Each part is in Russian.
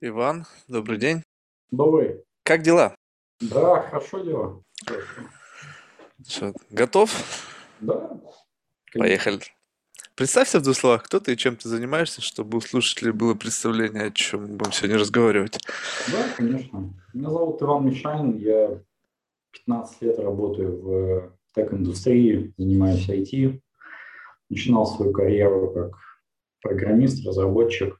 Иван, добрый день. Добрый. Как дела? Да, хорошо. Хорошо. Что, готов? Да. конечно. Поехали. Представься в двух словах, кто ты и чем ты занимаешься, чтобы у слушателей было представление, о чем мы будем сегодня разговаривать. Да, конечно. Меня зовут Иван Мишанин, я 15 лет работаю в тек-индустрии, занимаюсь IT. Начинал свою карьеру как программист, разработчик.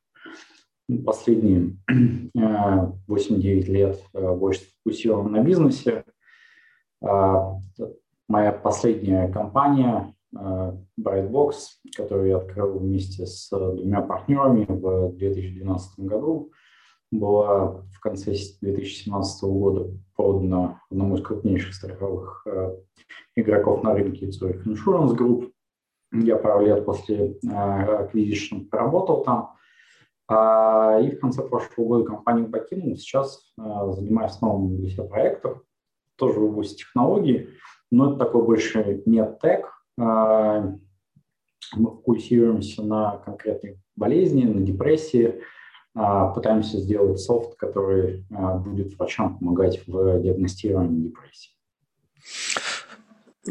Последние э, 8-9 лет э, больше сфокусирован на бизнесе. А, Моя последняя компания э, Brightbox, которую я открыл вместе с двумя партнерами в 2012 году, была в конце 2017 года продана одному из крупнейших страховых э, игроков на рынке Zurich Insurance Group. Я пару лет после э, acquisition поработал там. А, И в конце прошлого года компанию покинул. Сейчас э, занимаюсь новым себя проектом, тоже в области технологий, но это такой больше не тег. А, Мы фокусируемся на конкретной болезни, на депрессии, а, пытаемся сделать софт, который а, будет врачам помогать в диагностировании депрессии.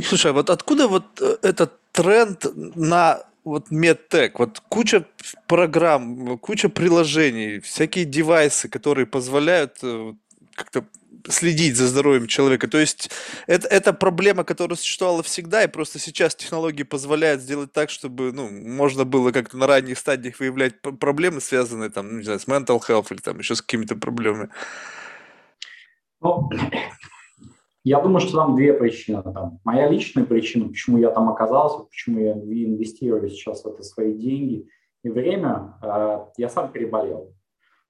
Слушай, вот откуда вот э, этот тренд на вот медтек? Вот куча программ, куча приложений, всякие девайсы, которые позволяют э, как-то следить за здоровьем человека. То есть это, это проблема, которая существовала всегда, и просто сейчас технологии позволяют сделать так, чтобы ну, можно было как-то на ранних стадиях выявлять проблемы, связанные там, не знаю, с mental health или там еще с какими-то проблемами. Ну, я думаю, что там две причины. Там, моя личная причина, почему я там оказался, почему я инвестирую сейчас в это свои деньги и время, э, я сам переболел.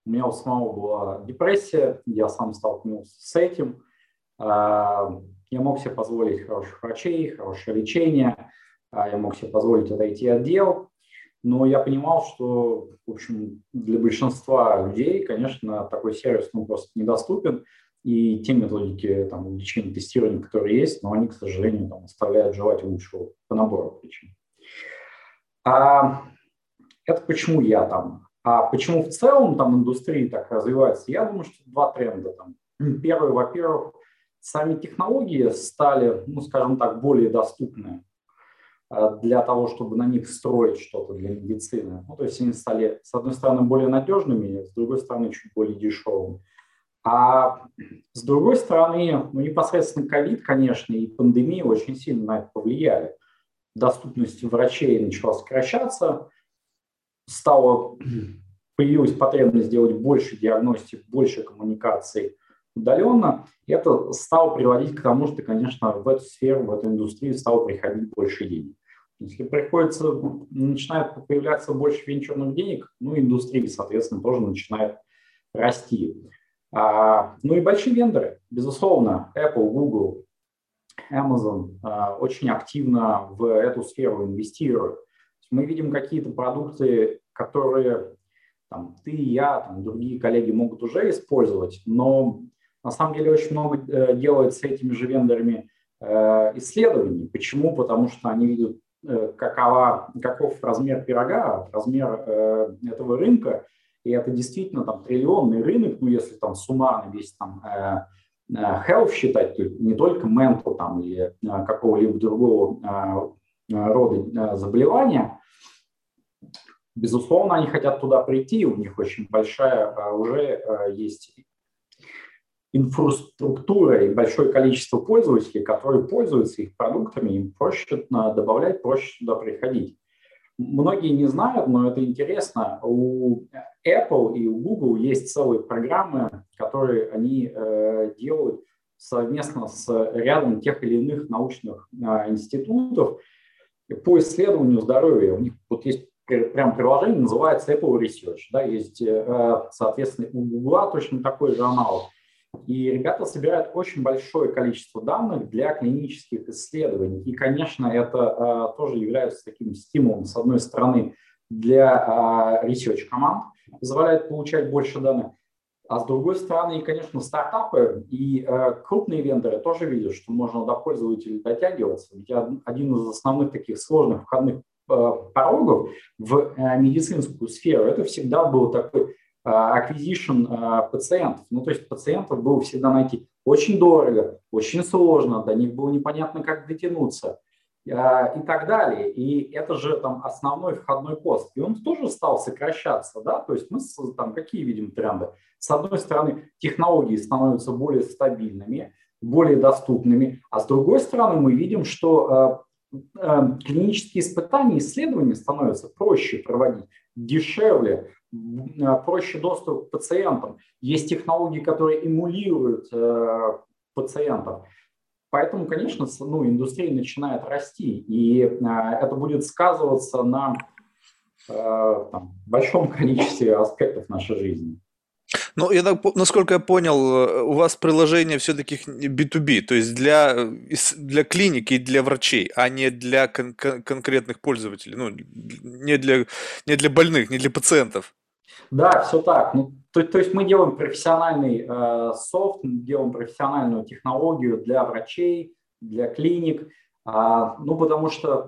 У меня у самого была депрессия, я сам столкнулся с этим. Э, Я мог себе позволить хороших врачей, хорошее лечение, э, я мог себе позволить отойти от дел, но я понимал, что, в общем, для большинства людей, конечно, такой сервис ну, просто недоступен, и те методики там, лечения, тестирования, которые есть, но они, к сожалению, там, оставляют желать лучшего по набору причин. А, это почему я там. А почему в целом там индустрия так развивается? Я думаю, что два тренда. Там. Первый, во-первых, сами технологии стали, ну, скажем так, более доступны э, для того, чтобы на них строить что-то для медицины. Ну, то есть они стали, с одной стороны, более надежными, с другой стороны, чуть более дешевыми. А с другой стороны, ну, непосредственно ковид, конечно, и пандемия очень сильно на это повлияли. Доступность врачей начала сокращаться, стало, появилась потребность делать больше диагностик, больше коммуникаций удаленно. И это стало приводить к тому, что, конечно, в эту сферу, в эту индустрию стало приходить больше денег. Если приходится, начинает появляться больше венчурных денег, ну, индустрия, соответственно, тоже начинает расти. А, ну и большие вендоры, безусловно, Apple, Google, Amazon а, очень активно в эту сферу инвестируют. Мы видим какие-то продукты, которые там, ты, я, там, другие коллеги могут уже использовать, но на самом деле очень много э, делают с этими же вендорами э, исследований. Почему? Потому что они видят, э, какова, каков размер пирога, размер э, этого рынка, и это действительно там триллионный рынок, ну если там суммарно весь там э, э, health считать, то не только mental там или э, какого-либо другого рода заболевания, безусловно, они хотят туда прийти, у них очень большая уже есть инфраструктура и большое количество пользователей, которые пользуются их продуктами, им проще добавлять, проще туда приходить. Многие не знают, но это интересно. У Apple и у Google есть целые программы, которые они э, делают совместно с рядом тех или иных научных э, институтов по исследованию здоровья. У них вот есть прям приложение, называется Apple Research. Да, есть, э, соответственно, у Google точно такой же аналог. И ребята собирают очень большое количество данных для клинических исследований. И, конечно, это э, тоже является таким стимулом, с одной стороны, для э, research команд, позволяет получать больше данных, а с другой стороны, конечно, стартапы и э, крупные вендоры тоже видят, что можно до пользователей дотягиваться. Ведь один из основных таких сложных входных э, порогов в э, медицинскую сферу это всегда был такой acquisition пациентов. Ну, то есть пациентов было всегда найти очень дорого, очень сложно, до них было непонятно, как дотянуться и так далее. И это же там основной входной пост. И он тоже стал сокращаться, да, то есть мы там какие видим тренды? С одной стороны, технологии становятся более стабильными, более доступными, а с другой стороны мы видим, что э, э, клинические испытания, исследования становятся проще проводить, дешевле, э, проще доступ к пациентам. Есть технологии, которые эмулируют пациентов. Поэтому, конечно, ну, индустрия начинает расти, и это будет сказываться на там, большом количестве аспектов нашей жизни. Ну, я так, насколько я понял, э, у вас приложение все-таки B2B, то есть для, э, для клиники и для врачей, а не для кон- кон- конкретных пользователей, ну, не для, не для больных, не для пациентов. Да, все так. Ну, то, то есть мы делаем профессиональный э, софт, делаем профессиональную технологию для врачей, для клиник, э, ну, потому что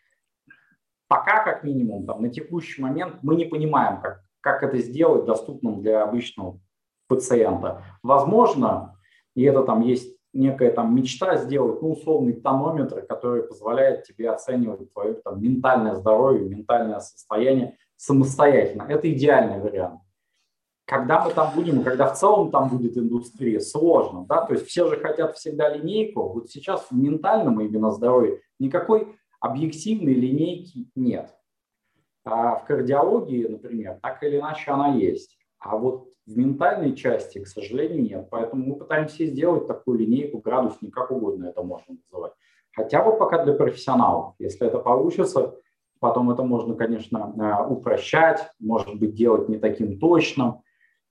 пока, как минимум, там, на текущий момент мы не понимаем, как, как это сделать доступным для обычного пациента. Возможно, и это там есть некая там мечта сделать, ну, условный тонометр, который позволяет тебе оценивать твое там, ментальное здоровье, ментальное состояние самостоятельно. Это идеальный вариант. Когда мы там будем, когда в целом там будет индустрия, сложно, да, то есть все же хотят всегда линейку, вот сейчас в ментальном именно здоровье никакой объективной линейки нет. А в кардиологии, например, так или иначе она есть. А вот в ментальной части, к сожалению, нет. Поэтому мы пытаемся сделать такую линейку, градусник, как угодно это можно называть. Хотя бы пока для профессионалов. Если это получится, потом это можно, конечно, а, упрощать, может быть, делать не таким точным,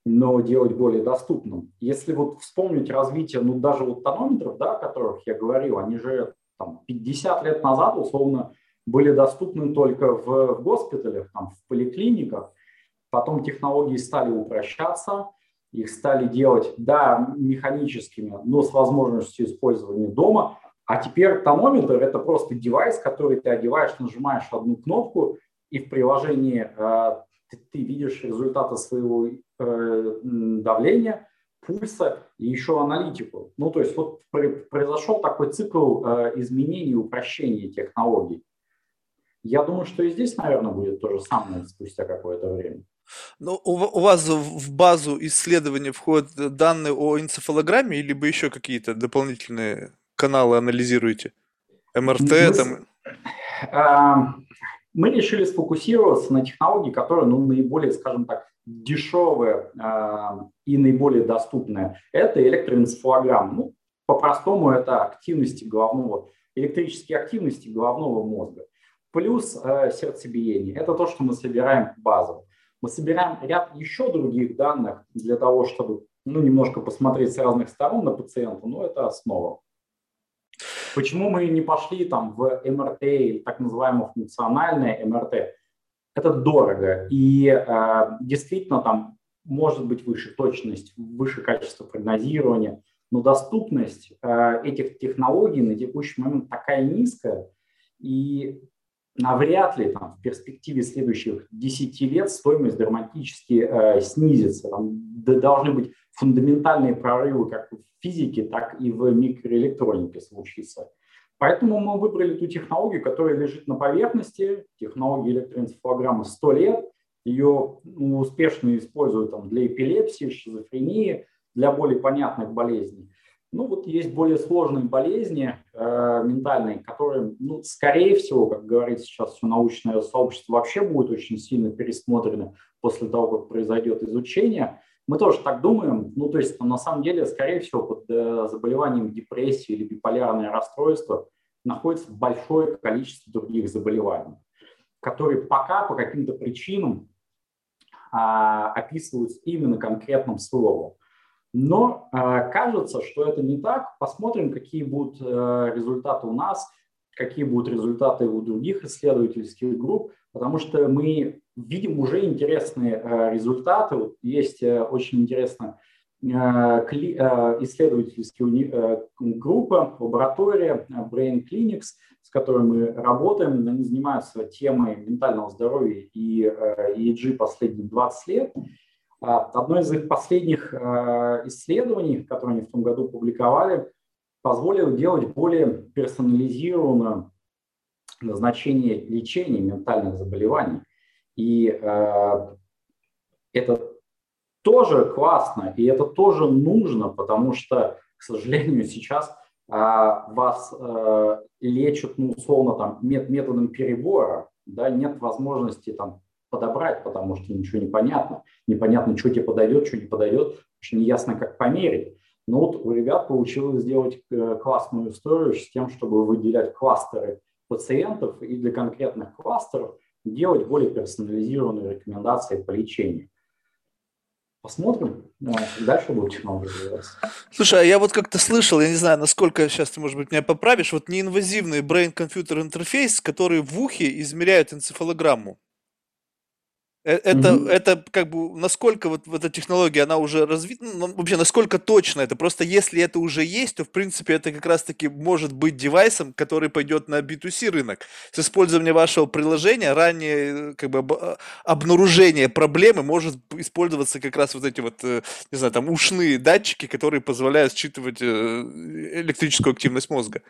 но делать более доступным. Если вот вспомнить развитие, ну, даже вот тонометров, да, о которых я говорил, они же там 50 лет назад, условно, были доступны только в, госпиталях, там, в поликлиниках. Потом технологии стали упрощаться, их стали делать, да, механическими, но с возможностью использования дома. А теперь тонометр – это просто девайс, который ты одеваешь, нажимаешь одну кнопку, и в приложении э, ты, ты видишь результаты своего э, давления, пульса и еще аналитику. Ну, то есть вот произошел такой цикл э, изменений и упрощения технологий. Я думаю, что и здесь, наверное, будет то же самое спустя какое-то время. Ну, у, у вас в базу исследований входят данные о энцефалограмме, либо еще какие-то дополнительные каналы анализируете? МРТ мы, там? А, мы решили сфокусироваться на технологии, которые ну, наиболее, скажем так, дешевые а, и наиболее доступные. Это электроэнцефалограмма. Ну, по-простому это активности головного, электрические активности головного мозга плюс э, сердцебиение. Это то, что мы собираем базово. Мы собираем ряд еще других данных для того, чтобы ну, немножко посмотреть с разных сторон на пациента, но это основа. Почему мы не пошли там в МРТ так называемое функциональное МРТ? Это дорого и э, действительно там может быть выше точность, выше качество прогнозирования, но доступность э, этих технологий на текущий момент такая низкая, и навряд ли там, в перспективе следующих 10 лет стоимость драматически э, снизится. Там должны быть фундаментальные прорывы как в физике, так и в микроэлектронике случиться. Поэтому мы выбрали ту технологию, которая лежит на поверхности, технология электроэнцефалограммы 100 лет. Ее ну, успешно используют там, для эпилепсии, шизофрении, для более понятных болезней. Ну вот есть более сложные болезни э, ментальные, которые, ну, скорее всего, как говорит сейчас все научное сообщество, вообще будут очень сильно пересмотрены после того, как произойдет изучение. Мы тоже так думаем. Ну, то есть, на самом деле, скорее всего, под э, заболеванием депрессии или биполярное расстройство находится большое количество других заболеваний, которые пока по каким-то причинам а, описываются именно конкретным словом. Но э, кажется, что это не так. Посмотрим, какие будут э, результаты у нас, какие будут результаты у других исследовательских групп, потому что мы видим уже интересные э, результаты. Есть э, очень интересная исследовательская группа, лаборатория Brain Clinics, с которой мы работаем. Они занимаются темой ментального здоровья и э, последние 20 лет. Одно из их последних исследований, которые они в том году публиковали, позволило делать более персонализированное назначение лечения ментальных заболеваний. И это тоже классно, и это тоже нужно, потому что, к сожалению, сейчас а, вас а, лечат, ну, условно, там, мет, методом перебора, да, нет возможности там подобрать, потому что ничего не понятно. Непонятно, что тебе подойдет, что не подойдет, очень неясно, как померить. Но вот у ребят получилось сделать э, классную историю с тем, чтобы выделять кластеры пациентов и для конкретных кластеров делать более персонализированные рекомендации по лечению. Посмотрим, дальше будет технология развиваться. Слушай, а я вот как-то слышал, я не знаю, насколько сейчас ты, может быть, меня поправишь, вот неинвазивный brain-computer интерфейс, который в ухе измеряет энцефалограмму. Э, это, mm-hmm. это как бы насколько вот, вот эта технология, она уже развита, ну, вообще насколько точно это. Просто если это уже есть, то в принципе это как раз-таки может быть девайсом, который пойдет на B2C рынок. С использованием вашего приложения ранее как бы об, а, обнаружение проблемы может использоваться как раз вот эти вот, э, не знаю, там ушные датчики, которые позволяют считывать э, электрическую активность мозга.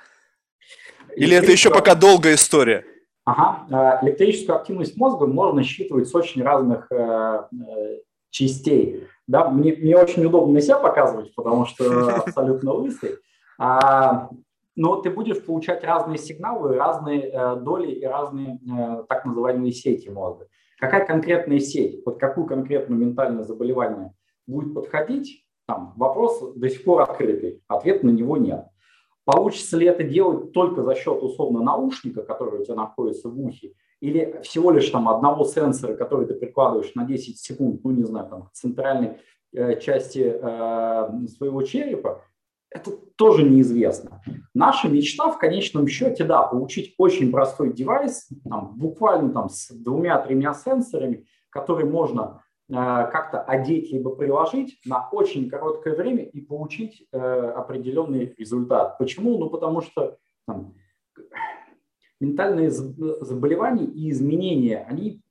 Или это еще пока долгая история? Ага. Э, электрическую активность мозга можно считывать с очень разных э, э, частей. Да, мне, мне очень удобно себя показывать, потому что абсолютно лысый. А, но ты будешь получать разные сигналы, разные э, доли и разные э, так называемые сети мозга. Какая конкретная сеть, под какую конкретное ментальное заболевание будет подходить, там вопрос до сих пор открытый, ответ на него нет. Получится ли это делать только за счет условно наушника, который у тебя находится в ухе, или всего лишь там одного сенсора, который ты прикладываешь на 10 секунд, ну не знаю, там к центральной э, части э, своего черепа, это тоже неизвестно. Наша мечта в конечном счете, да, получить очень простой девайс, там, буквально там с двумя-тремя сенсорами, который можно как-то одеть либо приложить на очень короткое время и получить э, определенный результат. Почему? Ну, потому что там, ментальные заболевания и изменения, они,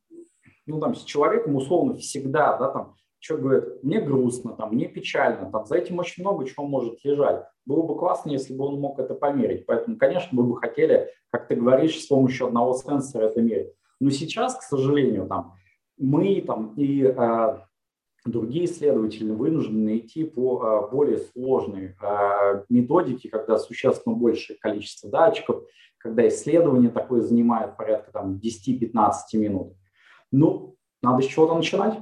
ну, там, с человеком условно всегда, да, там, человек говорит, мне грустно, там, мне печально, там, за этим очень много чего может лежать. Было бы классно, если бы он мог это померить. Поэтому, конечно, мы бы хотели, как ты говоришь, с помощью одного сенсора это мерить. Но сейчас, к сожалению, там, мы там и э, другие исследователи вынуждены найти по э, более сложной э, методике, когда существенно большее количество датчиков, когда исследование такое занимает порядка там 10-15 минут. Ну, надо с чего-то начинать.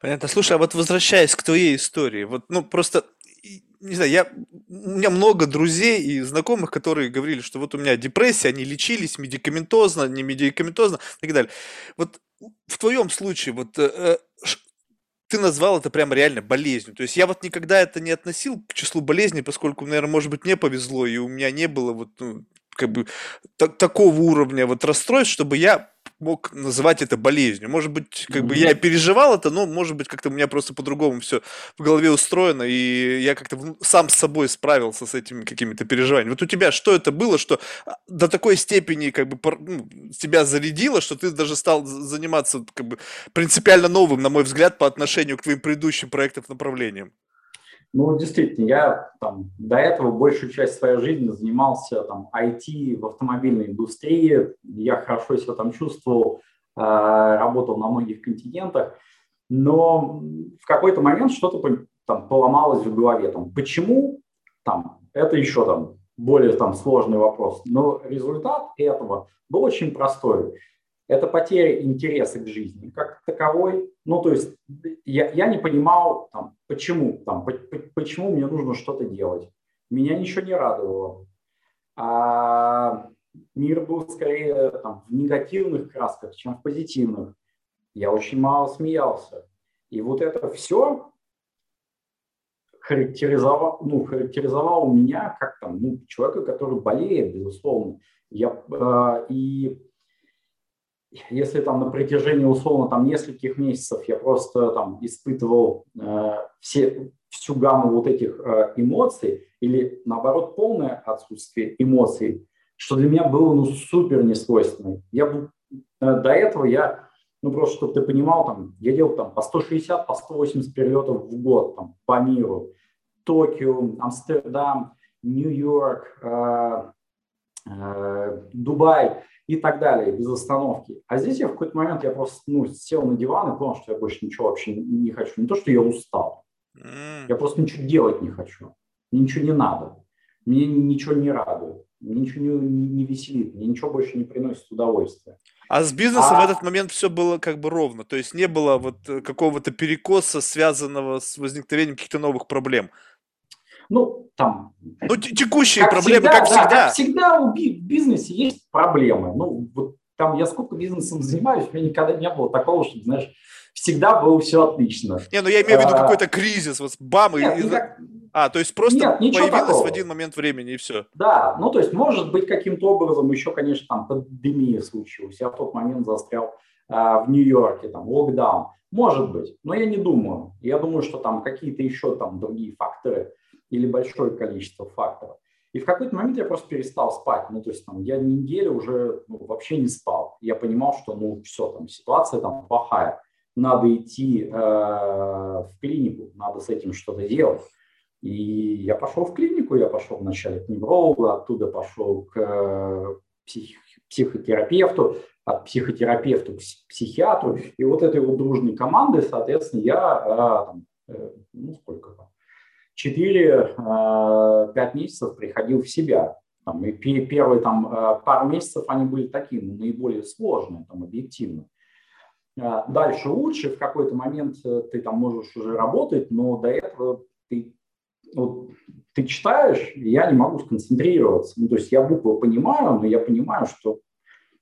Понятно. Слушай, а вот возвращаясь к твоей истории, вот, ну, просто не знаю, я, у меня много друзей и знакомых, которые говорили, что вот у меня депрессия, они лечились медикаментозно, не медикаментозно и так далее. Вот в твоем случае, вот э, э ты назвал это прямо реально болезнью. То есть я вот никогда это не относил к числу болезней, поскольку, наверное, может быть, мне повезло, и у меня не было вот ну, как бы та- такого уровня вот расстройств, чтобы я мог называть это болезнью. Может быть, как бы я переживал это, но, может быть, как-то у меня просто по-другому все в голове устроено, и я как-то сам с собой справился с этими какими-то переживаниями. Вот у тебя что это было, что а, до такой степени как бы ну, тебя зарядило, что ты даже стал заниматься как бы принципиально новым, на мой взгляд, по отношению к твоим предыдущим проектам направлениям? Ну, действительно, я там, до этого большую часть своей жизни занимался там, IT в автомобильной индустрии. Я хорошо себя там чувствовал, э, работал на многих континентах. Но в какой-то момент что-то там поломалось в голове. Там, почему? Там, это еще там более там, сложный вопрос. Но результат этого был очень простой это потеря интереса к жизни как таковой. Ну, то есть я, я не понимал, там, почему, там, по, по, почему мне нужно что-то делать. Меня ничего не радовало. А мир был скорее там, в негативных красках, чем в позитивных. Я очень мало смеялся. И вот это все характеризовал, ну, характеризовал меня как там, ну, человека, который болеет, безусловно. Я, э, и если там на протяжении условно там нескольких месяцев я просто там испытывал э, все, всю гамму вот этих э, эмоций или наоборот полное отсутствие эмоций, что для меня было ну супер несвойственно. Я э, до этого я ну, просто, чтобы ты понимал, там, я делал там по 160, по 180 перелетов в год там, по миру. Токио, Амстердам, Нью-Йорк, э, э, Дубай и так далее, без остановки. А здесь я в какой-то момент, я просто ну, сел на диван и понял, что я больше ничего вообще не хочу. Не то, что я устал, я просто ничего делать не хочу. Мне ничего не надо. Мне ничего не радует. Мне ничего не, не веселит. Мне ничего больше не приносит удовольствия. А с бизнесом а... в этот момент все было как бы ровно, то есть не было вот э, какого-то перекоса, связанного с возникновением каких-то новых проблем. Ну, там... Ну, текущие проблемы, всегда, как всегда. Да, как всегда у бизнесе есть проблемы. Ну, вот там я сколько бизнесом занимаюсь, у меня никогда не было такого, что, знаешь, всегда было все отлично. Не, ну я имею в виду а... какой-то кризис, вот бам, Нет, и... Никак... А, то есть просто Нет, появилось такого. в один момент времени и все. Да, ну то есть может быть каким-то образом еще, конечно, там пандемия случилась. Я в тот момент застрял а, в Нью-Йорке, там локдаун. Может быть, но я не думаю. Я думаю, что там какие-то еще там другие факторы или большое количество факторов. И в какой-то момент я просто перестал спать. Ну, то есть там я неделю уже ну, вообще не спал. Я понимал, что ну все, там ситуация там плохая. Надо идти э, в клинику, надо с этим что-то делать. И я пошел в клинику, я пошел вначале к неврологу, оттуда пошел к э, псих, психотерапевту, от психотерапевта к психиатру. И вот этой вот дружной команды, соответственно, я, э, там, э, ну сколько там, 4-5 месяцев приходил в себя. Там, и первые там, пару месяцев они были такие, ну, наиболее сложные, там, объективно. Дальше лучше, в какой-то момент ты там можешь уже работать, но до этого ты вот ты читаешь, я не могу сконцентрироваться. Ну, то есть я буквы понимаю, но я понимаю, что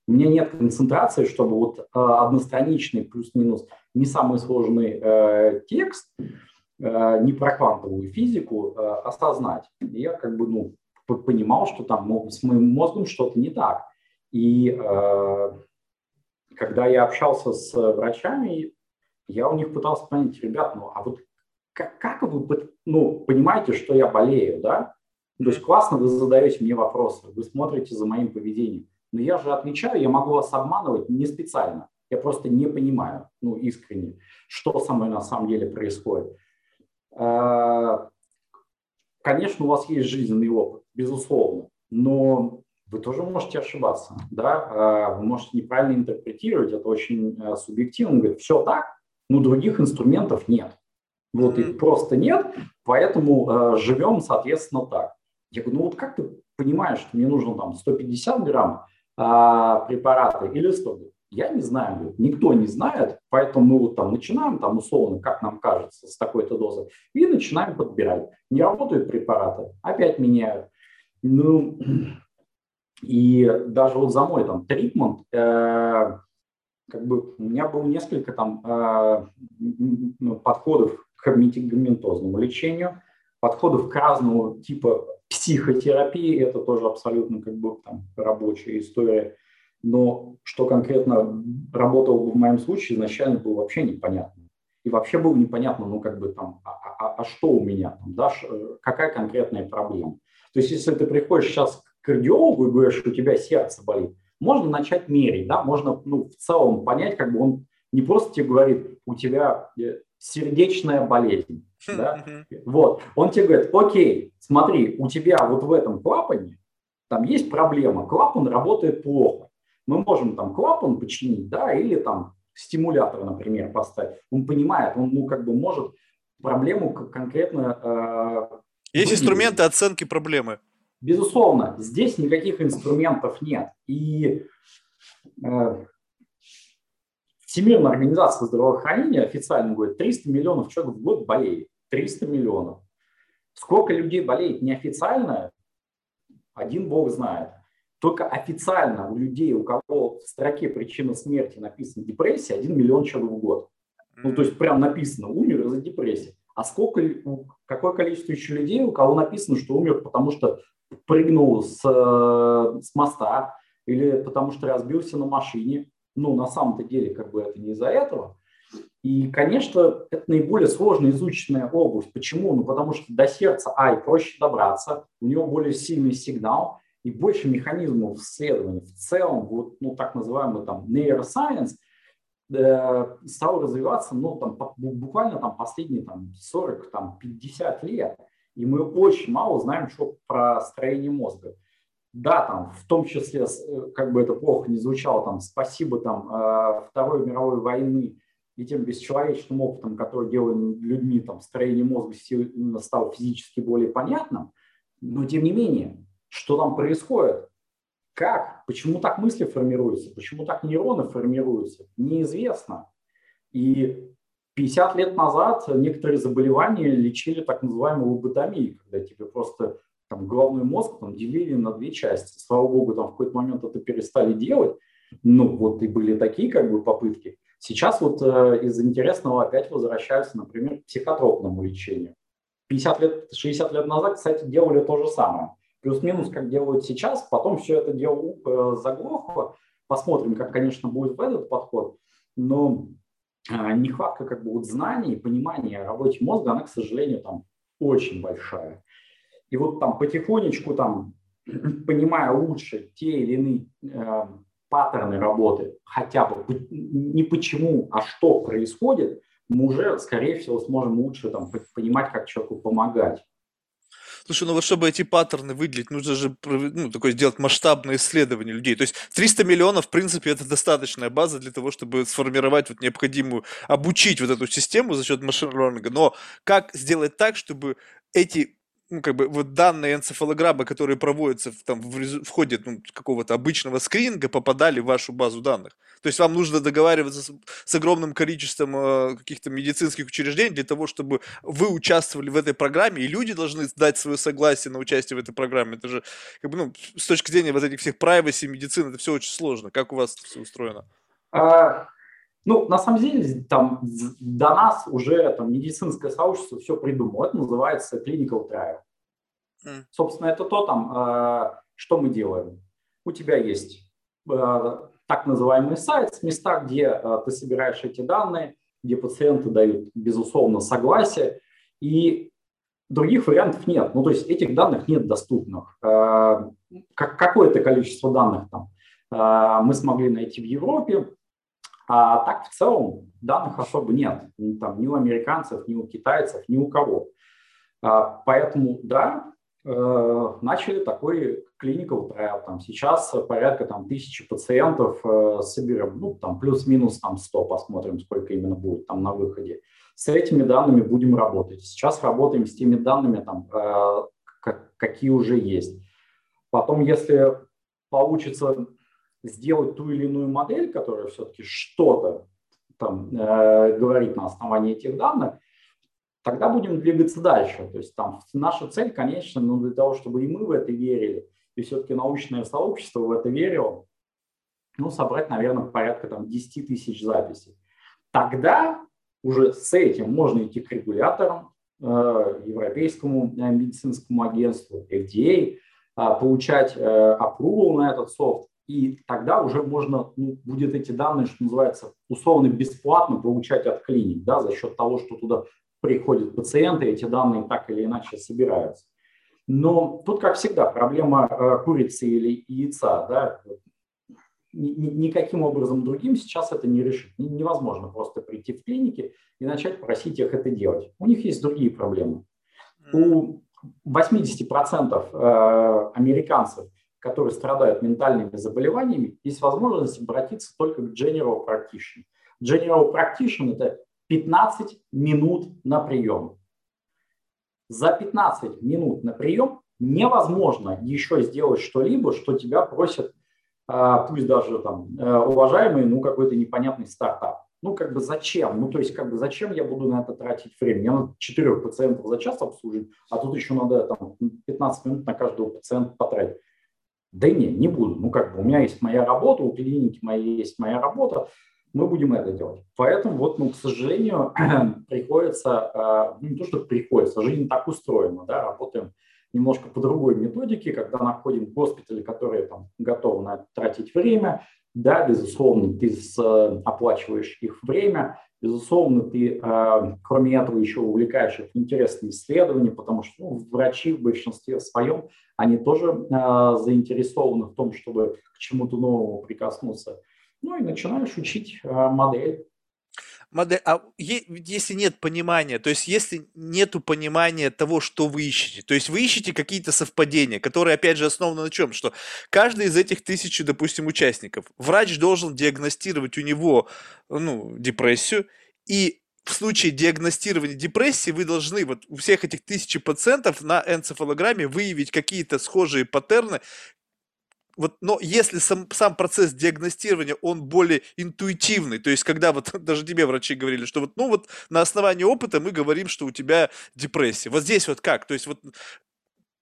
у меня нет концентрации, чтобы вот э, одностраничный плюс-минус не самый сложный э, текст, э, не про квантовую физику, э, осознать. И я как бы ну, понимал, что там с моим мозгом что-то не так. И э, когда я общался с врачами, я у них пытался понять, ребят, ну а вот как, как вы ну, понимаете, что я болею, да? То есть классно вы задаете мне вопросы, вы смотрите за моим поведением. Но я же отвечаю, я могу вас обманывать не специально. Я просто не понимаю, ну, искренне, что со мной на самом деле происходит. А, конечно, у вас есть жизненный опыт, безусловно, но вы тоже можете ошибаться, да, а, вы можете неправильно интерпретировать, это очень а, субъективно, говорит, все так, но других инструментов нет. Вот их просто нет, поэтому э, живем, соответственно, так. Я говорю, ну вот как ты понимаешь, что мне нужно там 150 грамм э, препарата или 100? Я не знаю, говорит, никто не знает, поэтому мы вот там начинаем, там условно, как нам кажется, с такой-то дозы, и начинаем подбирать. Не работают препараты, опять меняют. Ну, и даже вот за мой там тритмент, э, как бы у меня было несколько там э, подходов к медикаментозному лечению, подходов к разному типа психотерапии, это тоже абсолютно как бы там рабочая история. Но что конкретно работало в моем случае, изначально было вообще непонятно. И вообще было непонятно, ну как бы там, а, а, а, а что у меня там, да, какая конкретная проблема. То есть если ты приходишь сейчас к кардиологу и говоришь, у тебя сердце болит, можно начать мерить, да, можно ну, в целом понять, как бы он не просто тебе говорит, у тебя э, сердечная болезнь. Хм, да? Вот. Он тебе говорит, окей, смотри, у тебя вот в этом клапане там есть проблема, клапан работает плохо. Мы можем там клапан починить, да, или там стимулятор, например, поставить. Он понимает, он ну как бы может проблему конкретно... Э, есть выявить. инструменты оценки проблемы. Безусловно, здесь никаких инструментов нет. И э, Всемирная организация здравоохранения официально говорит, 300 миллионов человек в год болеет. 300 миллионов. Сколько людей болеет неофициально, один бог знает. Только официально у людей, у кого в строке причина смерти написано депрессия, 1 миллион человек в год. Ну, то есть прям написано, умер из-за депрессии. А сколько, какое количество еще людей, у кого написано, что умер, потому что прыгнул с, э, с моста или потому что разбился на машине, ну, на самом-то деле, как бы это не из-за этого. И, конечно, это наиболее сложно изученная область. Почему? Ну, потому что до сердца Ай проще добраться, у него более сильный сигнал и больше механизмов исследования. В целом, вот, ну, так называемый там нейросайенс, э, стал развиваться, ну, там, буквально там последние там, 40, там, 50 лет. И мы очень мало знаем, что про строение мозга. Да, там, в том числе, э, как бы это плохо не звучало, там, спасибо там, э, Второй мировой войны и тем бесчеловечным опытом, который делали людьми, там, строение мозга стало физически более понятным, но тем не менее, что там происходит? Как? Почему так мысли формируются? Почему так нейроны формируются? Неизвестно. И 50 лет назад некоторые заболевания лечили так называемой лоботомией, когда тебе просто там, головной мозг там, делили на две части. Слава богу, там в какой-то момент это перестали делать. Ну, вот и были такие как бы попытки. Сейчас вот э, из интересного опять возвращаются, например, к психотропному лечению. 50 лет, 60 лет назад, кстати, делали то же самое. Плюс-минус, как делают сейчас, потом все это дело э, заглохло. Посмотрим, как, конечно, будет в этот подход. Но э, нехватка как бы вот знаний, понимания о работе мозга, она, к сожалению, там очень большая. И вот там потихонечку, там, понимая лучше те или иные э, паттерны работы, хотя бы не почему, а что происходит, мы уже, скорее всего, сможем лучше там, понимать, как человеку помогать. Слушай, ну вот чтобы эти паттерны выделить, нужно же ну, такое сделать масштабное исследование людей. То есть 300 миллионов, в принципе, это достаточная база для того, чтобы сформировать вот необходимую, обучить вот эту систему за счет машин-лернинга. Но как сделать так, чтобы эти ну, как бы, вот данные энцефалограммы, которые проводятся в, там, в, в ходе ну, какого-то обычного скрининга, попадали в вашу базу данных. То есть вам нужно договариваться с, с огромным количеством э, каких-то медицинских учреждений для того, чтобы вы участвовали в этой программе, и люди должны дать свое согласие на участие в этой программе. Это же, как бы, ну, с точки зрения вот этих всех privacy, медицины, это все очень сложно. Как у вас все устроено? А, ну, на самом деле, там до нас уже там, медицинское сообщество все придумало. Это называется clinical trial. Mm. Собственно, это то, там, э, что мы делаем. У тебя есть э, так называемый сайт, места, где э, ты собираешь эти данные, где пациенты дают, безусловно, согласие, и других вариантов нет. Ну, то есть этих данных нет доступных. Какое-то количество данных там мы смогли найти в Европе, а так в целом данных особо нет. Там, ни у американцев, ни у китайцев, ни у кого. А, поэтому, да, э, начали такой clinical trial. Там сейчас порядка там, тысячи пациентов э, соберем, ну, там плюс-минус там 100, посмотрим, сколько именно будет там на выходе. С этими данными будем работать. Сейчас работаем с теми данными, там, э, какие уже есть. Потом, если получится сделать ту или иную модель, которая все-таки что-то там э, говорит на основании этих данных, тогда будем двигаться дальше. То есть там наша цель, конечно, ну, для того, чтобы и мы в это верили, и все-таки научное сообщество в это верило, ну, собрать, наверное, порядка там 10 тысяч записей. Тогда уже с этим можно идти к регуляторам, э, Европейскому э, медицинскому агентству, FDA, э, получать э, approval на этот софт, и тогда уже можно ну, будет эти данные, что называется, условно бесплатно получать от клиник, да, за счет того, что туда приходят пациенты, эти данные так или иначе собираются. Но тут, как всегда, проблема э, курицы или яйца, да, никаким образом другим сейчас это не решить. Невозможно просто прийти в клиники и начать просить их это делать. У них есть другие проблемы. У 80% э, американцев которые страдают ментальными заболеваниями, есть возможность обратиться только к General Practitioner. General Practitioner – это 15 минут на прием. За 15 минут на прием невозможно еще сделать что-либо, что тебя просят, а, пусть даже там э, уважаемый, ну какой-то непонятный стартап. Ну как бы зачем? Ну то есть как бы зачем я буду на это тратить время? Мне надо 4 пациентов за час обслужить, а тут еще надо там 15 минут на каждого пациента потратить. Да не, не буду. Ну, как бы у меня есть моя работа, у клиники моей есть моя работа, мы будем это делать. Поэтому вот, ну, к сожалению, приходится, э, ну, не то, что приходится, жизнь так устроена, да, работаем немножко по другой методике, когда находим госпитали, которые там готовы на тратить время, да, безусловно, ты э, оплачиваешь их время, безусловно, ты, э, кроме этого, еще увлекаешь их в интересные исследования, потому что ну, врачи в большинстве своем, они тоже э, заинтересованы в том, чтобы к чему-то новому прикоснуться. Ну и начинаешь учить модель. Модель, а если нет понимания, то есть если нету понимания того, что вы ищете, то есть вы ищете какие-то совпадения, которые, опять же, основаны на чем? Что каждый из этих тысячи, допустим, участников, врач должен диагностировать у него, ну, депрессию, и в случае диагностирования депрессии вы должны вот у всех этих тысячи пациентов на энцефалограмме выявить какие-то схожие паттерны, вот, но если сам, сам процесс диагностирования, он более интуитивный, то есть когда вот даже тебе врачи говорили, что вот, ну вот на основании опыта мы говорим, что у тебя депрессия. Вот здесь вот как? То есть вот,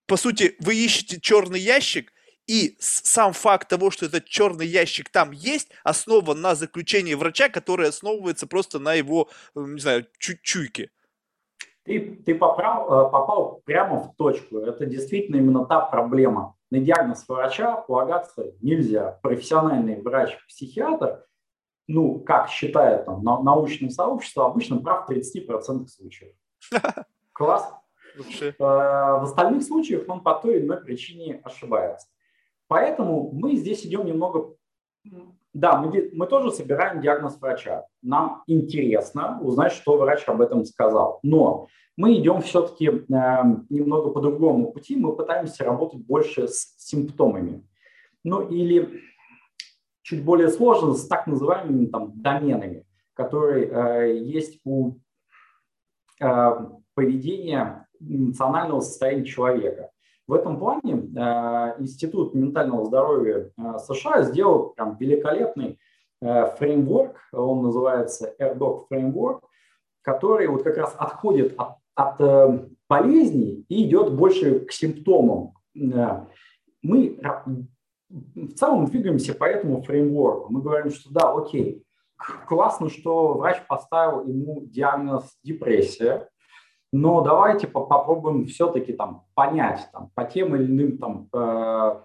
по сути, вы ищете черный ящик, и сам факт того, что этот черный ящик там есть, основан на заключении врача, которое основывается просто на его, э, не знаю, чу чуйке. Ты, ты попал, э, попал прямо в точку. Это действительно именно та проблема на диагноз врача полагаться нельзя. Профессиональный врач-психиатр, ну, как считает там, научное сообщество, обычно прав в 30% случаев. Класс. Э, в остальных случаях он по той или иной причине ошибается. Поэтому мы здесь идем немного... Да, мы, мы тоже собираем диагноз врача. Нам интересно узнать, что врач об этом сказал. Но мы идем все-таки э, немного по другому пути, мы пытаемся работать больше с симптомами. Ну или чуть более сложно с так называемыми там, доменами, которые э, есть у э, поведения эмоционального состояния человека. В этом плане э, Институт ментального здоровья э, США сделал прям великолепный э, фреймворк, он называется AirDoc Framework, который вот как раз отходит от от болезней и идет больше к симптомам. Мы в целом двигаемся по этому фреймворку. Мы говорим, что да, окей, классно, что врач поставил ему диагноз депрессия, но давайте попробуем все-таки там понять там, по тем или иным там, э,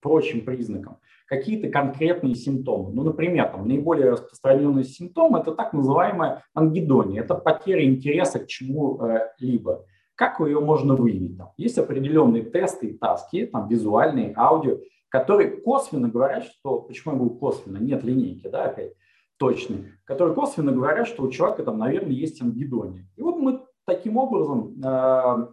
прочим признакам какие-то конкретные симптомы. Ну, например, там, наиболее распространенный симптом – это так называемая ангидония, это потеря интереса к чему-либо. Как ее можно выявить? Там, есть определенные тесты и таски, там, визуальные, аудио, которые косвенно говорят, что, почему я говорю косвенно, нет линейки, да, опять, точные, которые косвенно говорят, что у человека там, наверное, есть ангидония. И вот мы таким образом э,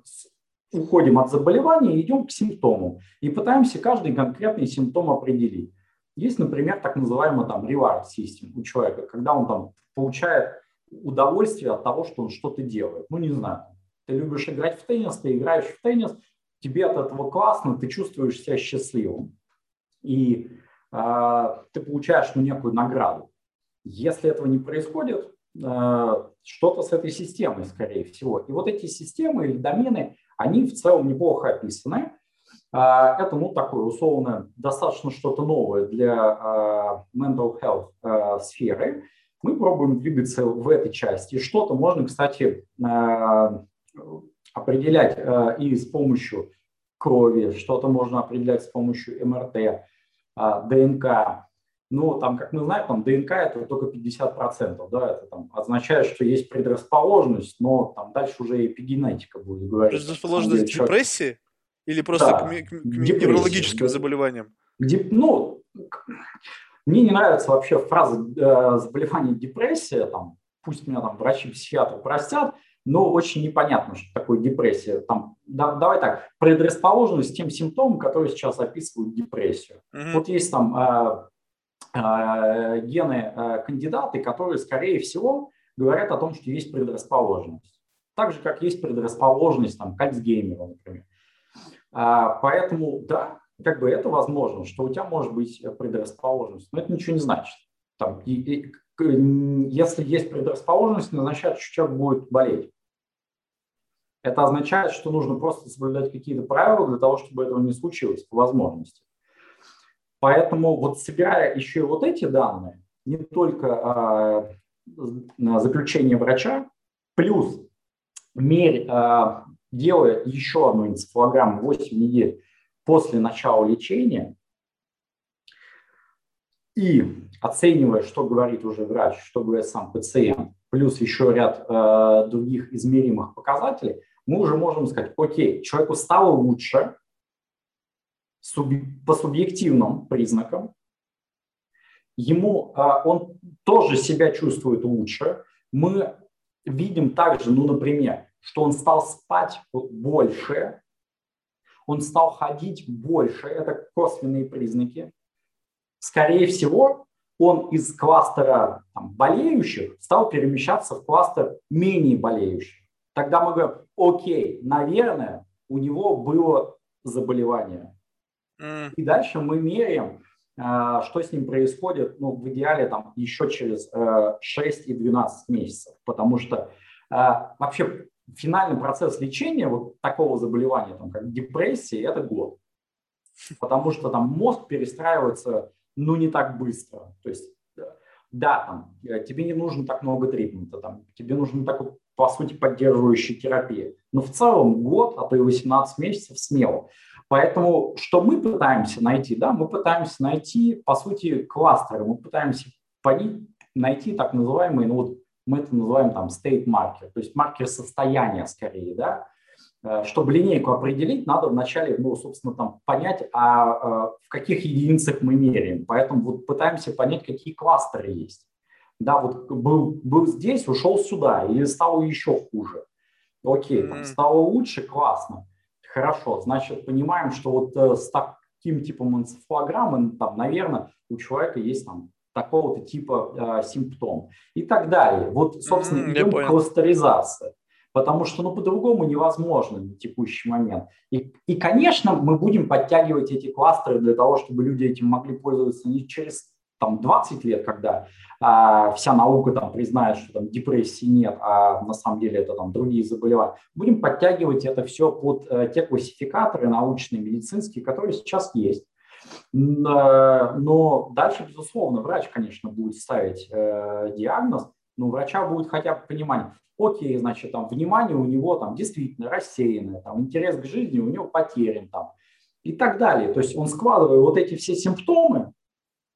уходим от заболевания и идем к симптомам. И пытаемся каждый конкретный симптом определить. Есть, например, так называемый там reward system у человека, когда он там получает удовольствие от того, что он что-то делает. Ну, не знаю, ты любишь играть в теннис, ты играешь в теннис, тебе от этого классно, ты чувствуешь себя счастливым. И э, ты получаешь ну, некую награду. Если этого не происходит, что-то с этой системой, скорее всего. И вот эти системы или домены, они в целом неплохо описаны. А, это, ну, такое условно, достаточно что-то новое для а, mental health а, сферы. Мы пробуем двигаться в этой части. Что-то можно, кстати, определять и с помощью крови, что-то можно определять с помощью МРТ, ДНК. Но там, как мы знаем, там ДНК это только 50%, да, это там означает, что есть предрасположенность, но там дальше уже эпигенетика будет говорить. Предрасположенность к депрессии? Или просто да, к, к, к неврологическим заболеваниям? Где, ну, мне не нравится вообще фраза э, заболевание депрессия, там, пусть меня там врачи-психиатры простят, но очень непонятно, что такое депрессия. Там, да, давай так, предрасположенность тем симптомам, которые сейчас описывают депрессию. Mm-hmm. Вот есть там э, гены э, кандидаты, которые, скорее всего, говорят о том, что есть предрасположенность. Так же, как есть предрасположенность там, к Альцгеймеру, например. А, поэтому, да, как бы это возможно, что у тебя может быть предрасположенность, но это ничего не значит. Там, и, и, если есть предрасположенность, это означает, что человек будет болеть. Это означает, что нужно просто соблюдать какие-то правила для того, чтобы этого не случилось по возможности. Поэтому вот собирая еще и вот эти данные, не только э, заключение врача, плюс мерь, э, делая еще одну энцефалограмму 8 недель после начала лечения и оценивая, что говорит уже врач, что говорит сам пациент, плюс еще ряд э, других измеримых показателей, мы уже можем сказать, окей, человеку стало лучше по субъективным признакам, ему, он тоже себя чувствует лучше. Мы видим также, ну, например, что он стал спать больше, он стал ходить больше, это косвенные признаки. Скорее всего, он из кластера там, болеющих стал перемещаться в кластер менее болеющих. Тогда мы говорим, окей, наверное, у него было заболевание. И дальше мы меряем, а, что с ним происходит, ну, в идеале там еще через 6 э, и 12 месяцев, потому что а, вообще финальный процесс лечения вот такого заболевания, там, как депрессия, это год. Потому что там мозг перестраивается, ну, не так быстро. То есть, да, там, э, тебе не нужно так много тритмента, там, тебе нужно такой, по сути, поддерживающая терапия. Но в целом год, а то и 18 месяцев смело. Поэтому что мы пытаемся найти? Да, мы пытаемся найти, по сути, кластеры, мы пытаемся найти так называемые, ну вот мы это называем там state marker, то есть маркер состояния скорее, да, э, чтобы линейку определить, надо вначале, ну, собственно, там понять, а, а в каких единицах мы меряем. Поэтому вот пытаемся понять, какие кластеры есть. Да, вот был, был здесь, ушел сюда, или стало еще хуже. Окей, там, стало лучше, классно. Хорошо, значит, понимаем, что вот э, с таким типом энцефалограммы, там, наверное, у человека есть там такого-то типа э, симптом и так далее. Вот, собственно, mm, идем к кластеризации. Потому что, ну, по-другому невозможно на текущий момент. И, и, конечно, мы будем подтягивать эти кластеры для того, чтобы люди этим могли пользоваться не через там, 20 лет, когда а, вся наука там признает, что там депрессии нет, а на самом деле это там другие заболевания. Будем подтягивать это все под э, те классификаторы научные, медицинские, которые сейчас есть. Но дальше, безусловно, врач, конечно, будет ставить э, диагноз, но у врача будет хотя бы понимание, окей, значит, там, внимание у него там действительно рассеянное, там, интерес к жизни у него потерян, там, и так далее. То есть он складывая вот эти все симптомы,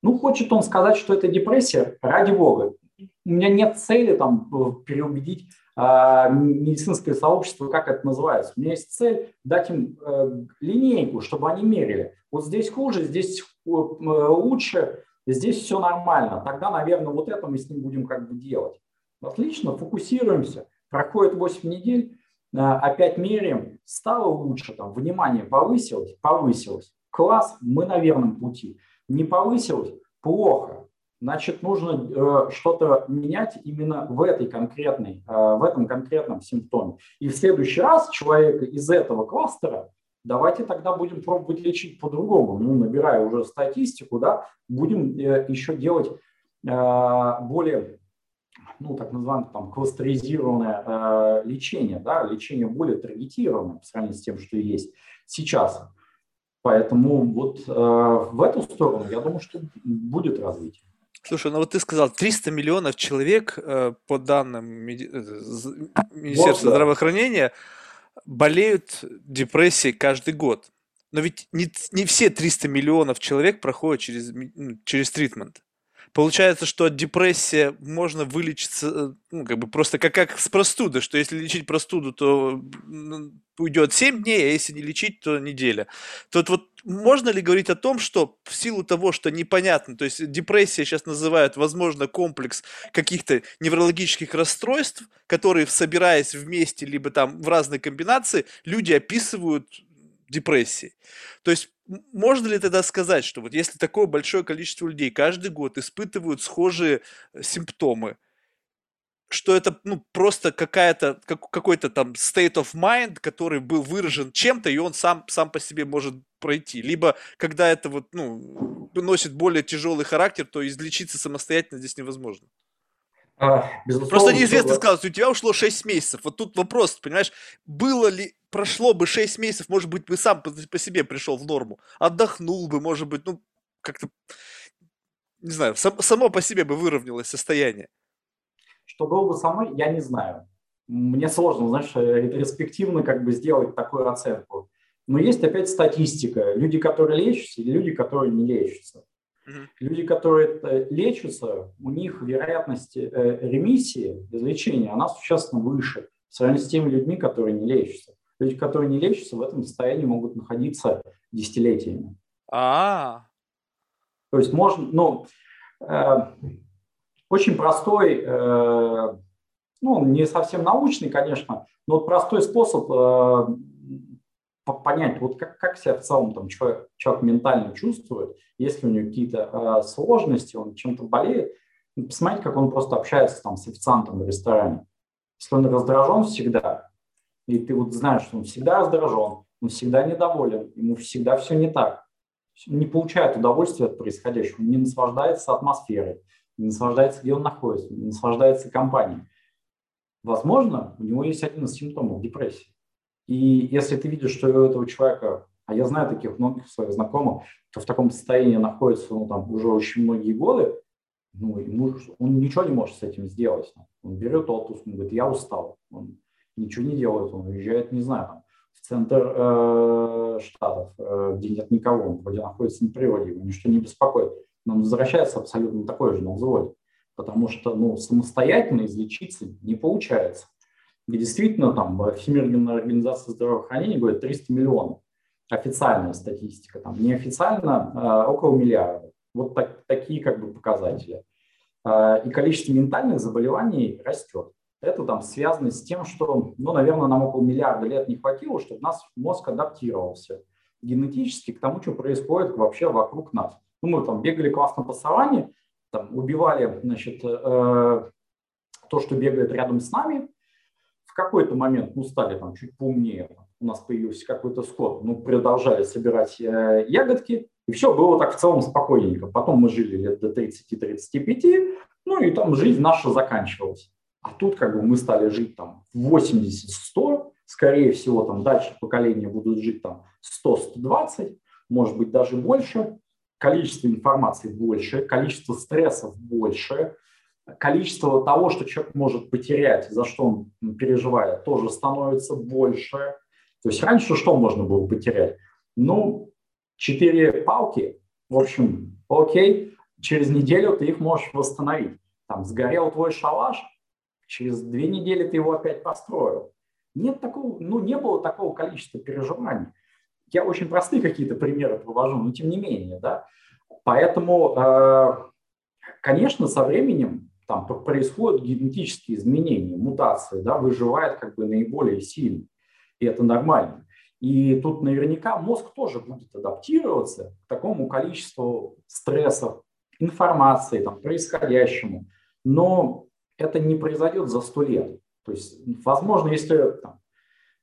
ну, хочет он сказать, что это депрессия, ради бога. У меня нет цели там переубедить э, медицинское сообщество, как это называется. У меня есть цель дать им э, линейку, чтобы они мерили. Вот здесь хуже, здесь э, лучше, здесь все нормально. Тогда, наверное, вот это мы с ним будем как бы делать. Отлично, фокусируемся. Проходит 8 недель, э, опять меряем, стало лучше, там, внимание повысилось, повысилось. Класс, мы на верном пути не повысилось, плохо. Значит, нужно э, что-то менять именно в, этой конкретной, э, в этом конкретном симптоме. И в следующий раз человека из этого кластера давайте тогда будем пробовать лечить по-другому. Ну, набирая уже статистику, да, будем э, еще делать э, более, ну, так называемое там кластеризированное э, лечение, да, лечение более таргетированное по сравнению с тем, что есть сейчас. Поэтому вот э, в эту сторону, я думаю, что будет развитие. Слушай, ну вот ты сказал, 300 миллионов человек, э, по данным меди... Э, Министерства вот, да. здравоохранения, болеют депрессией каждый год. Но ведь не, не все 300 миллионов человек проходят через, через тритмент. Получается, что от депрессии можно вылечиться, э, ну, как бы просто как, как с простуды, что если лечить простуду, то ну, уйдет 7 дней, а если не лечить, то неделя. Тут вот можно ли говорить о том, что в силу того, что непонятно, то есть депрессия сейчас называют, возможно, комплекс каких-то неврологических расстройств, которые, собираясь вместе, либо там в разной комбинации, люди описывают депрессией. То есть можно ли тогда сказать, что вот если такое большое количество людей каждый год испытывают схожие э, симптомы, что это ну, просто какая-то, как, какой-то там state of mind, который был выражен чем-то, и он сам, сам по себе может пройти. Либо, когда это вот, ну, носит более тяжелый характер, то излечиться самостоятельно здесь невозможно. А, Просто неизвестно сказал, что у тебя ушло 6 месяцев. Вот тут вопрос, понимаешь, было ли, прошло бы 6 месяцев, может быть, бы сам по, по себе пришел в норму, отдохнул бы, может быть, ну, как-то, не знаю, сам, само по себе бы выровнялось состояние. Что было бы со мной, я не знаю. Мне сложно, знаешь, ретроспективно как бы сделать такую оценку. Но есть опять статистика. Люди, которые лечатся, и люди, которые не лечатся. Люди, которые лечатся, у них вероятность э, ремиссии, излечения, она существенно выше в сравнении с теми людьми, которые не лечатся. Люди, которые не лечатся, в этом состоянии могут находиться десятилетиями. А. То есть можно, ну, очень простой, ну, не совсем научный, конечно, но простой способ понять, вот как, как себя в целом там человек, человек ментально чувствует, если у него какие-то сложности, он чем-то болеет, посмотреть, как он просто общается там с официантом в ресторане. Если он раздражен всегда, и ты вот знаешь, что он всегда раздражен, он всегда недоволен, ему всегда все не так, не получает удовольствия от происходящего, не наслаждается атмосферой, не наслаждается, где он находится, не наслаждается компанией. Возможно, у него есть один из симптомов депрессии. И если ты видишь, что у этого человека, а я знаю таких многих своих знакомых, кто в таком состоянии находится ну, там, уже очень многие годы, ну, ему, он ничего не может с этим сделать. Он берет отпуск, он говорит, я устал. Он ничего не делает, он уезжает, не знаю, там, в центр э, штатов, э, где нет никого, он вроде находится на природе, его ничто не беспокоит. Но он возвращается абсолютно такой же на взводе, потому что ну, самостоятельно излечиться не получается. И действительно, там Всемирная организация здравоохранения говорит 300 миллионов. Официальная статистика, там неофициально э, около миллиарда. Вот так, такие как бы показатели. Э, и количество ментальных заболеваний растет. Это там связано с тем, что, ну, наверное, нам около миллиарда лет не хватило, чтобы наш мозг адаптировался генетически к тому, что происходит вообще вокруг нас. Ну, мы там бегали классно по саванне, там, убивали, значит, э, то, что бегает рядом с нами. Какой-то момент мы стали там чуть поумнее, у нас появился какой-то скот, мы продолжали собирать э, ягодки, и все было так в целом спокойненько. Потом мы жили лет до 30-35, ну и там жизнь наша заканчивалась. А тут как бы мы стали жить там 80-100, скорее всего, там дальше поколения будут жить там 100-120, может быть даже больше. Количество информации больше, количество стрессов больше, количество того, что человек может потерять, за что он переживает, тоже становится больше. То есть раньше что можно было потерять? Ну, четыре палки, в общем, окей, через неделю ты их можешь восстановить. Там сгорел твой шалаш, через две недели ты его опять построил. Нет такого, ну, не было такого количества переживаний. Я очень простые какие-то примеры привожу, но тем не менее, да. Поэтому, э, конечно, со временем там происходят генетические изменения, мутации, да, выживает как бы наиболее сильно, и это нормально. И тут наверняка мозг тоже будет адаптироваться к такому количеству стрессов, информации, там, происходящему. Но это не произойдет за сто лет. То есть, возможно, если там,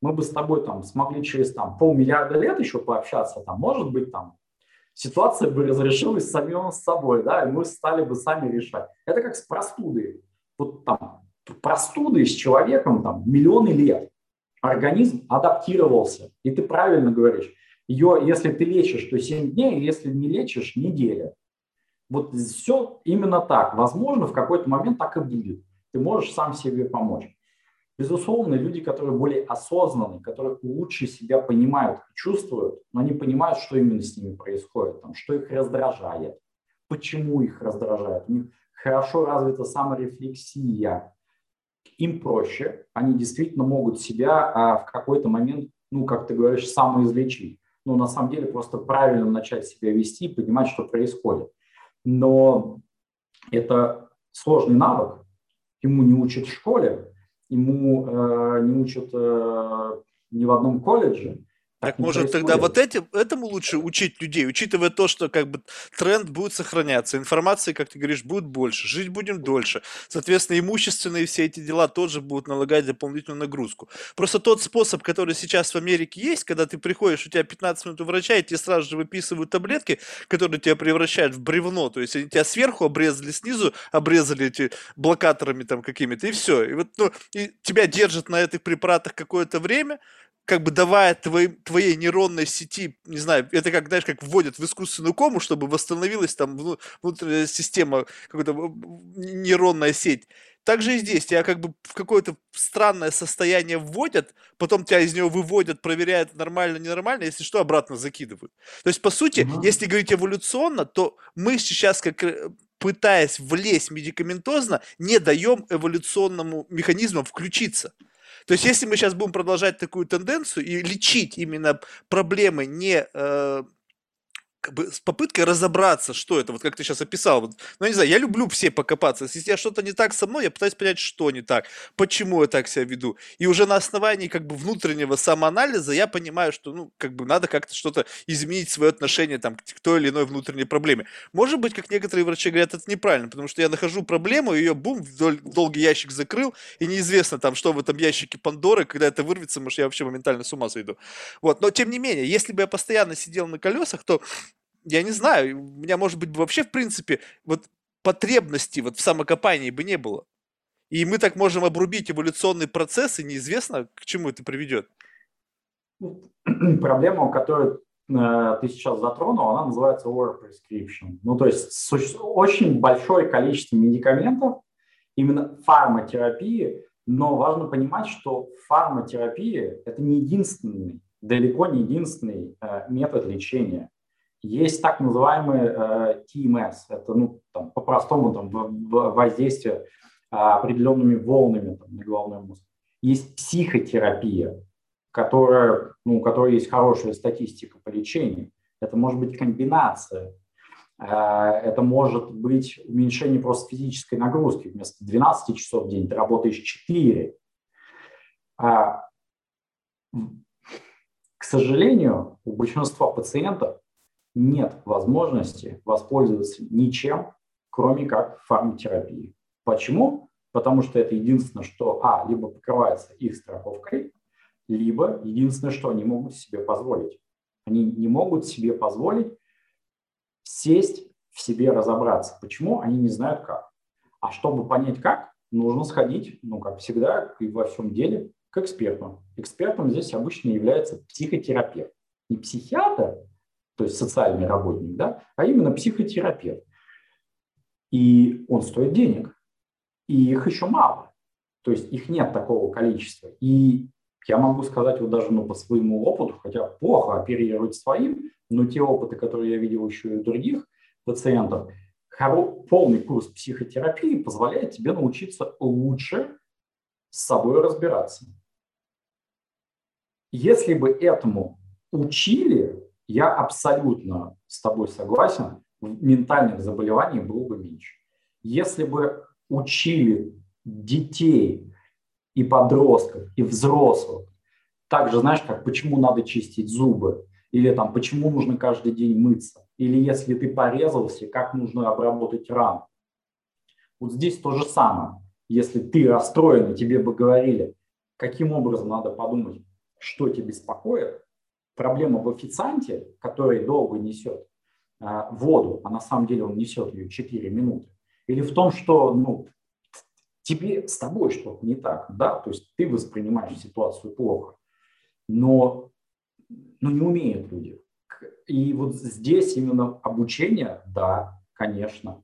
мы бы с тобой там, смогли через там, полмиллиарда лет еще пообщаться, там, может быть, там, ситуация бы разрешилась самим собой, да, и мы стали бы сами решать. Это как с простудой. Вот там простуды с человеком там, миллионы лет. Организм адаптировался. И ты правильно говоришь. Ее, если ты лечишь, то 7 дней, если не лечишь, неделя. Вот все именно так. Возможно, в какой-то момент так и будет. Ты можешь сам себе помочь. Безусловно, люди, которые более осознанные, которые лучше себя понимают и чувствуют, но они понимают, что именно с ними происходит, там, что их раздражает, почему их раздражает. У них хорошо развита саморефлексия. Им проще, они действительно могут себя а, в какой-то момент, ну, как ты говоришь, самоизлечить. Ну, на самом деле, просто правильно начать себя вести и понимать, что происходит но это сложный навык, ему не учат в школе, ему э, не учат э, ни в одном колледже, так, может происходит. тогда вот этим, этому лучше учить людей, учитывая то, что как бы тренд будет сохраняться, информации, как ты говоришь, будет больше, жить будем дольше. Соответственно, имущественные все эти дела тоже будут налагать дополнительную нагрузку. Просто тот способ, который сейчас в Америке есть, когда ты приходишь, у тебя 15 минут у врача, и тебе сразу же выписывают таблетки, которые тебя превращают в бревно. То есть они тебя сверху обрезали, снизу обрезали эти блокаторами там какими-то, и все. И вот ну, и тебя держат на этих препаратах какое-то время, как бы давая твоей, твоей нейронной сети, не знаю, это как, знаешь, как вводят в искусственную кому, чтобы восстановилась там внутренняя система, какая-то нейронная сеть. Также и здесь тебя как бы в какое-то странное состояние вводят, потом тебя из него выводят, проверяют нормально, ненормально, если что, обратно закидывают. То есть, по сути, uh-huh. если говорить эволюционно, то мы сейчас как э, пытаясь влезть медикаментозно, не даем эволюционному механизму включиться. То есть, если мы сейчас будем продолжать такую тенденцию и лечить именно проблемы не э, как бы с попыткой разобраться, что это, вот как ты сейчас описал. Вот, ну, не знаю, я люблю все покопаться. Если я что-то не так со мной, я пытаюсь понять, что не так, почему я так себя веду. И уже на основании как бы внутреннего самоанализа я понимаю, что, ну, как бы надо как-то что-то изменить свое отношение там к той или иной внутренней проблеме. Может быть, как некоторые врачи говорят, это неправильно, потому что я нахожу проблему, ее бум, вдоль, долгий ящик закрыл, и неизвестно там, что в этом ящике Пандоры, когда это вырвется, может, я вообще моментально с ума сойду. Вот, но тем не менее, если бы я постоянно сидел на колесах, то я не знаю, у меня, может быть, вообще, в принципе, вот потребности вот в самокопании бы не было. И мы так можем обрубить эволюционный процесс, и неизвестно, к чему это приведет. Проблема, которую э, ты сейчас затронул, она называется over-prescription. Ну, то есть очень большое количество медикаментов, именно фармотерапии, но важно понимать, что фармотерапия – это не единственный, далеко не единственный э, метод лечения. Есть так называемый э, TMS, это ну, там, по-простому там, воздействие э, определенными волнами там, на головной мозг. Есть психотерапия, которая, ну, у которой есть хорошая статистика по лечению. Это может быть комбинация. Э, это может быть уменьшение просто физической нагрузки. Вместо 12 часов в день ты работаешь 4. А, к сожалению, у большинства пациентов нет возможности воспользоваться ничем, кроме как фармотерапией. Почему? Потому что это единственное, что, а, либо покрывается их страховкой, либо единственное, что они могут себе позволить. Они не могут себе позволить сесть в себе разобраться. Почему? Они не знают как. А чтобы понять как, нужно сходить, ну, как всегда, и во всем деле, к эксперту. Экспертом здесь обычно является психотерапевт. Не психиатр, то есть социальный работник, да, а именно психотерапевт. И он стоит денег. И их еще мало. То есть их нет такого количества. И я могу сказать вот даже ну, по своему опыту, хотя плохо оперировать своим, но те опыты, которые я видел еще и у других пациентов, полный курс психотерапии позволяет тебе научиться лучше с собой разбираться. Если бы этому учили, я абсолютно с тобой согласен, ментальных заболеваний было бы меньше. Если бы учили детей и подростков, и взрослых, также, знаешь, как почему надо чистить зубы, или там почему нужно каждый день мыться, или если ты порезался, как нужно обработать рану. Вот здесь то же самое. Если ты расстроен, тебе бы говорили, каким образом надо подумать, что тебя беспокоит, проблема в официанте, который долго несет а, воду, а на самом деле он несет ее 4 минуты, или в том, что ну, тебе с тобой что-то не так, да, то есть ты воспринимаешь ситуацию плохо, но ну, не умеют люди. И вот здесь именно обучение, да, конечно.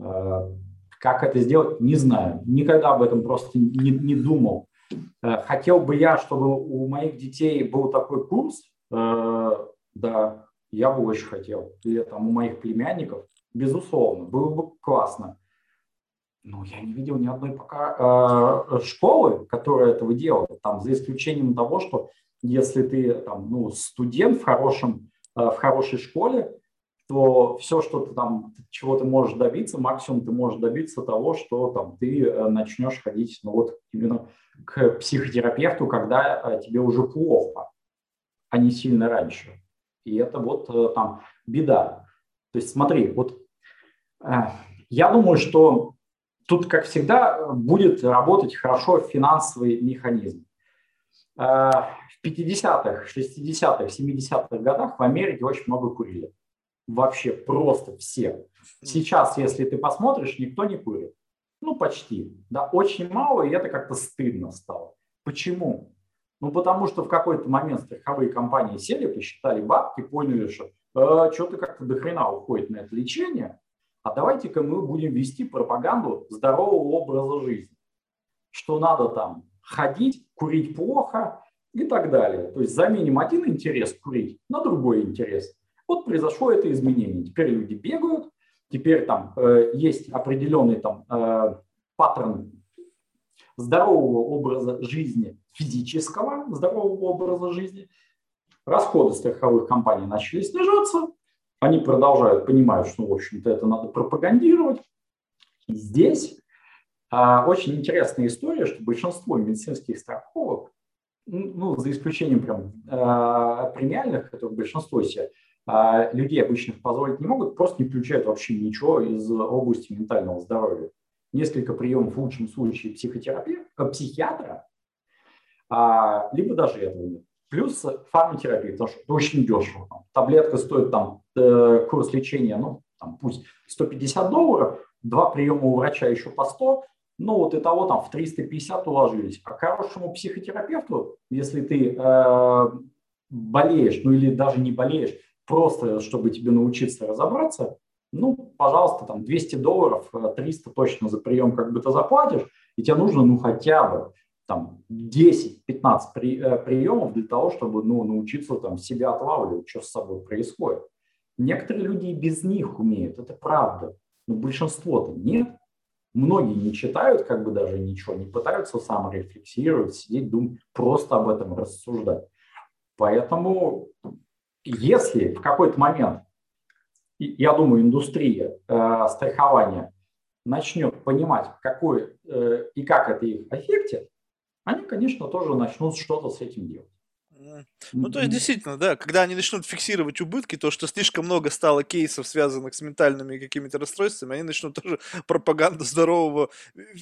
А, как это сделать, не знаю. Никогда об этом просто не, не думал. А, хотел бы я, чтобы у моих детей был такой курс, да, я бы очень хотел. Или там у моих племянников, безусловно, было бы классно. Но я не видел ни одной пока э, школы, которая этого делает. Там, за исключением того, что если ты там, ну, студент в, хорошем, э, в хорошей школе, то все, что ты там, чего ты можешь добиться, максимум ты можешь добиться того, что там ты э, начнешь ходить, ну вот именно к психотерапевту, когда э, тебе уже плохо а не сильно раньше. И это вот э, там беда. То есть смотри, вот э, я думаю, что тут, как всегда, будет работать хорошо финансовый механизм. Э, в 50-х, 60-х, 70-х годах в Америке очень много курили. Вообще просто все. Сейчас, если ты посмотришь, никто не курит. Ну, почти. Да, очень мало, и это как-то стыдно стало. Почему? Ну, потому что в какой-то момент страховые компании сели, посчитали бабки, поняли, что э, что-то как-то до хрена уходит на это лечение, а давайте-ка мы будем вести пропаганду здорового образа жизни. Что надо там ходить, курить плохо и так далее. То есть заменим один интерес курить на другой интерес. Вот произошло это изменение. Теперь люди бегают, теперь там э, есть определенный там э, паттерн здорового образа жизни, физического здорового образа жизни, расходы страховых компаний начали снижаться, Они продолжают, понимают, что, в общем-то, это надо пропагандировать. И здесь а, очень интересная история, что большинство медицинских страховок, ну, за исключением прям а, премиальных, которые большинство себе а, людей обычных позволить не могут, просто не включают вообще ничего из области ментального здоровья. Несколько приемов в лучшем случае психотерапевта, психиатра, а, либо даже этого нет. Плюс фарматерапия, потому что это очень дешево. Таблетка стоит там э, курс лечения, ну, там, пусть 150 долларов, два приема у врача еще по 100, ну вот и того там в 350 уложились. А хорошему психотерапевту, если ты э, болеешь, ну или даже не болеешь, просто чтобы тебе научиться разобраться, ну, пожалуйста, там 200 долларов, 300 э, точно за прием как бы ты заплатишь, и тебе нужно, ну, хотя бы там 10-15 при, э, приемов для того, чтобы, ну, научиться там себя отлавливать, что с собой происходит. Некоторые люди и без них умеют, это правда, но большинство-то нет. Многие не читают, как бы даже ничего, не пытаются саморефлексировать, сидеть, думать, просто об этом рассуждать. Поэтому если в какой-то момент, я думаю, индустрия э, страхования начнет понимать, какой э, и как это их аффектит, они, конечно, тоже начнут что-то с этим делать. Ну, то есть, действительно, да, когда они начнут фиксировать убытки, то, что слишком много стало кейсов, связанных с ментальными какими-то расстройствами, они начнут тоже пропаганду здорового,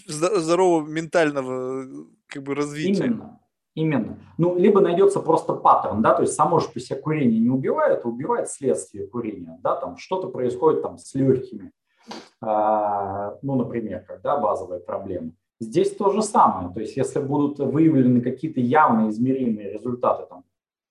здорового ментального как бы развития. Именно. Именно. Ну, либо найдется просто паттерн, да, то есть само же по себе курение не убивает, а убивает следствие курения, да, там что-то происходит там с легкими, а, ну, например, когда базовая проблема. Здесь то же самое, то есть если будут выявлены какие-то явные измеримые результаты, там,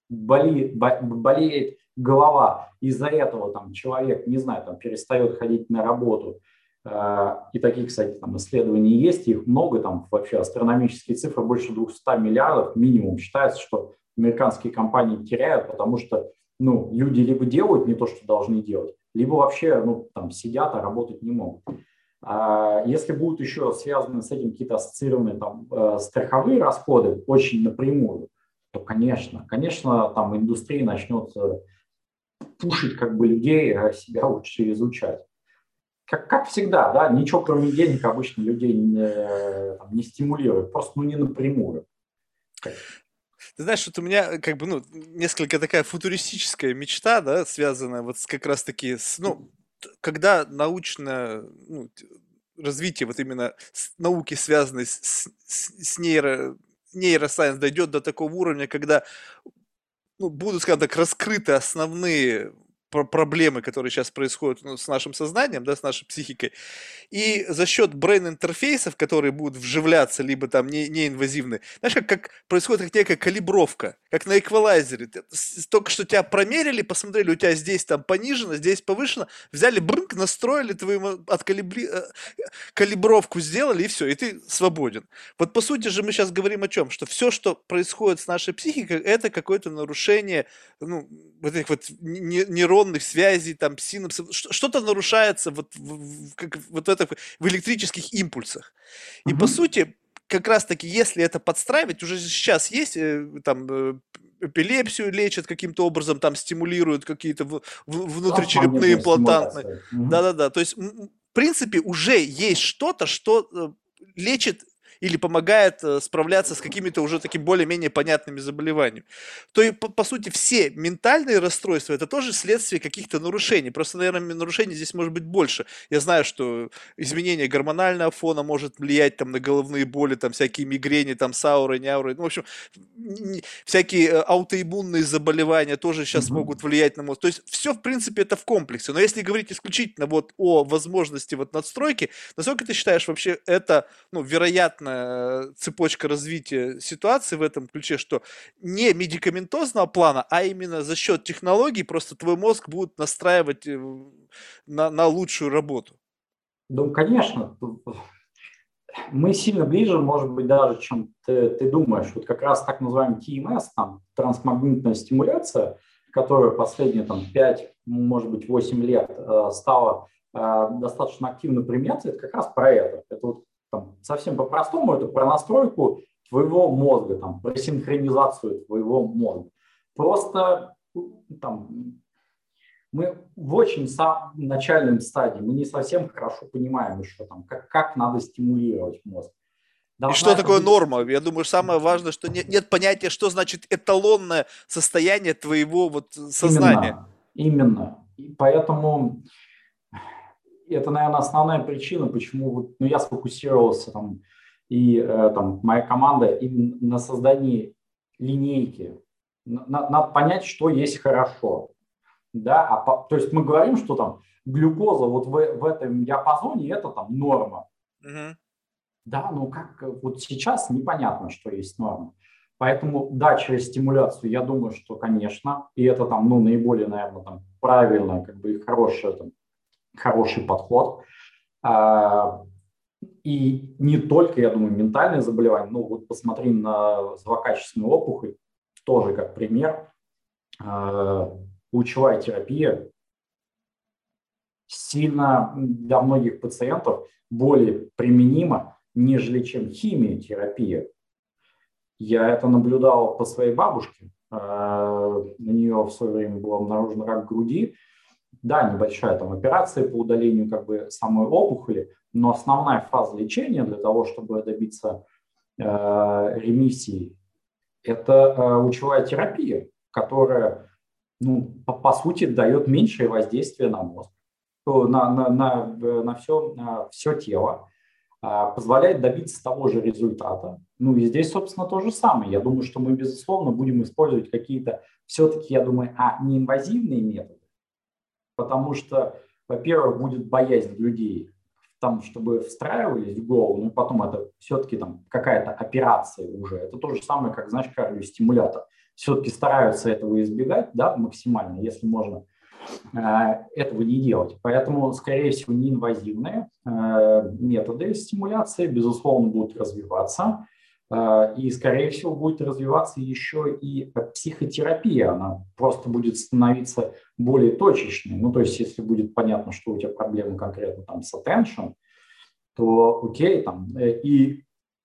болеет, болеет голова, из-за этого там человек, не знаю, там перестает ходить на работу, а, и таких, кстати, там исследований есть, их много, там вообще астрономические цифры, больше 200 миллиардов минимум считается, что американские компании теряют, потому что ну, люди либо делают не то, что должны делать, либо вообще ну, там, сидят, а работать не могут. А если будут еще связаны с этим какие-то ассоциированные там, э, страховые расходы очень напрямую, то, конечно, конечно, там индустрия начнет э, пушить как бы людей, а себя лучше изучать как, как всегда, да, ничего кроме денег обычно людей не, там, не стимулирует, просто ну, не напрямую. Ты знаешь, вот у меня как бы, ну, несколько такая футуристическая мечта, да, связанная вот с, как раз-таки с, ну, когда научное ну, развитие вот именно науки, связанной с, с, с нейро, нейросайенс, дойдет до такого уровня, когда ну, будут, скажем так, раскрыты основные проблемы, которые сейчас происходят ну, с нашим сознанием, да, с нашей психикой. И за счет брейн-интерфейсов, которые будут вживляться, либо там не, неинвазивные, знаешь, как, как происходит как некая калибровка, как на эквалайзере. Ты, только что тебя промерили, посмотрели, у тебя здесь там понижено, здесь повышено, взяли брынк, настроили твою откалибри... Э, калибровку сделали, и все, и ты свободен. Вот по сути же мы сейчас говорим о чем? Что все, что происходит с нашей психикой, это какое-то нарушение ну, вот этих вот нейронных связей, там, синапсов, что-то нарушается вот, в, как, вот это, в электрических импульсах. И, угу. по сути, как раз-таки, если это подстраивать, уже сейчас есть э, там э, эпилепсию лечат каким-то образом, там стимулируют какие-то в, в, внутричерепные имплантанты. Да-да-да. То есть, в принципе, уже есть что-то, что э, лечит или помогает э, справляться с какими-то уже такими более-менее понятными заболеваниями. То и, по, по сути, все ментальные расстройства – это тоже следствие каких-то нарушений. Просто, наверное, нарушений здесь может быть больше. Я знаю, что изменение гормонального фона может влиять там, на головные боли, там, всякие мигрени, там, сауры, няуры. Ну, в общем, всякие э, аутоиммунные заболевания тоже сейчас угу. могут влиять на мозг. То есть все, в принципе, это в комплексе. Но если говорить исключительно вот о возможности вот надстройки, насколько ты считаешь вообще это, ну, вероятно, понятная цепочка развития ситуации в этом ключе, что не медикаментозного плана, а именно за счет технологий просто твой мозг будет настраивать э, на, на лучшую работу. Ну, конечно. Мы сильно ближе, может быть, даже, чем ты, ты думаешь. Вот как раз так называемый TMS, там, трансмагнитная стимуляция, которая последние там, 5, может быть, 8 лет э, стала э, достаточно активно применяться, это как раз про это. Это вот там, совсем по-простому, это про настройку твоего мозга, там, про синхронизацию твоего мозга. Просто там, мы в очень сам, начальном стадии, мы не совсем хорошо понимаем, что там, как, как надо стимулировать мозг. Должна и что такое быть... норма? Я думаю, самое важное, что нет, нет понятия, что значит эталонное состояние твоего вот сознания. Именно. именно. И поэтому это, наверное, основная причина, почему вот, ну, я сфокусировался там, и э, там, моя команда именно на создании линейки. Надо понять, что есть хорошо. Да? А по, то есть мы говорим, что там глюкоза вот в, в этом диапазоне это там норма. Угу. Да, ну как вот сейчас непонятно, что есть норма. Поэтому, да, через стимуляцию, я думаю, что, конечно, и это там, ну, наиболее, наверное, там, правильно, как бы, хороший, там, хороший подход. А, и не только, я думаю, ментальные заболевания, ну, вот посмотри на злокачественную опухоль, тоже как пример. А, лучевая терапия сильно для многих пациентов более применима, нежели чем химиотерапия. Я это наблюдал по своей бабушке. На нее в свое время был обнаружен рак груди. Да, небольшая там операция по удалению как бы самой опухоли, но основная фаза лечения для того, чтобы добиться э, ремиссии, это э, лучевая терапия, которая, ну, по, по сути, дает меньшее воздействие на мозг, на, на, на, на, все, на все тело. А, позволяет добиться того же результата. Ну и здесь, собственно, то же самое. Я думаю, что мы, безусловно, будем использовать какие-то все-таки, я думаю, а, неинвазивные методы, потому что, во-первых, будет боязнь людей там, чтобы встраивались в голову, ну и потом это все-таки там какая-то операция уже. Это то же самое, как, знаешь, кардиостимулятор. Все-таки стараются этого избегать, да, максимально, если можно Э, этого не делать. Поэтому, скорее всего, неинвазивные э, методы стимуляции, безусловно, будут развиваться. Э, и, скорее всего, будет развиваться еще и психотерапия. Она просто будет становиться более точечной. Ну, то есть, если будет понятно, что у тебя проблемы конкретно там с attention, то окей, там, и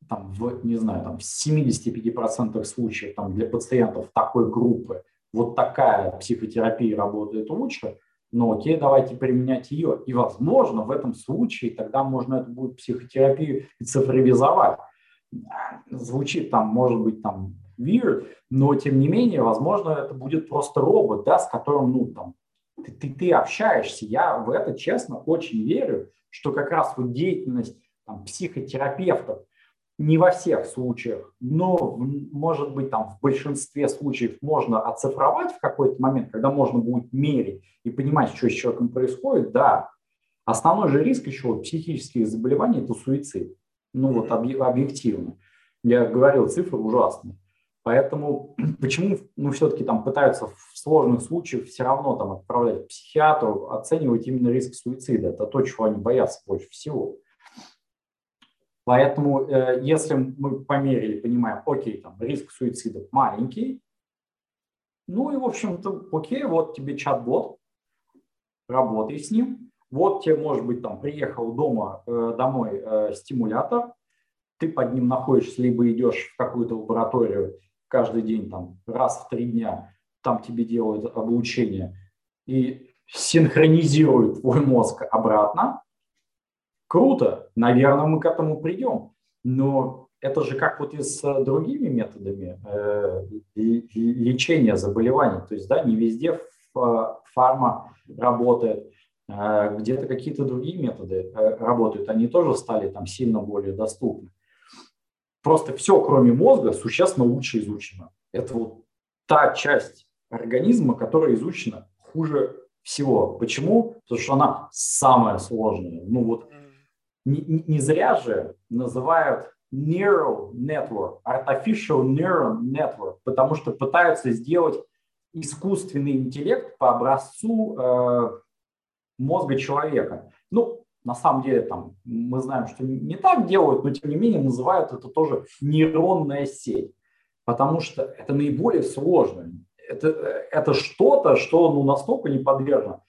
там, в, не знаю, там, в 75% случаев там, для пациентов такой группы вот такая психотерапия работает лучше, но окей, давайте применять ее. И, возможно, в этом случае тогда можно эту будет психотерапию и цифровизовать. Звучит там, может быть, там weird, но тем не менее, возможно, это будет просто робот, да, с которым, ну, там, ты, ты, ты общаешься. Я в это, честно, очень верю, что как раз вот деятельность там, психотерапевтов – не во всех случаях, но, может быть, там в большинстве случаев можно оцифровать в какой-то момент, когда можно будет мерить и понимать, что с человеком происходит, да. Основной же риск еще психических заболеваний – это суицид. Ну вот объективно. Я говорил, цифры ужасные. Поэтому почему ну, все-таки там пытаются в сложных случаях все равно там отправлять к психиатру, оценивать именно риск суицида. Это то, чего они боятся больше всего. Поэтому, э, если мы померили, понимаем, окей, там риск суицида маленький, ну и, в общем-то, окей, вот тебе чат-бот, работай с ним. Вот тебе, может быть, там приехал дома, э, домой э, стимулятор, ты под ним находишься, либо идешь в какую-то лабораторию каждый день, там, раз в три дня, там тебе делают облучение и синхронизируют твой мозг обратно, Круто, наверное, мы к этому придем. Но это же как вот и с другими методами э, лечения заболеваний. То есть, да, не везде фарма работает, где-то какие-то другие методы э, работают. Они тоже стали там сильно более доступны. Просто все, кроме мозга, существенно лучше изучено. Это вот та часть организма, которая изучена хуже всего. Почему? Потому что она самая сложная. Ну вот не, не зря же называют neural network, artificial neural network, потому что пытаются сделать искусственный интеллект по образцу э, мозга человека. Ну, на самом деле, там, мы знаем, что не так делают, но тем не менее называют это тоже нейронная сеть, потому что это наиболее сложно. Это, это что-то, что ну, настолько не подвержено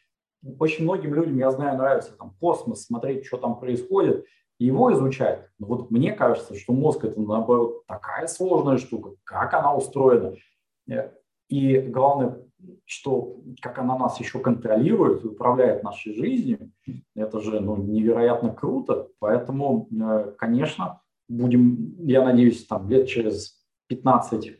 очень многим людям, я знаю, нравится там космос, смотреть, что там происходит, его изучать. Но вот мне кажется, что мозг это, наоборот, такая сложная штука, как она устроена. И главное, что как она нас еще контролирует и управляет нашей жизнью, это же ну, невероятно круто. Поэтому, э, конечно, будем, я надеюсь, там лет через 15-10,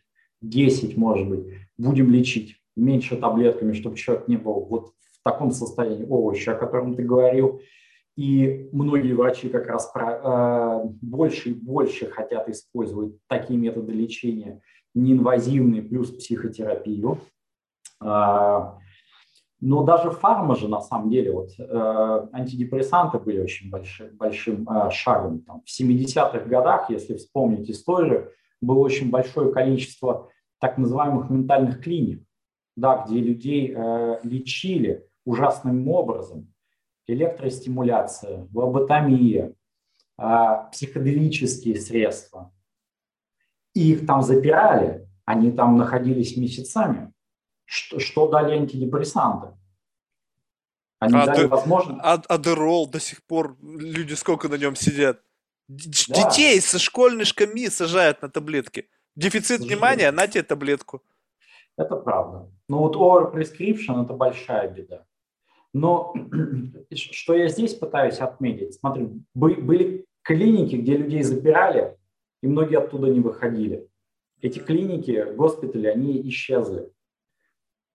может быть, будем лечить меньше таблетками, чтобы человек не был вот в таком состоянии овоща, о котором ты говорил. И многие врачи как раз про, э, больше и больше хотят использовать такие методы лечения, неинвазивные плюс психотерапию. Но даже фарма же на самом деле, вот э, антидепрессанты были очень большим, большим э, шагом. Там, в 70-х годах, если вспомнить историю, было очень большое количество так называемых ментальных клиник, да, где людей э, лечили ужасным образом. Электростимуляция, лоботомия, э, психоделические средства. И их там запирали, они там находились месяцами. Что, что дали антидепрессанты? Они а дали возможность... А, Адерол до сих пор, люди сколько на нем сидят. Да. Детей со школьной шками сажают на таблетки. Дефицит внимания, на тебе таблетку. Это правда. Но вот over prescription – это большая беда. Но что я здесь пытаюсь отметить, смотри, были клиники, где людей запирали, и многие оттуда не выходили. Эти клиники, госпитали, они исчезли.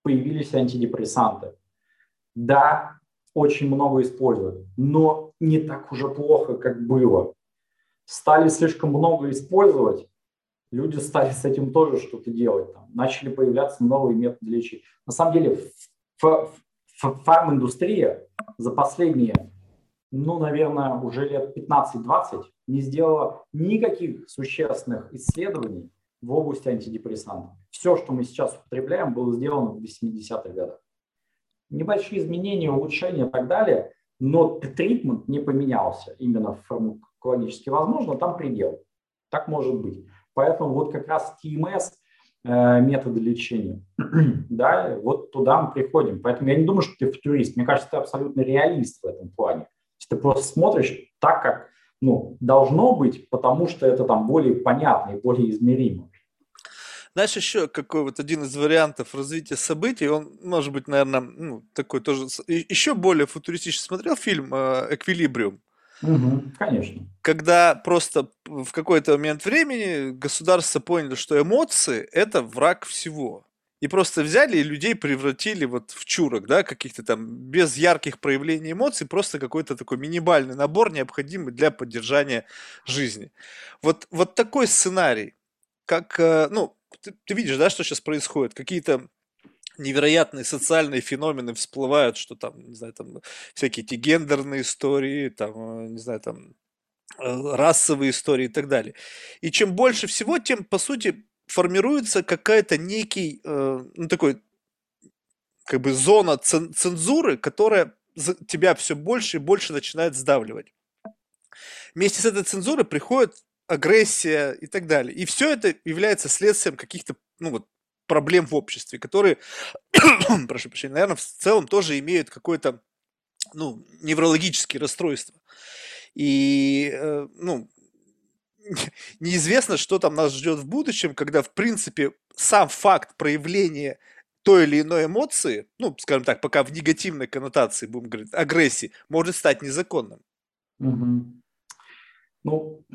Появились антидепрессанты. Да, очень много используют, но не так уже плохо, как было. Стали слишком много использовать, люди стали с этим тоже что-то делать. Там, начали появляться новые методы лечения. На самом деле фарм-индустрия за последние, ну, наверное, уже лет 15-20 не сделала никаких существенных исследований в области антидепрессантов. Все, что мы сейчас употребляем, было сделано в 80-х годах. Небольшие изменения, улучшения и так далее, но тритмент не поменялся именно фармакологически. Возможно, там предел. Так может быть. Поэтому вот как раз ТМС э, методы лечения, да, вот туда мы приходим. Поэтому я не думаю, что ты футурист. Мне кажется, ты абсолютно реалист в этом плане. Ты просто смотришь так, как ну, должно быть, потому что это там более понятно и более измеримо. Знаешь, еще какой вот один из вариантов развития событий, он, может быть, наверное, ну, такой тоже, еще более футуристический. Смотрел фильм «Эквилибриум»? Угу, конечно. Когда просто в какой-то момент времени государство поняли, что эмоции – это враг всего. И просто взяли и людей превратили вот в чурок, да, каких-то там без ярких проявлений эмоций, просто какой-то такой минимальный набор, необходимый для поддержания жизни. Вот, вот такой сценарий, как, э, ну, ты, ты видишь, да, что сейчас происходит, какие-то невероятные социальные феномены всплывают, что там, не знаю, там всякие эти гендерные истории, там, э, не знаю, там э, расовые истории и так далее. И чем больше всего, тем, по сути, формируется какая-то некий, э, ну, такой, как бы зона цензуры, которая тебя все больше и больше начинает сдавливать. Вместе с этой цензурой приходит агрессия и так далее. И все это является следствием каких-то, ну вот, проблем в обществе, которые, прошу прощения, наверное, в целом тоже имеют какое-то, ну, неврологические расстройства. И, э, ну, неизвестно, что там нас ждет в будущем, когда, в принципе, сам факт проявления той или иной эмоции, ну, скажем так, пока в негативной коннотации, будем говорить, агрессии, может стать незаконным. Угу. Ну,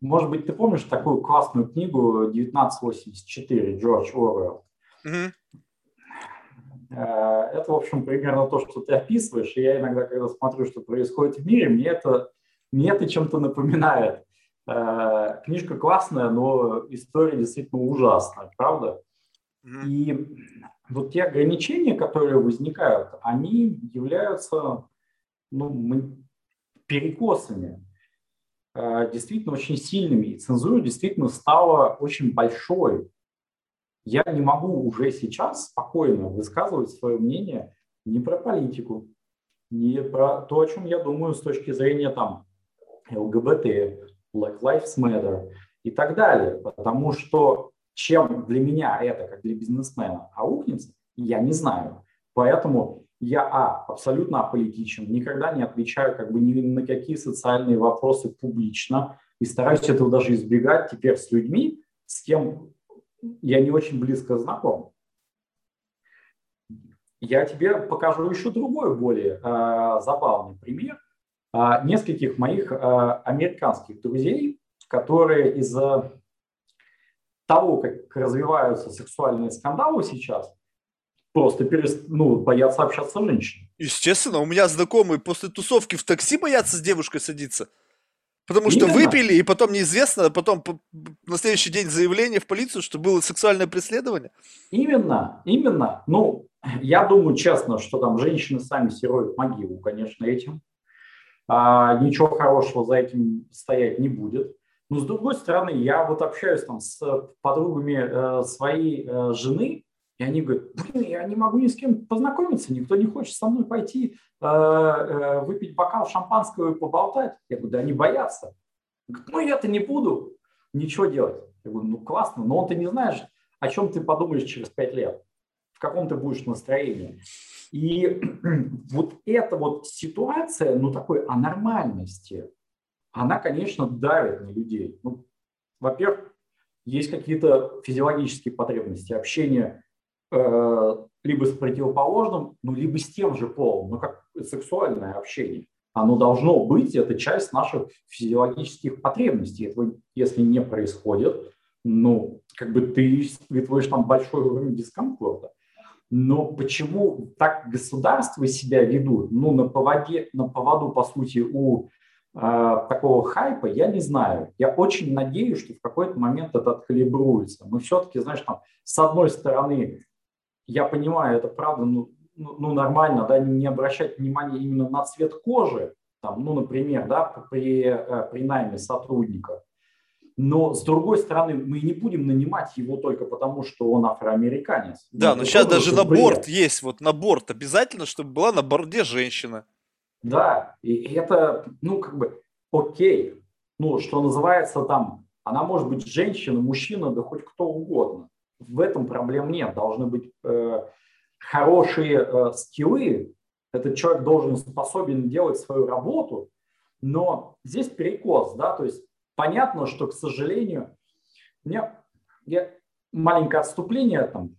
может быть, ты помнишь такую классную книгу 1984 Джордж Оруэлл? Mm-hmm. Это, в общем, примерно то, что ты описываешь. И я иногда, когда смотрю, что происходит в мире, мне это, мне это чем-то напоминает. Э, книжка классная, но история действительно ужасная, правда? Mm-hmm. И вот те ограничения, которые возникают, они являются ну, перекосами Э, действительно очень сильными, и цензура действительно стала очень большой. Я не могу уже сейчас спокойно высказывать свое мнение не про политику, не про то, о чем я думаю с точки зрения там ЛГБТ, Black Lives Matter и так далее, потому что чем для меня это, как для бизнесмена, аукнется, я не знаю. Поэтому я, а, абсолютно аполитичен, никогда не отвечаю как бы ни на какие социальные вопросы публично и стараюсь этого даже избегать теперь с людьми, с кем я не очень близко знаком. я тебе покажу еще другой, более э, забавный пример э, нескольких моих э, американских друзей, которые из-за того, как развиваются сексуальные скандалы сейчас, просто перест... ну, боятся общаться с женщинами. Естественно, у меня знакомые после тусовки в такси боятся с девушкой садиться. Потому что Именно. выпили, и потом неизвестно, а потом на следующий день заявление в полицию, что было сексуальное преследование. Именно, именно. Ну, я думаю честно, что там женщины сами строят могилу, конечно, этим. А, ничего хорошего за этим стоять не будет. Но с другой стороны, я вот общаюсь там с подругами э, своей э, жены, и они говорят, блин, я не могу ни с кем познакомиться, никто не хочет со мной пойти э, э, выпить бокал шампанского и поболтать. Я говорю, да они боятся. Говорят, ну я-то не буду ничего делать. Я говорю, ну классно, но ты не знаешь, о чем ты подумаешь через пять лет, в каком ты будешь настроении. И вот эта вот ситуация, ну такой анормальности, она, конечно, давит на людей. Ну, во-первых, есть какие-то физиологические потребности общения либо с противоположным, ну, либо с тем же полом, ну, как сексуальное общение. Оно должно быть, это часть наших физиологических потребностей. Этого, если не происходит, ну, как бы ты испытываешь там большой уровень дискомфорта. Но почему так государства себя ведут? Ну, на, поводе, на поводу, по сути, у э, такого хайпа, я не знаю. Я очень надеюсь, что в какой-то момент это откалибруется. Мы все-таки, знаешь, там, с одной стороны, я понимаю, это правда, ну, ну, ну нормально, да, не обращать внимания именно на цвет кожи, там, ну, например, да, при, э, при найме сотрудника. Но, с другой стороны, мы не будем нанимать его только потому, что он афроамериканец. Да, ну, но сейчас даже на борт есть, вот на борт обязательно, чтобы была на борде женщина. Да, и это, ну, как бы, окей. Ну, что называется там, она может быть женщина, мужчина, да хоть кто угодно в этом проблем нет. Должны быть э, хорошие э, скиллы. Этот человек должен способен делать свою работу, но здесь перекос, да, то есть понятно, что, к сожалению, мне я, маленькое отступление, там,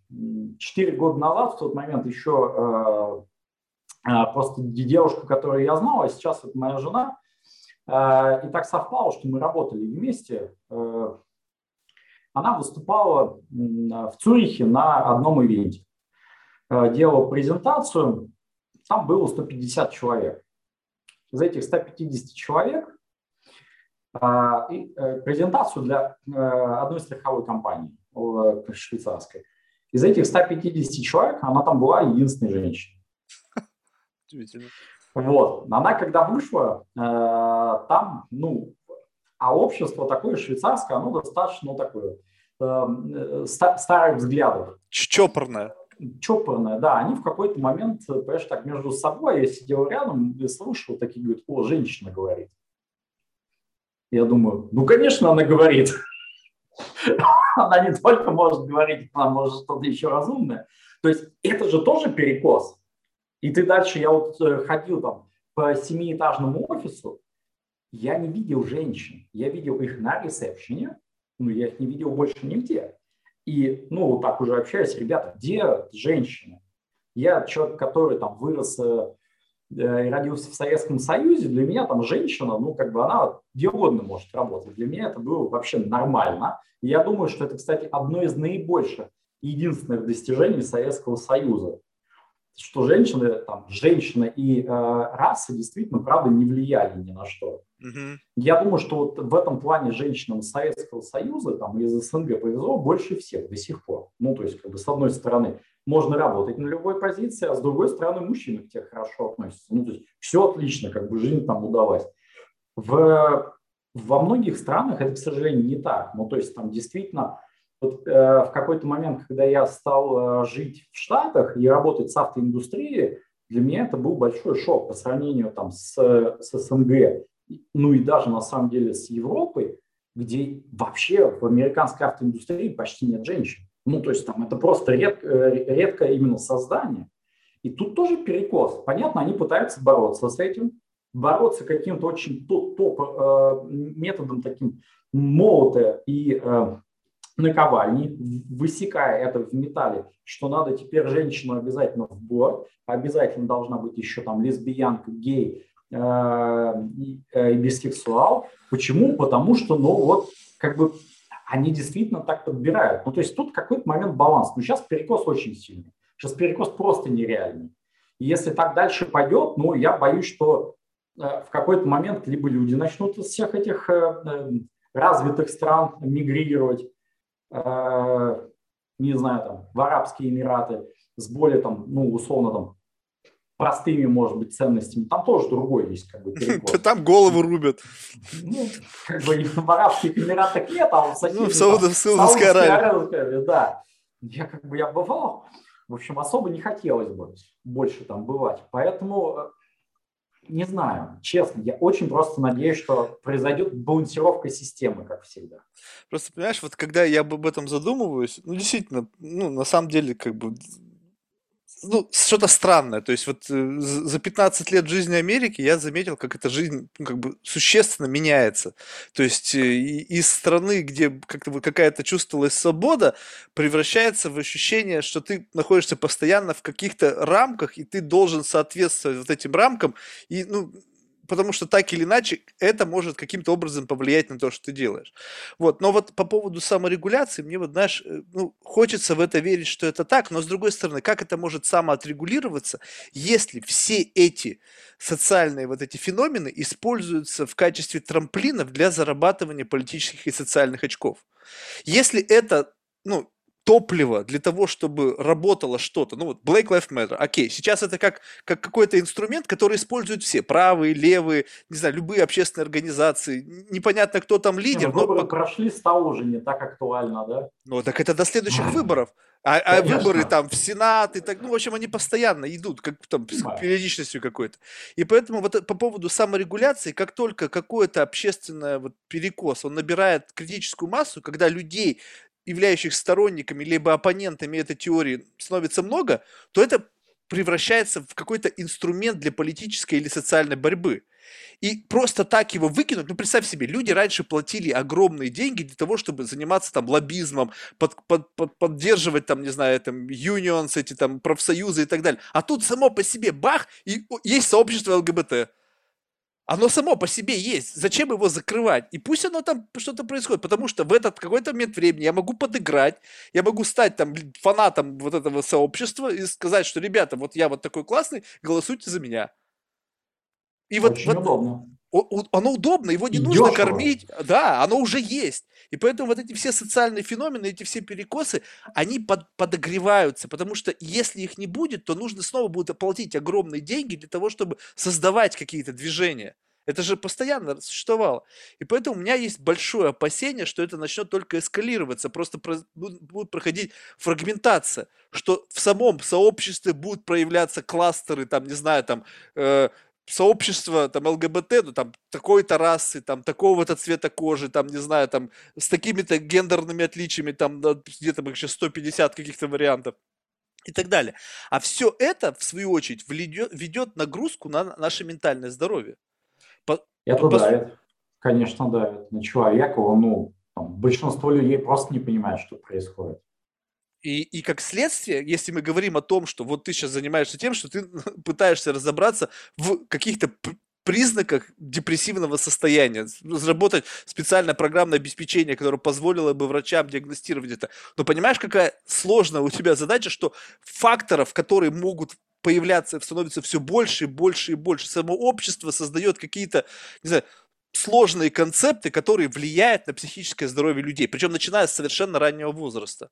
4 года назад, в тот момент еще э, э, просто девушка, которую я знал, а сейчас это моя жена, э, и так совпало, что мы работали вместе, э, она выступала в Цюрихе на одном ивенте. Э, делала презентацию, там было 150 человек. Из этих 150 человек э, э, презентацию для одной страховой компании швейцарской. Из этих 150 человек она там была единственной женщиной. Удивительно. Вот. Она когда вышла, там, ну, а общество такое швейцарское, оно достаточно такое э, старых взглядов. Чопорное. Чопорное, да. Они в какой-то момент, понимаешь, так между собой, я сидел рядом и слушал, такие говорят, о, женщина говорит. Я думаю, ну, конечно, она говорит. Она не только может говорить, она может что-то еще разумное. То есть это же тоже перекос. И ты дальше, я вот э, ходил там по семиэтажному офису, я не видел женщин, я видел их на ресепшене, но я их не видел больше нигде. И, ну, вот так уже общаюсь, ребята, где женщины? Я человек, который там вырос э, и родился в Советском Союзе, для меня там женщина, ну, как бы она где угодно может работать. Для меня это было вообще нормально. И я думаю, что это, кстати, одно из наибольших единственных достижений Советского Союза что женщины, там, женщина и э, раса действительно, правда, не влияли ни на что. Угу. Я думаю, что вот в этом плане женщинам Советского Союза, там, из СНГ повезло больше всех до сих пор. Ну, то есть, как бы, с одной стороны, можно работать на любой позиции, а с другой стороны, мужчины к тебе хорошо относятся. Ну, то есть, все отлично, как бы, жизнь там удалась. В, во многих странах это, к сожалению, не так. Ну, то есть, там действительно вот, э, в какой-то момент, когда я стал э, жить в Штатах и работать с автоиндустрией, для меня это был большой шок по сравнению там, с, с СНГ, ну и даже на самом деле с Европой, где вообще в американской автоиндустрии почти нет женщин. Ну, то есть там это просто редко, э, редко именно создание. И тут тоже перекос. Понятно, они пытаются бороться с этим, бороться каким-то очень топ э, методом таким молота и э, наковальни, высекая это в металле, что надо теперь женщину обязательно в бор, обязательно должна быть еще там лесбиянка, гей э, и, э, и бисексуал. Почему? Потому что, ну вот, как бы они действительно так подбирают. Ну, то есть тут какой-то момент баланс. Но сейчас перекос очень сильный. Сейчас перекос просто нереальный. И если так дальше пойдет, ну, я боюсь, что э, в какой-то момент либо люди начнут из всех этих э, э, развитых стран мигрировать, не знаю, там, в Арабские Эмираты с более, там, ну, условно, там, простыми, может быть, ценностями. Там тоже другой есть как бы перекос. Там голову рубят. Ну, как бы в Арабских Эмиратах нет, а в соседних... Ну, в Саудовской Аравии. Да. Я как бы, я бывал, в общем, особо не хотелось бы больше там бывать. Поэтому э, не знаю, честно, я очень просто надеюсь, что произойдет балансировка системы, как всегда. Просто, понимаешь, вот когда я об этом задумываюсь, ну, действительно, ну, на самом деле, как бы, ну, что-то странное. То есть вот э, за 15 лет жизни Америки я заметил, как эта жизнь ну, как бы существенно меняется. То есть э, из страны, где как-то какая-то чувствовалась свобода, превращается в ощущение, что ты находишься постоянно в каких-то рамках, и ты должен соответствовать вот этим рамкам. И, ну, потому что так или иначе это может каким-то образом повлиять на то, что ты делаешь. Вот. Но вот по поводу саморегуляции, мне вот, знаешь, э, ну, хочется в это верить, что это так, но с другой стороны, как это может самоотрегулироваться, если все эти социальные вот эти феномены используются в качестве трамплинов для зарабатывания политических и социальных очков? Если это ну, топливо для того, чтобы работало что-то. Ну вот Black Lives Matter, окей, сейчас это как, как какой-то инструмент, который используют все, правые, левые, не знаю, любые общественные организации. Непонятно, кто там лидер. Не, ну, выборы но... прошли, стало уже не так актуально, да? Ну так это до следующих выборов. А, а выборы там в Сенат и так, ну, в общем, они постоянно идут, как там, с периодичностью какой-то. И поэтому вот по поводу саморегуляции, как только какой-то общественный вот перекос, он набирает критическую массу, когда людей являющих сторонниками либо оппонентами этой теории становится много, то это превращается в какой-то инструмент для политической или социальной борьбы. И просто так его выкинуть, ну представь себе, люди раньше платили огромные деньги для того, чтобы заниматься там лоббизмом, под, под, под, поддерживать там, не знаю, там unions, эти там профсоюзы и так далее. А тут само по себе бах, и есть сообщество ЛГБТ. Оно само по себе есть. Зачем его закрывать? И пусть оно там что-то происходит, потому что в этот какой-то момент времени я могу подыграть, я могу стать там фанатом вот этого сообщества и сказать, что, ребята, вот я вот такой классный, голосуйте за меня. И вот, Очень вот удобно. Оно удобно, его не и нужно дешево. кормить. Да, оно уже есть. И поэтому вот эти все социальные феномены, эти все перекосы, они под, подогреваются, потому что если их не будет, то нужно снова будет оплатить огромные деньги для того, чтобы создавать какие-то движения. Это же постоянно существовало. И поэтому у меня есть большое опасение, что это начнет только эскалироваться, просто про, будет проходить фрагментация, что в самом сообществе будут проявляться кластеры, там, не знаю, там, э, сообщество там ЛГБТ, ну там такой-то расы, там такого-то цвета кожи, там не знаю, там с такими-то гендерными отличиями, там где-то их сейчас 150 каких-то вариантов и так далее. А все это, в свою очередь, ведет, ведет нагрузку на наше ментальное здоровье. По, это по... давит, конечно, давит на человека, ну, там, большинство людей просто не понимает, что происходит. И, и как следствие, если мы говорим о том, что вот ты сейчас занимаешься тем, что ты пытаешься разобраться в каких-то признаках депрессивного состояния, разработать специальное программное обеспечение, которое позволило бы врачам диагностировать это. Но понимаешь, какая сложная у тебя задача, что факторов, которые могут появляться, становится все больше и больше и больше. Само общество создает какие-то, не знаю, сложные концепты, которые влияют на психическое здоровье людей, причем начиная с совершенно раннего возраста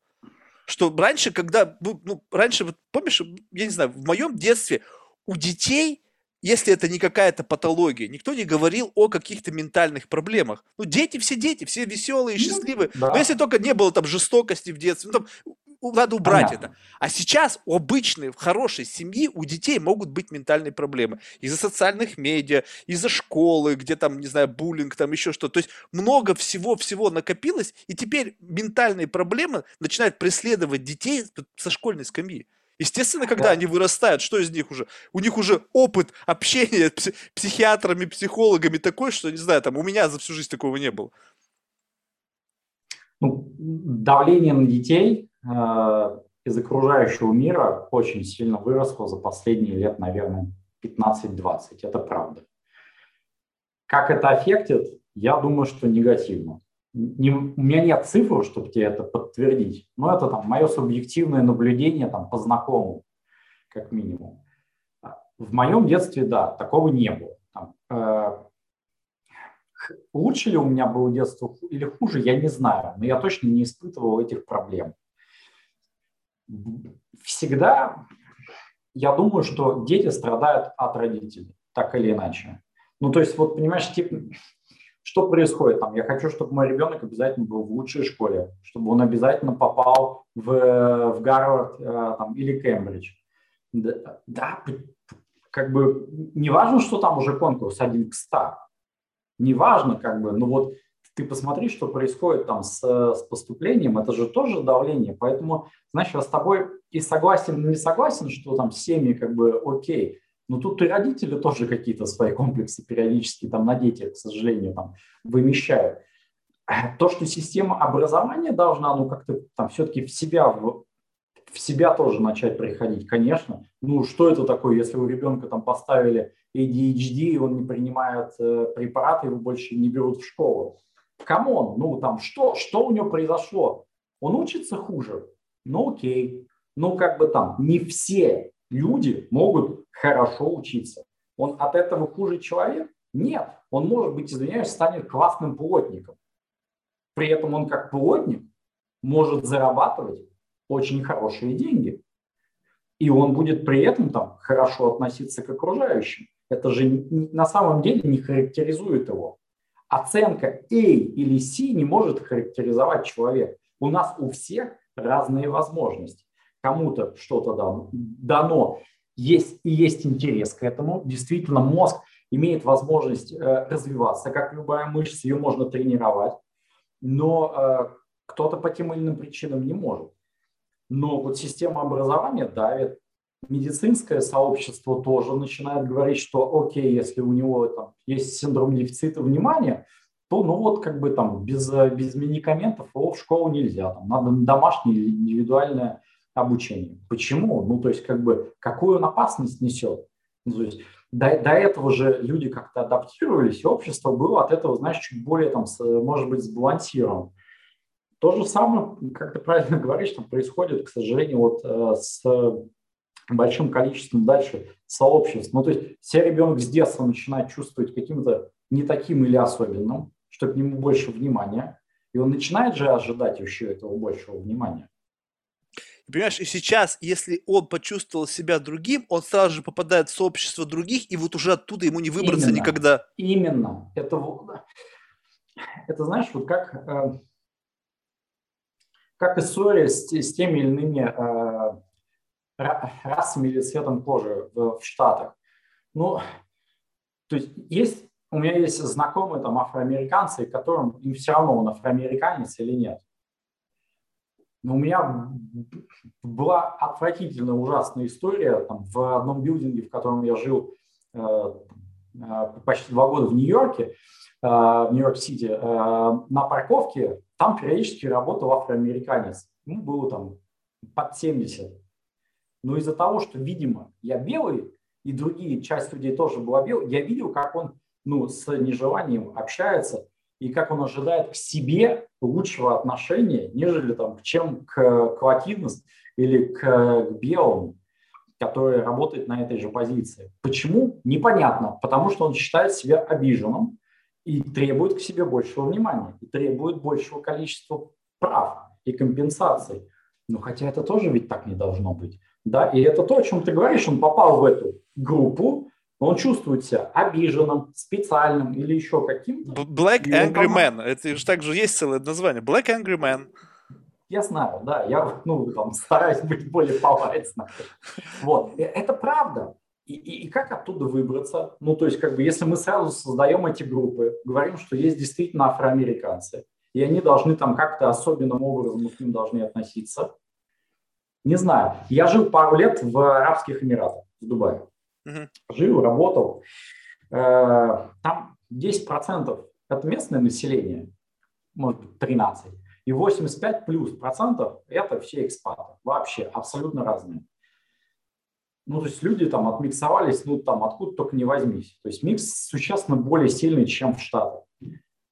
что раньше, когда, ну, раньше, вот, помнишь, я не знаю, в моем детстве у детей, если это не какая-то патология, никто не говорил о каких-то ментальных проблемах. Ну, дети, все дети, все веселые, ну, счастливые. Да. Но если только не было там жестокости в детстве, ну, там, надо убрать Понятно. это. А сейчас у обычной, хорошей семьи у детей могут быть ментальные проблемы. Из-за социальных медиа, из-за школы, где там, не знаю, буллинг, там еще что-то. То есть много всего-всего накопилось, и теперь ментальные проблемы начинают преследовать детей со школьной скамьи. Естественно, когда да. они вырастают, что из них уже? У них уже опыт общения с психиатрами, психологами такой, что, не знаю, там у меня за всю жизнь такого не было. Ну, давление на детей из окружающего мира очень сильно выросло за последние лет, наверное, 15-20. Это правда. Как это аффектит? Я думаю, что негативно. Не, у меня нет цифр, чтобы тебе это подтвердить, но это там мое субъективное наблюдение там, по знакомым, как минимум. В моем детстве, да, такого не было. Там, э, лучше ли у меня было детство или хуже, я не знаю, но я точно не испытывал этих проблем. Всегда я думаю, что дети страдают от родителей, так или иначе. Ну, то есть, вот, понимаешь, типа, что происходит там? Я хочу, чтобы мой ребенок обязательно был в лучшей школе, чтобы он обязательно попал в, в Гарвард э, там, или Кембридж. Да, да, как бы не важно, что там уже конкурс один к 100. Не важно, как бы, ну вот ты посмотри, что происходит там с, с поступлением, это же тоже давление. Поэтому, знаешь, я с тобой и согласен, и не согласен, что там семьи как бы окей. Но тут и родители тоже какие-то свои комплексы периодически там на детях, к сожалению, там вымещают. То, что система образования должна, ну, как-то там все-таки в себя, в, в себя тоже начать приходить, конечно. Ну, что это такое, если у ребенка там поставили ADHD, и он не принимает э, препараты, его больше не берут в школу. Come on, ну там что, что у него произошло? Он учится хуже? Ну окей. Ну как бы там не все люди могут хорошо учиться. Он от этого хуже человек? Нет. Он может быть, извиняюсь, станет классным плотником. При этом он как плотник может зарабатывать очень хорошие деньги. И он будет при этом там хорошо относиться к окружающим. Это же на самом деле не характеризует его оценка A или C не может характеризовать человека. У нас у всех разные возможности. Кому-то что-то дано, есть и есть интерес к этому. Действительно, мозг имеет возможность э, развиваться, как любая мышца, ее можно тренировать, но э, кто-то по тем или иным причинам не может. Но вот система образования давит медицинское сообщество тоже начинает говорить, что окей, если у него там, есть синдром дефицита внимания, то ну вот как бы там без, без медикаментов его в школу нельзя, там надо домашнее или индивидуальное обучение. Почему? Ну то есть как бы какую он опасность несет? Ну, то есть до, до этого же люди как-то адаптировались, и общество было от этого, знаешь, чуть более там, может быть, сбалансировано. То же самое, как ты правильно говоришь, там происходит, к сожалению, вот э, с большим количеством дальше сообществ. Ну, то есть все ребенок с детства начинает чувствовать каким-то не таким или особенным, что к нему больше внимания, и он начинает же ожидать еще этого большего внимания. Понимаешь, и сейчас, если он почувствовал себя другим, он сразу же попадает в сообщество других, и вот уже оттуда ему не выбраться именно, никогда. Именно. Это, это знаешь, вот как, э, как история с, с теми или иными э, расами или цветом кожи в, в Штатах. Ну, то есть есть, у меня есть знакомые там афроамериканцы, которым им все равно, он афроамериканец или нет. Но у меня была отвратительная, ужасная история там, в одном билдинге, в котором я жил э, э, почти два года в Нью-Йорке, э, в Нью-Йорк-Сити, э, на парковке там периодически работал афроамериканец. Ему было там под 70 но из-за того, что, видимо, я белый, и другие, часть людей тоже была белой, я видел, как он ну, с нежеланием общается, и как он ожидает к себе лучшего отношения, нежели там, чем к, к латинос или к, к белому, который работает на этой же позиции. Почему? Непонятно. Потому что он считает себя обиженным и требует к себе большего внимания, и требует большего количества прав и компенсаций. Но хотя это тоже ведь так не должно быть. Да? И это то, о чем ты говоришь, он попал в эту группу, он чувствует себя обиженным, специальным или еще каким-то. Black Angry Man. Это же также есть целое название. Black Angry Man. Я знаю, да. Я ну, там, стараюсь быть более полезным. Вот. Это правда. И, и, и как оттуда выбраться? Ну, то есть, как бы, если мы сразу создаем эти группы, говорим, что есть действительно афроамериканцы, и они должны там как-то особенным образом к ним должны относиться, не знаю. Я жил пару лет в Арабских Эмиратах, в Дубае. Uh-huh. Жил, работал. Э, там 10% это местное население, может быть, 13%. И 85 плюс процентов – это все экспаты. Вообще абсолютно разные. Ну, то есть люди там отмиксовались, ну, там откуда только не возьмись. То есть микс существенно более сильный, чем в Штатах.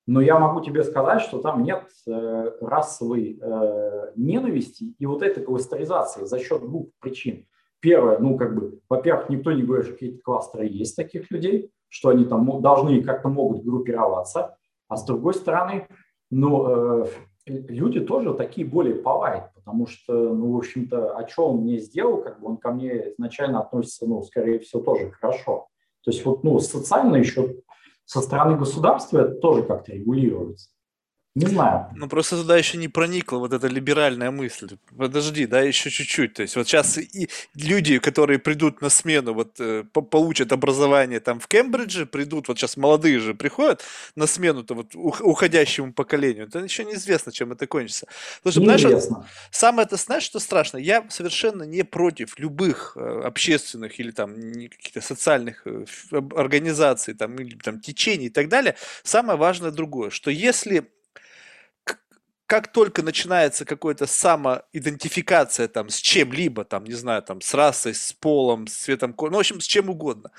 Но я могу тебе сказать, что там нет э, расовой э, ненависти и вот этой кластеризации за счет двух причин. Первое, ну, как бы, во-первых, никто не говорит, что какие-то кластеры есть таких людей, что они там должны как-то могут группироваться. А с другой стороны, ну, э, люди тоже такие более полайт, потому что, ну, в общем-то, а что он мне сделал, как бы он ко мне изначально относится, ну, скорее всего, тоже хорошо. То есть вот, ну, социально еще со стороны государства это тоже как-то регулируется. Не знаю. Ну, просто туда еще не проникла вот эта либеральная мысль. Подожди, да, еще чуть-чуть. То есть вот сейчас и люди, которые придут на смену, вот э, получат образование там в Кембридже, придут, вот сейчас молодые же приходят на смену-то вот уходящему поколению, это еще неизвестно, чем это кончится. Что, знаешь, вот, самое это, знаешь, что страшно? Я совершенно не против любых э, общественных или там каких-то социальных э, организаций, там, или там течений и так далее. Самое важное другое, что если как только начинается какая-то самоидентификация там с чем-либо, там, не знаю, там, с расой, с полом, с цветом кожи, ну, в общем, с чем угодно,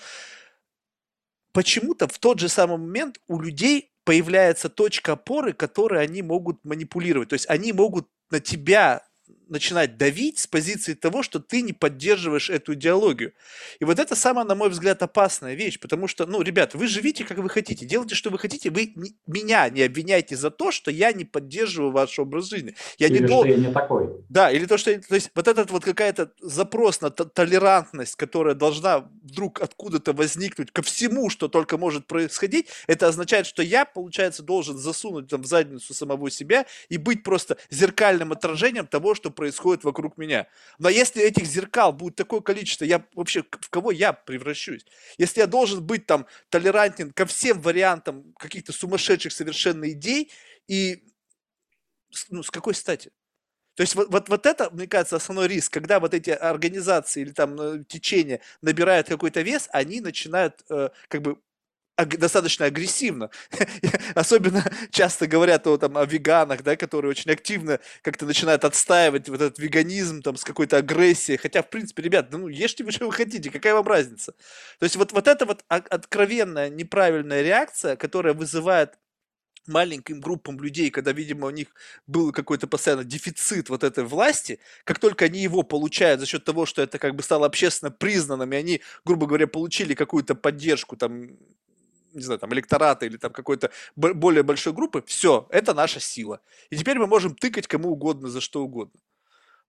почему-то в тот же самый момент у людей появляется точка опоры, которой они могут манипулировать. То есть они могут на тебя начинать давить с позиции того, что ты не поддерживаешь эту идеологию. И вот это самая, на мой взгляд, опасная вещь, потому что, ну, ребят, вы живите, как вы хотите, делайте, что вы хотите, вы не, меня не обвиняйте за то, что я не поддерживаю ваш образ жизни. Я или не дол... я не такой. Да, или то, что... То есть вот этот вот какая-то запрос на толерантность, которая должна вдруг откуда-то возникнуть ко всему, что только может происходить, это означает, что я, получается, должен засунуть там в задницу самого себя и быть просто зеркальным отражением того, что происходит вокруг меня. Но если этих зеркал будет такое количество, я вообще в кого я превращусь? Если я должен быть там толерантен ко всем вариантам каких-то сумасшедших совершенно идей, и ну, с какой стати? То есть вот, вот, вот это, мне кажется, основной риск, когда вот эти организации или там э, течения набирают какой-то вес, они начинают э, как бы достаточно агрессивно. Особенно часто говорят о, там, о веганах, да, которые очень активно как-то начинают отстаивать вот этот веганизм там, с какой-то агрессией. Хотя, в принципе, ребят, ну ешьте вы, что вы хотите, какая вам разница? То есть вот, вот эта вот откровенная неправильная реакция, которая вызывает маленьким группам людей, когда, видимо, у них был какой-то постоянно дефицит вот этой власти, как только они его получают за счет того, что это как бы стало общественно признанным, и они, грубо говоря, получили какую-то поддержку там не знаю, там, электората или там какой-то более большой группы, все, это наша сила. И теперь мы можем тыкать кому угодно за что угодно.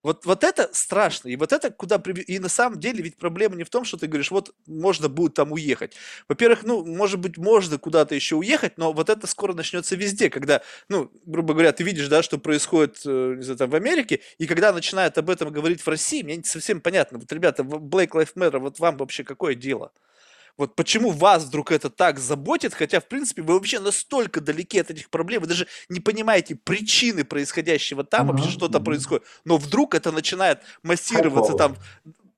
Вот, вот это страшно. И вот это куда... И на самом деле ведь проблема не в том, что ты говоришь, вот можно будет там уехать. Во-первых, ну, может быть, можно куда-то еще уехать, но вот это скоро начнется везде, когда, ну, грубо говоря, ты видишь, да, что происходит, э, не знаю, там в Америке, и когда начинают об этом говорить в России, мне не совсем понятно. Вот, ребята, Black Lives Matter, вот вам вообще какое дело? Вот почему вас вдруг это так заботит, хотя, в принципе, вы вообще настолько далеки от этих проблем, вы даже не понимаете причины происходящего там, uh-huh, вообще что-то uh-huh. происходит. Но вдруг это начинает массироваться там.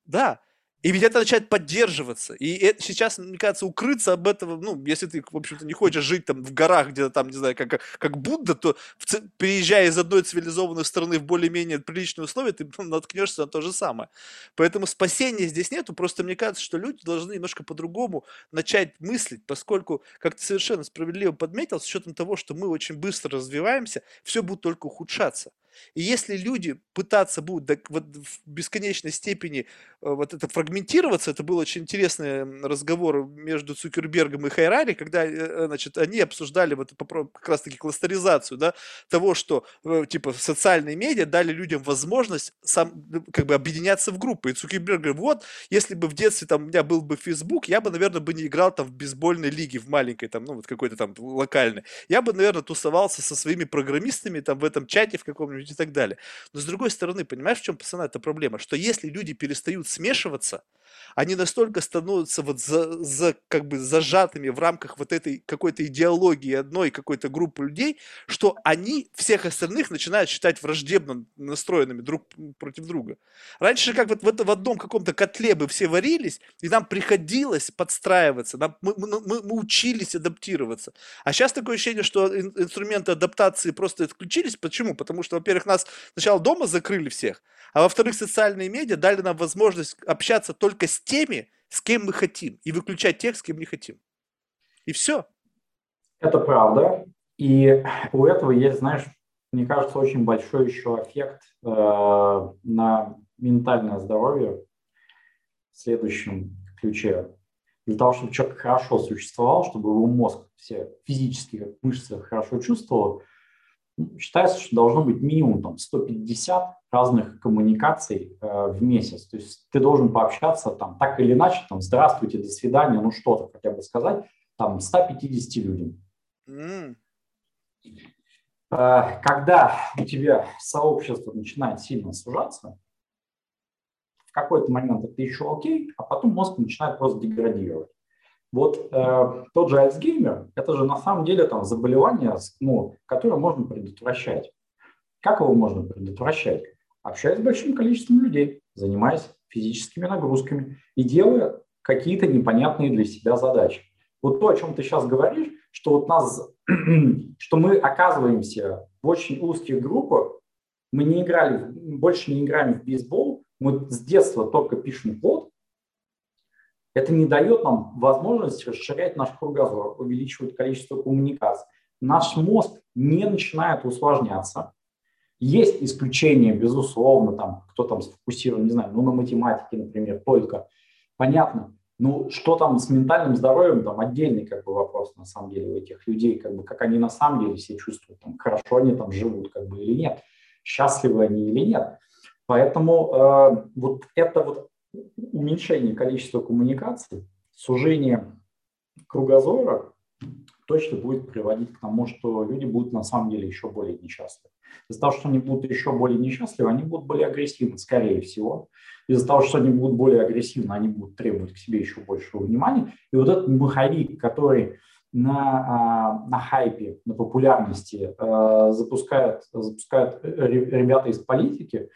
Да, и ведь это начинает поддерживаться. И это, сейчас, мне кажется, укрыться об этом, ну, если ты, в общем-то, не хочешь жить там в горах, где-то там, не знаю, как, как Будда, то в, переезжая из одной цивилизованной страны в более-менее приличные условия, ты ну, наткнешься на то же самое. Поэтому спасения здесь нету, просто мне кажется, что люди должны немножко по-другому начать мыслить, поскольку, как ты совершенно справедливо подметил, с учетом того, что мы очень быстро развиваемся, все будет только ухудшаться. И если люди пытаться будут вот в бесконечной степени э, вот это фрагментироваться, это был очень интересный разговор между Цукербергом и Хайрари, когда, э, э, значит, они обсуждали вот как раз-таки кластеризацию, да, того, что, типа, социальные медиа дали людям возможность сам, как бы объединяться в группы. И Цукерберг говорит, вот, если бы в детстве там у меня был бы Facebook, я бы, наверное, бы не играл там в бейсбольной лиге, в маленькой, там, ну, вот какой-то там локальной. Я бы, наверное, тусовался со своими программистами там в этом чате в каком-нибудь и так далее. Но с другой стороны, понимаешь, в чем, пацана, эта проблема? Что если люди перестают смешиваться, они настолько становятся вот за, за как бы зажатыми в рамках вот этой какой-то идеологии одной какой-то группы людей, что они всех остальных начинают считать враждебно настроенными друг против друга. Раньше как вот в, это, в одном каком-то котле бы все варились, и нам приходилось подстраиваться, нам, мы, мы, мы, учились адаптироваться. А сейчас такое ощущение, что инструменты адаптации просто отключились. Почему? Потому что, во-первых, нас сначала дома закрыли всех, а во-вторых, социальные медиа дали нам возможность общаться только с теми, с кем мы хотим, и выключать тех, с кем не хотим. И все. Это правда. И у этого есть, знаешь, мне кажется, очень большой еще эффект э, на ментальное здоровье в следующем ключе. Для того, чтобы человек хорошо существовал, чтобы его мозг все физические мышцы хорошо чувствовал, считается, что должно быть минимум там, 150 разных коммуникаций э, в месяц. То есть ты должен пообщаться там так или иначе, там, здравствуйте, до свидания, ну что-то хотя бы сказать, там, 150 людям. Mm. Э, когда у тебя сообщество начинает сильно сужаться, в какой-то момент это еще окей, а потом мозг начинает просто деградировать. Вот э, тот же Альцгеймер, это же на самом деле там заболевание, ну, которое можно предотвращать. Как его можно предотвращать? Общаясь с большим количеством людей, занимаясь физическими нагрузками и делая какие-то непонятные для себя задачи. Вот то, о чем ты сейчас говоришь, что вот нас, что мы оказываемся в очень узких группах, мы не играли, больше не играем в бейсбол, мы с детства только пишем код, это не дает нам возможность расширять наш кругозор, увеличивать количество коммуникаций. Наш мозг не начинает усложняться. Есть исключения, безусловно, там, кто там сфокусирован, не знаю, ну, на математике, например, только. Понятно. Ну, что там с ментальным здоровьем, там отдельный как бы вопрос, на самом деле, у этих людей, как бы, как они на самом деле себя чувствуют, там, хорошо они там живут, как бы, или нет, счастливы они или нет. Поэтому э, вот это вот уменьшение количества коммуникаций, сужение кругозора точно будет приводить к тому, что люди будут на самом деле еще более несчастливы. Из-за того, что они будут еще более несчастливы, они будут более агрессивны, скорее всего. Из-за того, что они будут более агрессивны, они будут требовать к себе еще большего внимания. И вот этот маховик, который на, а, на хайпе, на популярности э, запускают, запускают ребята из политики,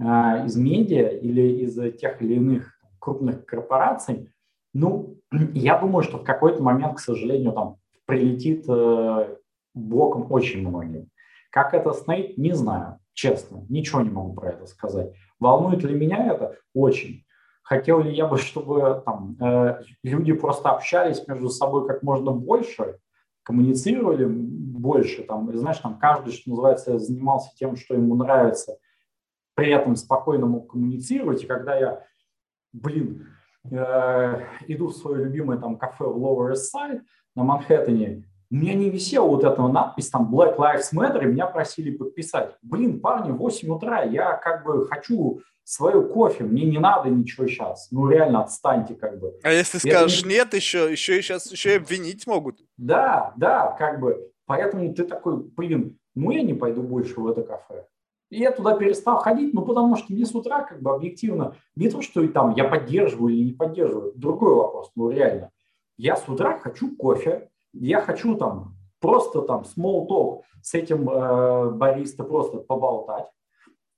из медиа или из тех или иных крупных корпораций, ну, я думаю, что в какой-то момент, к сожалению, там прилетит э, блоком очень многим. Как это остановить, не знаю, честно, ничего не могу про это сказать. Волнует ли меня это? Очень. Хотел ли я бы, чтобы там, э, люди просто общались между собой как можно больше, коммуницировали больше, там, знаешь, там каждый, что называется, занимался тем, что ему нравится – при этом спокойно мог коммуницировать. И когда я, блин, э, иду в свое любимое там кафе в Lower East Side на Манхэттене, у меня не висела вот эта надпись там Black Lives Matter, и меня просили подписать. Блин, парни, 8 утра, я как бы хочу свою кофе, мне не надо ничего сейчас. Ну реально отстаньте как бы. А если скажешь не... нет, еще, еще и сейчас еще и обвинить могут. Да, да, как бы. Поэтому ты такой, блин, ну я не пойду больше в это кафе. И я туда перестал ходить, ну, потому что мне с утра, как бы, объективно, не то, что и там я поддерживаю или не поддерживаю, другой вопрос, ну, реально. Я с утра хочу кофе, я хочу там просто там small talk с этим э, бариста просто поболтать.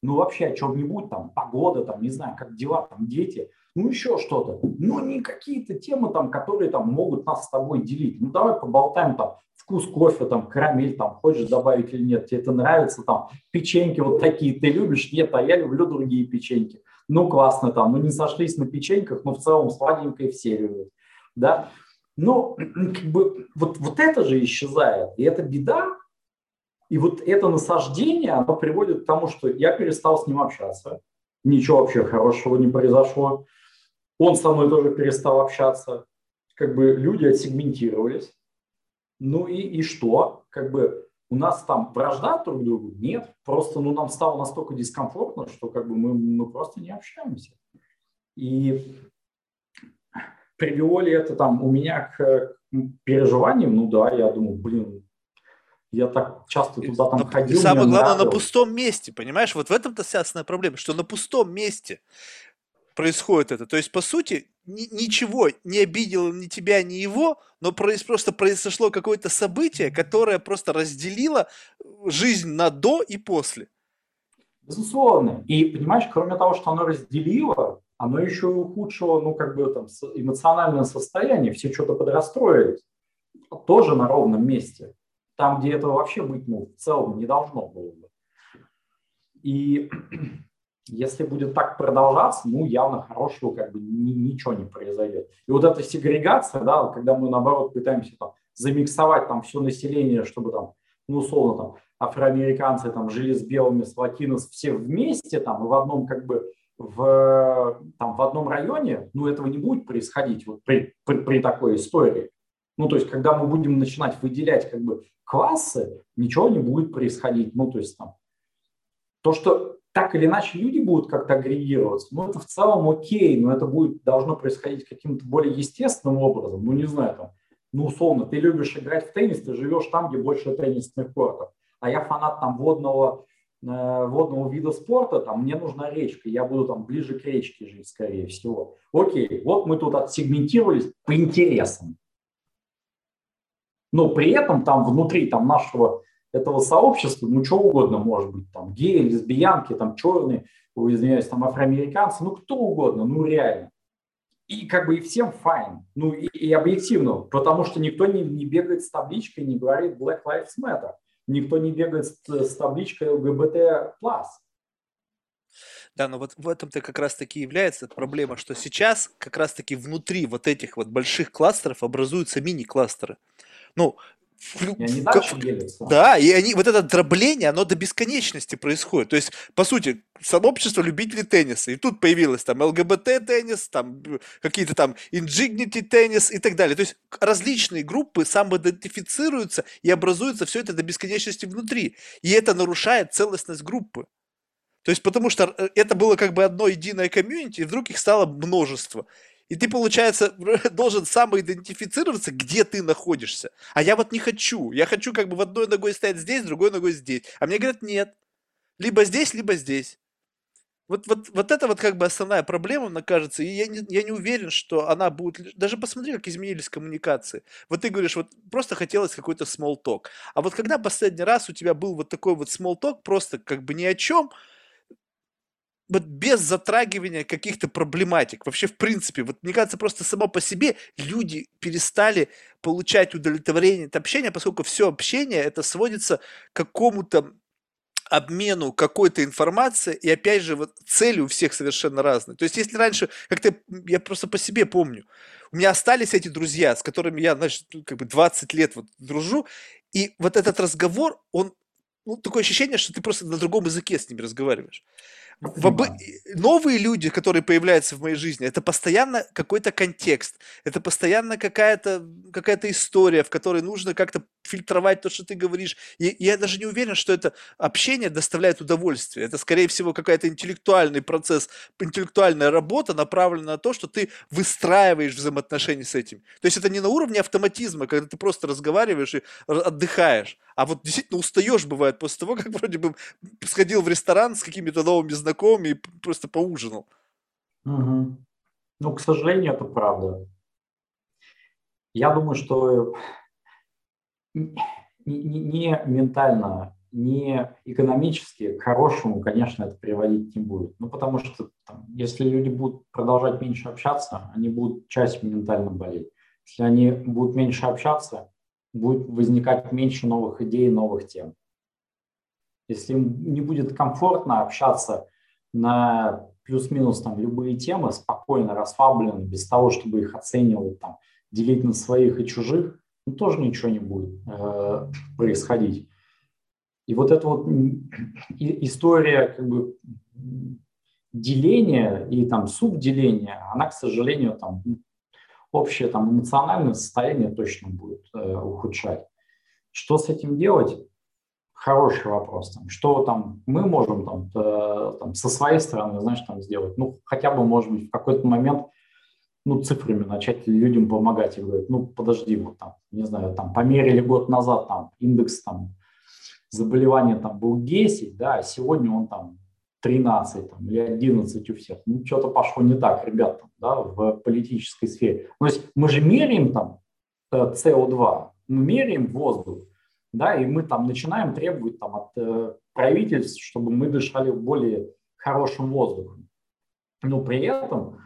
Ну, вообще о чем-нибудь, там, погода, там, не знаю, как дела, там, дети, ну, еще что-то. Ну, не какие-то темы, там, которые там могут нас с тобой делить. Ну, давай поболтаем там вкус кофе, там, карамель, там, хочешь добавить или нет, тебе это нравится, там, печеньки вот такие ты любишь, нет, а я люблю другие печеньки. Ну, классно там, ну, не сошлись на печеньках, но в целом сладенькое все любят, да. Но, как бы, вот, вот это же исчезает, и это беда, и вот это насаждение, оно приводит к тому, что я перестал с ним общаться, ничего вообще хорошего не произошло, он со мной тоже перестал общаться, как бы люди отсегментировались, ну и, и что? Как бы у нас там вражда друг к другу? Нет. Просто ну, нам стало настолько дискомфортно, что как бы мы, мы просто не общаемся. И привело ли это там у меня к переживаниям? Ну да, я думаю, блин, я так часто туда там ходил. Самое главное, нравилось. на пустом месте, понимаешь? Вот в этом-то вся основная проблема, что на пустом месте происходит это. То есть, по сути, ни, ничего не обидело ни тебя, ни его, но просто произошло какое-то событие, которое просто разделило жизнь на до и после. Безусловно. И понимаешь, кроме того, что оно разделило, оно еще и ухудшило, ну, как бы там, эмоциональное состояние, все что-то подрастроились. Тоже на ровном месте. Там, где этого вообще быть, ну, в целом не должно было бы. И если будет так продолжаться, ну, явно хорошего как бы ни, ничего не произойдет. И вот эта сегрегация, да, когда мы, наоборот, пытаемся там замиксовать там все население, чтобы там, ну, условно, там, афроамериканцы там жили с белыми, с латинос все вместе там в одном как бы в, там, в одном районе, ну, этого не будет происходить вот при, при, при такой истории. Ну, то есть, когда мы будем начинать выделять как бы классы, ничего не будет происходить. Ну, то есть, там, то, что так или иначе люди будут как-то агрегироваться, ну, это в целом окей, но это будет, должно происходить каким-то более естественным образом. Ну, не знаю, там, ну, условно, ты любишь играть в теннис, ты живешь там, где больше теннисных кортов а я фанат там водного, э, водного вида спорта, там мне нужна речка, я буду там ближе к речке жить, скорее всего. Окей, вот мы тут отсегментировались по интересам. Но при этом там внутри там нашего этого сообщества, ну, что угодно может быть, там, геи, лесбиянки, там, черные, извиняюсь, там, афроамериканцы, ну, кто угодно, ну, реально. И как бы и всем fine, ну, и, и объективно, потому что никто не, не бегает с табличкой, не говорит Black Lives Matter никто не бегает с, с табличкой ЛГБТ+. Да, но вот в этом-то как раз-таки является проблема, что сейчас как раз-таки внутри вот этих вот больших кластеров образуются мини-кластеры. Ну, и они дальше делятся. Да, и они, вот это дробление, оно до бесконечности происходит. То есть, по сути, сообщество любителей тенниса. И тут появилось там ЛГБТ-теннис, там какие-то там инжигнити-теннис и так далее. То есть, различные группы самоидентифицируются и образуется все это до бесконечности внутри. И это нарушает целостность группы. То есть, потому что э, это было как бы одно единое комьюнити, и вдруг их стало множество. И ты, получается, должен самоидентифицироваться, где ты находишься. А я вот не хочу. Я хочу как бы в одной ногой стоять здесь, другой ногой здесь. А мне говорят, нет. Либо здесь, либо здесь. Вот, вот, вот это вот как бы основная проблема, мне кажется, и я не, я не уверен, что она будет... Даже посмотри, как изменились коммуникации. Вот ты говоришь, вот просто хотелось какой-то small talk. А вот когда последний раз у тебя был вот такой вот small talk, просто как бы ни о чем, вот без затрагивания каких-то проблематик. Вообще, в принципе, вот мне кажется, просто само по себе люди перестали получать удовлетворение от общения, поскольку все общение это сводится к какому-то обмену какой-то информации, и опять же, вот цели у всех совершенно разные. То есть, если раньше, как-то я просто по себе помню, у меня остались эти друзья, с которыми я, значит, как бы 20 лет вот дружу, и вот этот разговор, он, ну, такое ощущение, что ты просто на другом языке с ними разговариваешь в об... новые люди, которые появляются в моей жизни, это постоянно какой-то контекст, это постоянно какая-то какая история, в которой нужно как-то фильтровать то, что ты говоришь. И я даже не уверен, что это общение доставляет удовольствие. Это, скорее всего, какой-то интеллектуальный процесс, интеллектуальная работа, направленная на то, что ты выстраиваешь взаимоотношения с этим. То есть это не на уровне автоматизма, когда ты просто разговариваешь и отдыхаешь, а вот действительно устаешь, бывает, после того, как вроде бы сходил в ресторан с какими-то новыми знакомыми и просто поужинал. Угу. Ну, к сожалению, это правда. Я думаю, что не, не ментально, не экономически к хорошему, конечно, это приводить не будет. Ну, потому что там, если люди будут продолжать меньше общаться, они будут часть ментально болеть. Если они будут меньше общаться, будет возникать меньше новых идей, новых тем. Если им не будет комфортно общаться на плюс-минус там любые темы, спокойно, расслабленно, без того, чтобы их оценивать, там, делить на своих и чужих, ну, тоже ничего не будет э, происходить. И вот эта вот история как бы деления и там субделения, она, к сожалению, там общее там эмоциональное состояние точно будет э, ухудшать. Что с этим делать? Хороший вопрос. Там, что там мы можем там, э, там со своей стороны, знаешь, там сделать? Ну, хотя бы, может быть, в какой-то момент ну, цифрами начать людям помогать и говорить, ну, подожди, вот там, не знаю, там, померили год назад, там, индекс там заболевания там был 10, да, а сегодня он там 13 там, или 11 у всех. Ну, что-то пошло не так, ребята, да, в политической сфере. То есть мы же меряем там CO2, э, мы меряем воздух, да, и мы там начинаем требовать там от э, правительств, чтобы мы дышали более хорошим воздухом. Но при этом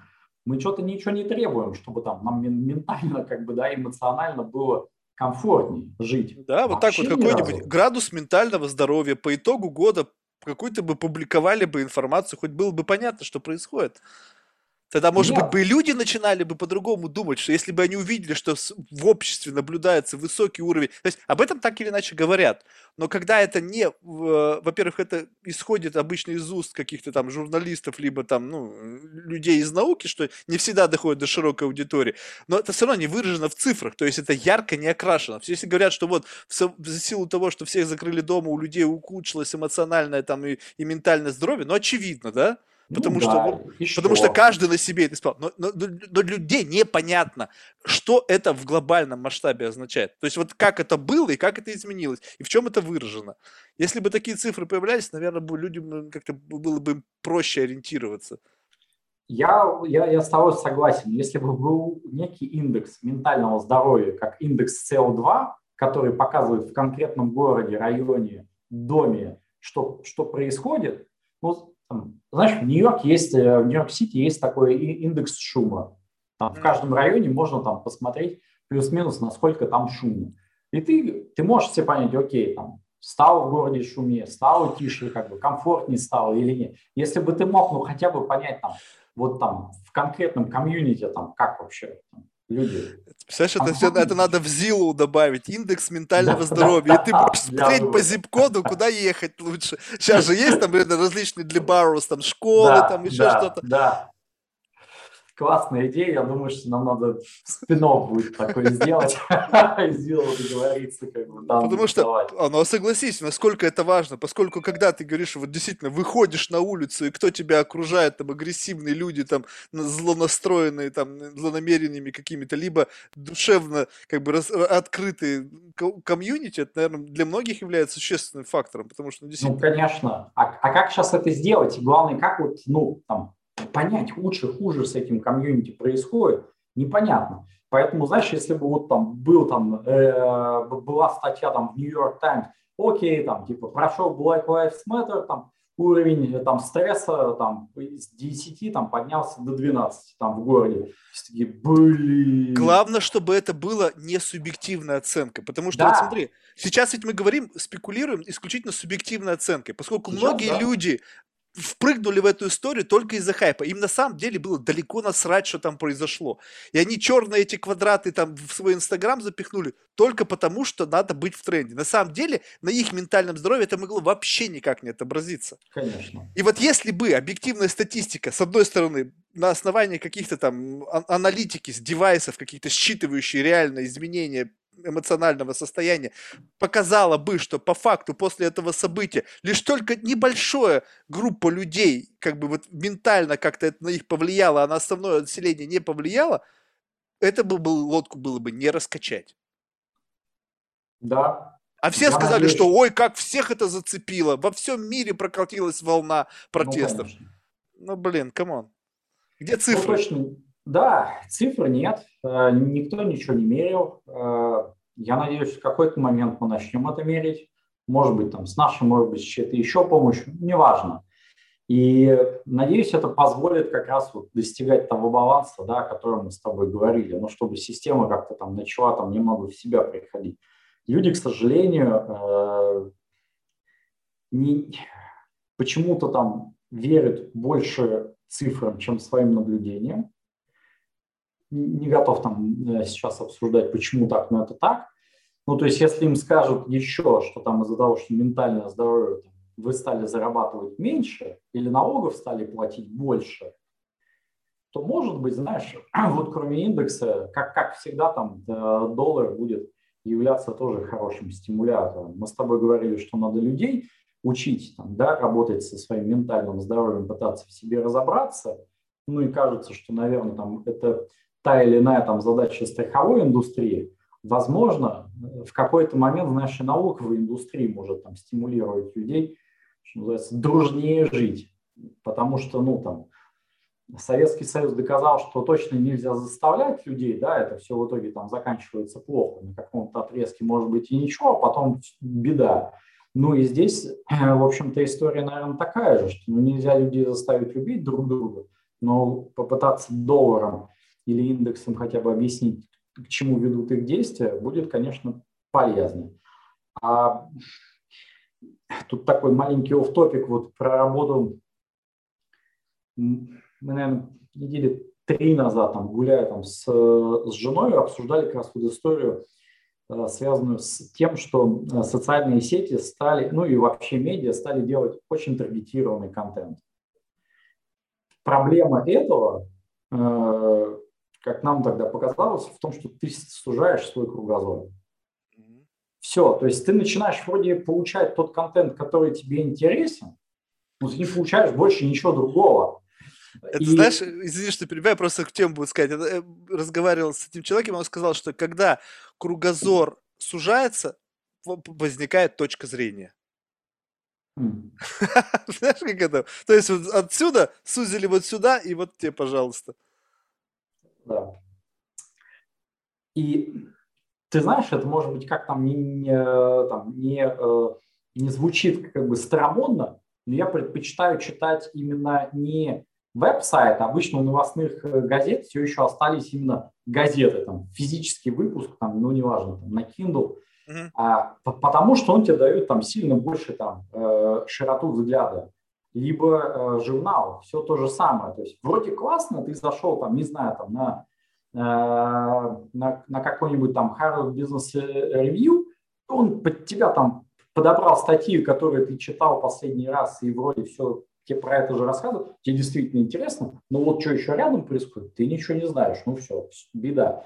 мы что-то ничего не требуем, чтобы там нам ментально, как бы, да, эмоционально было комфортнее жить. Да, вот так вот какой-нибудь градус ментального здоровья по итогу года какую-то бы публиковали бы информацию, хоть было бы понятно, что происходит. Тогда, может Нет. быть, бы и люди начинали бы по-другому думать, что если бы они увидели, что в обществе наблюдается высокий уровень... То есть об этом так или иначе говорят. Но когда это не... Во-первых, это исходит обычно из уст каких-то там журналистов, либо там, ну, людей из науки, что не всегда доходит до широкой аудитории. Но это все равно не выражено в цифрах. То есть это ярко не окрашено. Если говорят, что вот за силу того, что всех закрыли дома, у людей ухудшилось эмоциональное там и, и ментальное здоровье, ну, очевидно, да? Потому, ну, что, да. потому что? что каждый на себе это исполняет. Но, но, но для людей непонятно, что это в глобальном масштабе означает. То есть вот как это было и как это изменилось, и в чем это выражено. Если бы такие цифры появлялись, наверное, бы людям как-то было бы проще ориентироваться. Я, я, я с тобой согласен. Если бы был некий индекс ментального здоровья, как индекс CO2, который показывает в конкретном городе, районе, доме, что, что происходит, ну, там, знаешь, в Нью-Йорке есть, э, в Нью-Йорк-Сити есть такой индекс шума. Там в каждом районе можно там посмотреть плюс-минус, насколько там шумно. И ты, ты можешь себе понять, окей, там, стало в городе шумнее, стало тише, как бы комфортнее стало или нет. Если бы ты мог, ну, хотя бы понять там, вот там в конкретном комьюнити, там, как вообще там, люди. Представляешь, это, все, это надо в ЗИЛу добавить, индекс ментального да, здоровья. Да, и ты будешь смотреть по zip-коду, куда ехать лучше. Сейчас же есть там различные для барус, там школы, да, там еще да, что-то. Да, классная идея. Я думаю, что нам надо спинов будет такой сделать. Сделать, договориться. Как бы, Потому что, ну согласись, насколько это важно, поскольку когда ты говоришь, вот действительно выходишь на улицу, и кто тебя окружает, там агрессивные люди, там злонастроенные, там злонамеренными какими-то, либо душевно как бы раз, открытые комьюнити, это, наверное, для многих является существенным фактором, потому что ну, действительно... Ну, конечно. А, а как сейчас это сделать? И главное, как вот, ну, там, понять лучше, хуже с этим комьюнити происходит, непонятно. Поэтому, знаешь, если бы вот там был там, э, была статья там в New York Times, окей, там, типа, прошел Black Lives Matter, там, уровень э, там стресса там с 10 там поднялся до 12 там в городе. Такие, блин. Главное, чтобы это было не субъективная оценка, потому что да. вот смотри, сейчас ведь мы говорим, спекулируем исключительно субъективной оценкой, поскольку сейчас, многие да. люди впрыгнули в эту историю только из-за хайпа. Им на самом деле было далеко насрать, что там произошло. И они черные эти квадраты там в свой инстаграм запихнули только потому, что надо быть в тренде. На самом деле на их ментальном здоровье это могло вообще никак не отобразиться. Конечно. И вот если бы объективная статистика, с одной стороны, на основании каких-то там а, аналитики с девайсов, каких-то считывающие реальные изменения эмоционального состояния показала бы, что по факту после этого события лишь только небольшая группа людей как бы вот ментально как-то это на них повлияло, а на основное население не повлияло, это бы был, лодку было бы не раскачать. Да. А все Я сказали, надеюсь... что ой, как всех это зацепило, во всем мире прокатилась волна протестов. Ну, ну блин, come on. Где ну, цифры? Ну, точно, да, цифр нет, э, никто ничего не мерил. Э, я надеюсь, в какой-то момент мы начнем это мерить. Может быть, там, с нашей, может быть, с чьей-то еще помощью, неважно. И надеюсь, это позволит как раз вот достигать того баланса, да, о котором мы с тобой говорили, ну, чтобы система как-то там начала там немного в себя приходить. Люди, к сожалению, э, не, почему-то там верят больше цифрам, чем своим наблюдениям не готов там э, сейчас обсуждать, почему так, но это так. Ну, то есть, если им скажут еще, что там из-за того, что ментальное здоровье, вы стали зарабатывать меньше или налогов стали платить больше, то, может быть, знаешь, вот кроме индекса, как, как всегда, там э, доллар будет являться тоже хорошим стимулятором. Мы с тобой говорили, что надо людей учить, там, да, работать со своим ментальным здоровьем, пытаться в себе разобраться. Ну и кажется, что, наверное, там это та или иная там задача страховой индустрии, возможно, в какой-то момент наша налоговая индустрия может там стимулировать людей, что называется, дружнее жить. потому что, ну, там, Советский Союз доказал, что точно нельзя заставлять людей, да, это все в итоге там заканчивается плохо, на каком-то отрезке может быть и ничего, а потом беда. Ну и здесь, в общем-то, история, наверное, такая же, что ну, нельзя людей заставить любить друг друга, но попытаться долларом или индексом хотя бы объяснить, к чему ведут их действия, будет, конечно, полезно. А тут такой маленький оф-топик вот про работу мы, наверное, недели три назад там, гуляя там, с, с женой, обсуждали как раз вот историю, э, связанную с тем, что э, социальные сети стали, ну и вообще медиа стали делать очень таргетированный контент. Проблема этого, э, как нам тогда показалось, в том, что ты сужаешь свой кругозор. Все, то есть ты начинаешь вроде получать тот контент, который тебе интересен, но ты не получаешь больше ничего другого. Это, и... знаешь, извини, что перебиваю, просто к тему буду сказать. Я э, разговаривал с этим человеком, он сказал, что когда кругозор сужается, возникает точка зрения. Mm. Знаешь, как это? То есть вот отсюда сузили вот сюда, и вот тебе, пожалуйста. Да. И ты знаешь, это может быть как там не, не, там, не, э, не звучит как бы старомодно, но я предпочитаю читать именно не веб-сайт, обычно у новостных э, газет все еще остались именно газеты, там, физический выпуск, там, ну, неважно, там, на Kindle, uh-huh. а, потому что он тебе дает там сильно больше там э, широту взгляда. Либо э, журнал, все то же самое. То есть вроде классно, ты зашел там, не знаю, там на, э, на, на какой-нибудь там Harvard Business Review, он под тебя там подобрал статьи, которые ты читал последний раз, и вроде все тебе про это же рассказывают, тебе действительно интересно, но вот что еще рядом происходит, ты ничего не знаешь, ну все, беда.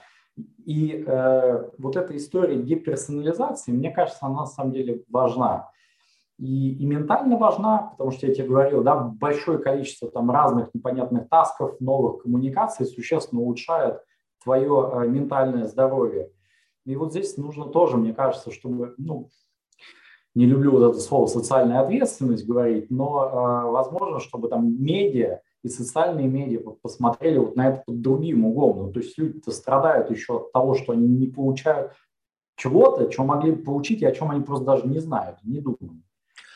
И э, вот эта история деперсонализации, мне кажется, она на самом деле важна. И, и ментально важна, потому что я тебе говорил, да, большое количество там разных непонятных тасков, новых коммуникаций существенно улучшает твое э, ментальное здоровье. И вот здесь нужно тоже, мне кажется, чтобы ну, не люблю вот это слово социальная ответственность говорить, но э, возможно, чтобы там медиа и социальные медиа посмотрели вот на это под другим углом. Ну, то есть люди-то страдают еще от того, что они не получают чего-то, чего могли бы получить, и о чем они просто даже не знают, не думают.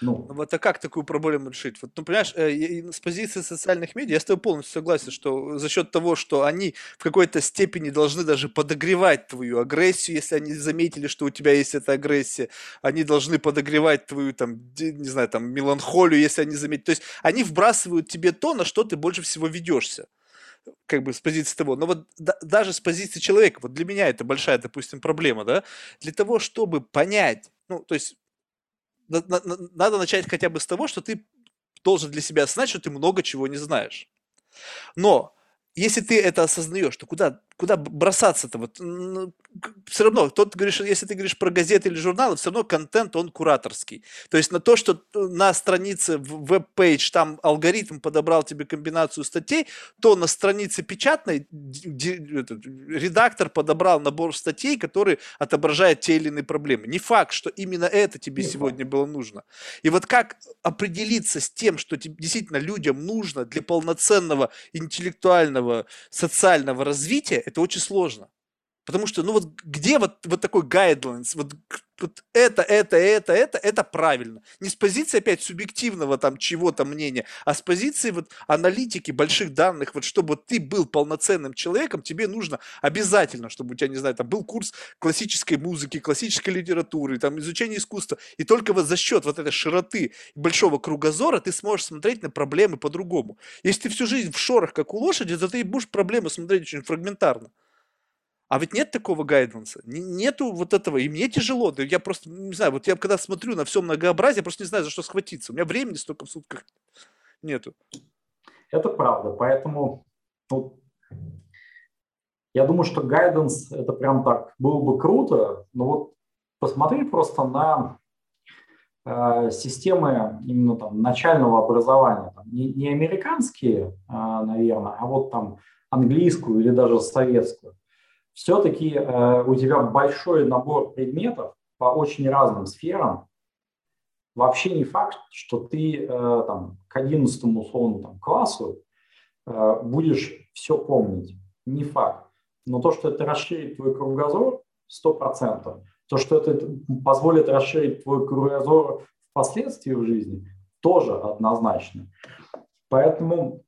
Ну. Вот а как такую проблему решить? Вот, ну, понимаешь, э, с позиции социальных медиа я с тобой полностью согласен, что за счет того, что они в какой-то степени должны даже подогревать твою агрессию, если они заметили, что у тебя есть эта агрессия, они должны подогревать твою, там, не знаю, там, меланхолию, если они заметили. То есть они вбрасывают тебе то, на что ты больше всего ведешься как бы с позиции того, но вот да, даже с позиции человека, вот для меня это большая, допустим, проблема, да, для того, чтобы понять, ну, то есть надо начать хотя бы с того, что ты должен для себя знать, что ты много чего не знаешь. Но если ты это осознаешь, то куда, куда бросаться-то? Вот, ну, все равно, тот говоришь, если ты говоришь про газеты или журналы, все равно контент, он кураторский. То есть на то, что на странице веб-пейдж там алгоритм подобрал тебе комбинацию статей, то на странице печатной редактор подобрал набор статей, который отображает те или иные проблемы. Не факт, что именно это тебе Не сегодня факт. было нужно. И вот как определиться с тем, что действительно людям нужно для полноценного интеллектуального, социального развития, это очень сложно. Потому что, ну вот где вот, вот такой guidelines, вот, вот это, это, это, это, это правильно. Не с позиции опять субъективного там чего-то мнения, а с позиции вот аналитики больших данных, вот чтобы ты был полноценным человеком, тебе нужно обязательно, чтобы у тебя, не знаю, там был курс классической музыки, классической литературы, там изучение искусства, и только вот за счет вот этой широты большого кругозора ты сможешь смотреть на проблемы по-другому. Если ты всю жизнь в шорах, как у лошади, то ты будешь проблемы смотреть очень фрагментарно. А ведь нет такого гайденса, нету вот этого, и мне тяжело, да я просто, не знаю, вот я когда смотрю на все многообразие, я просто не знаю, за что схватиться. У меня времени столько в сутках нету. Это правда, поэтому ну, я думаю, что гайденс это прям так было бы круто, но вот посмотри просто на э, системы именно там начального образования, там, не, не американские, э, наверное, а вот там английскую или даже советскую все-таки э, у тебя большой набор предметов по очень разным сферам, вообще не факт, что ты э, там, к 11 условно там, классу э, будешь все помнить. Не факт. Но то, что это расширит твой кругозор, 100%. То, что это позволит расширить твой кругозор впоследствии в жизни, тоже однозначно. Поэтому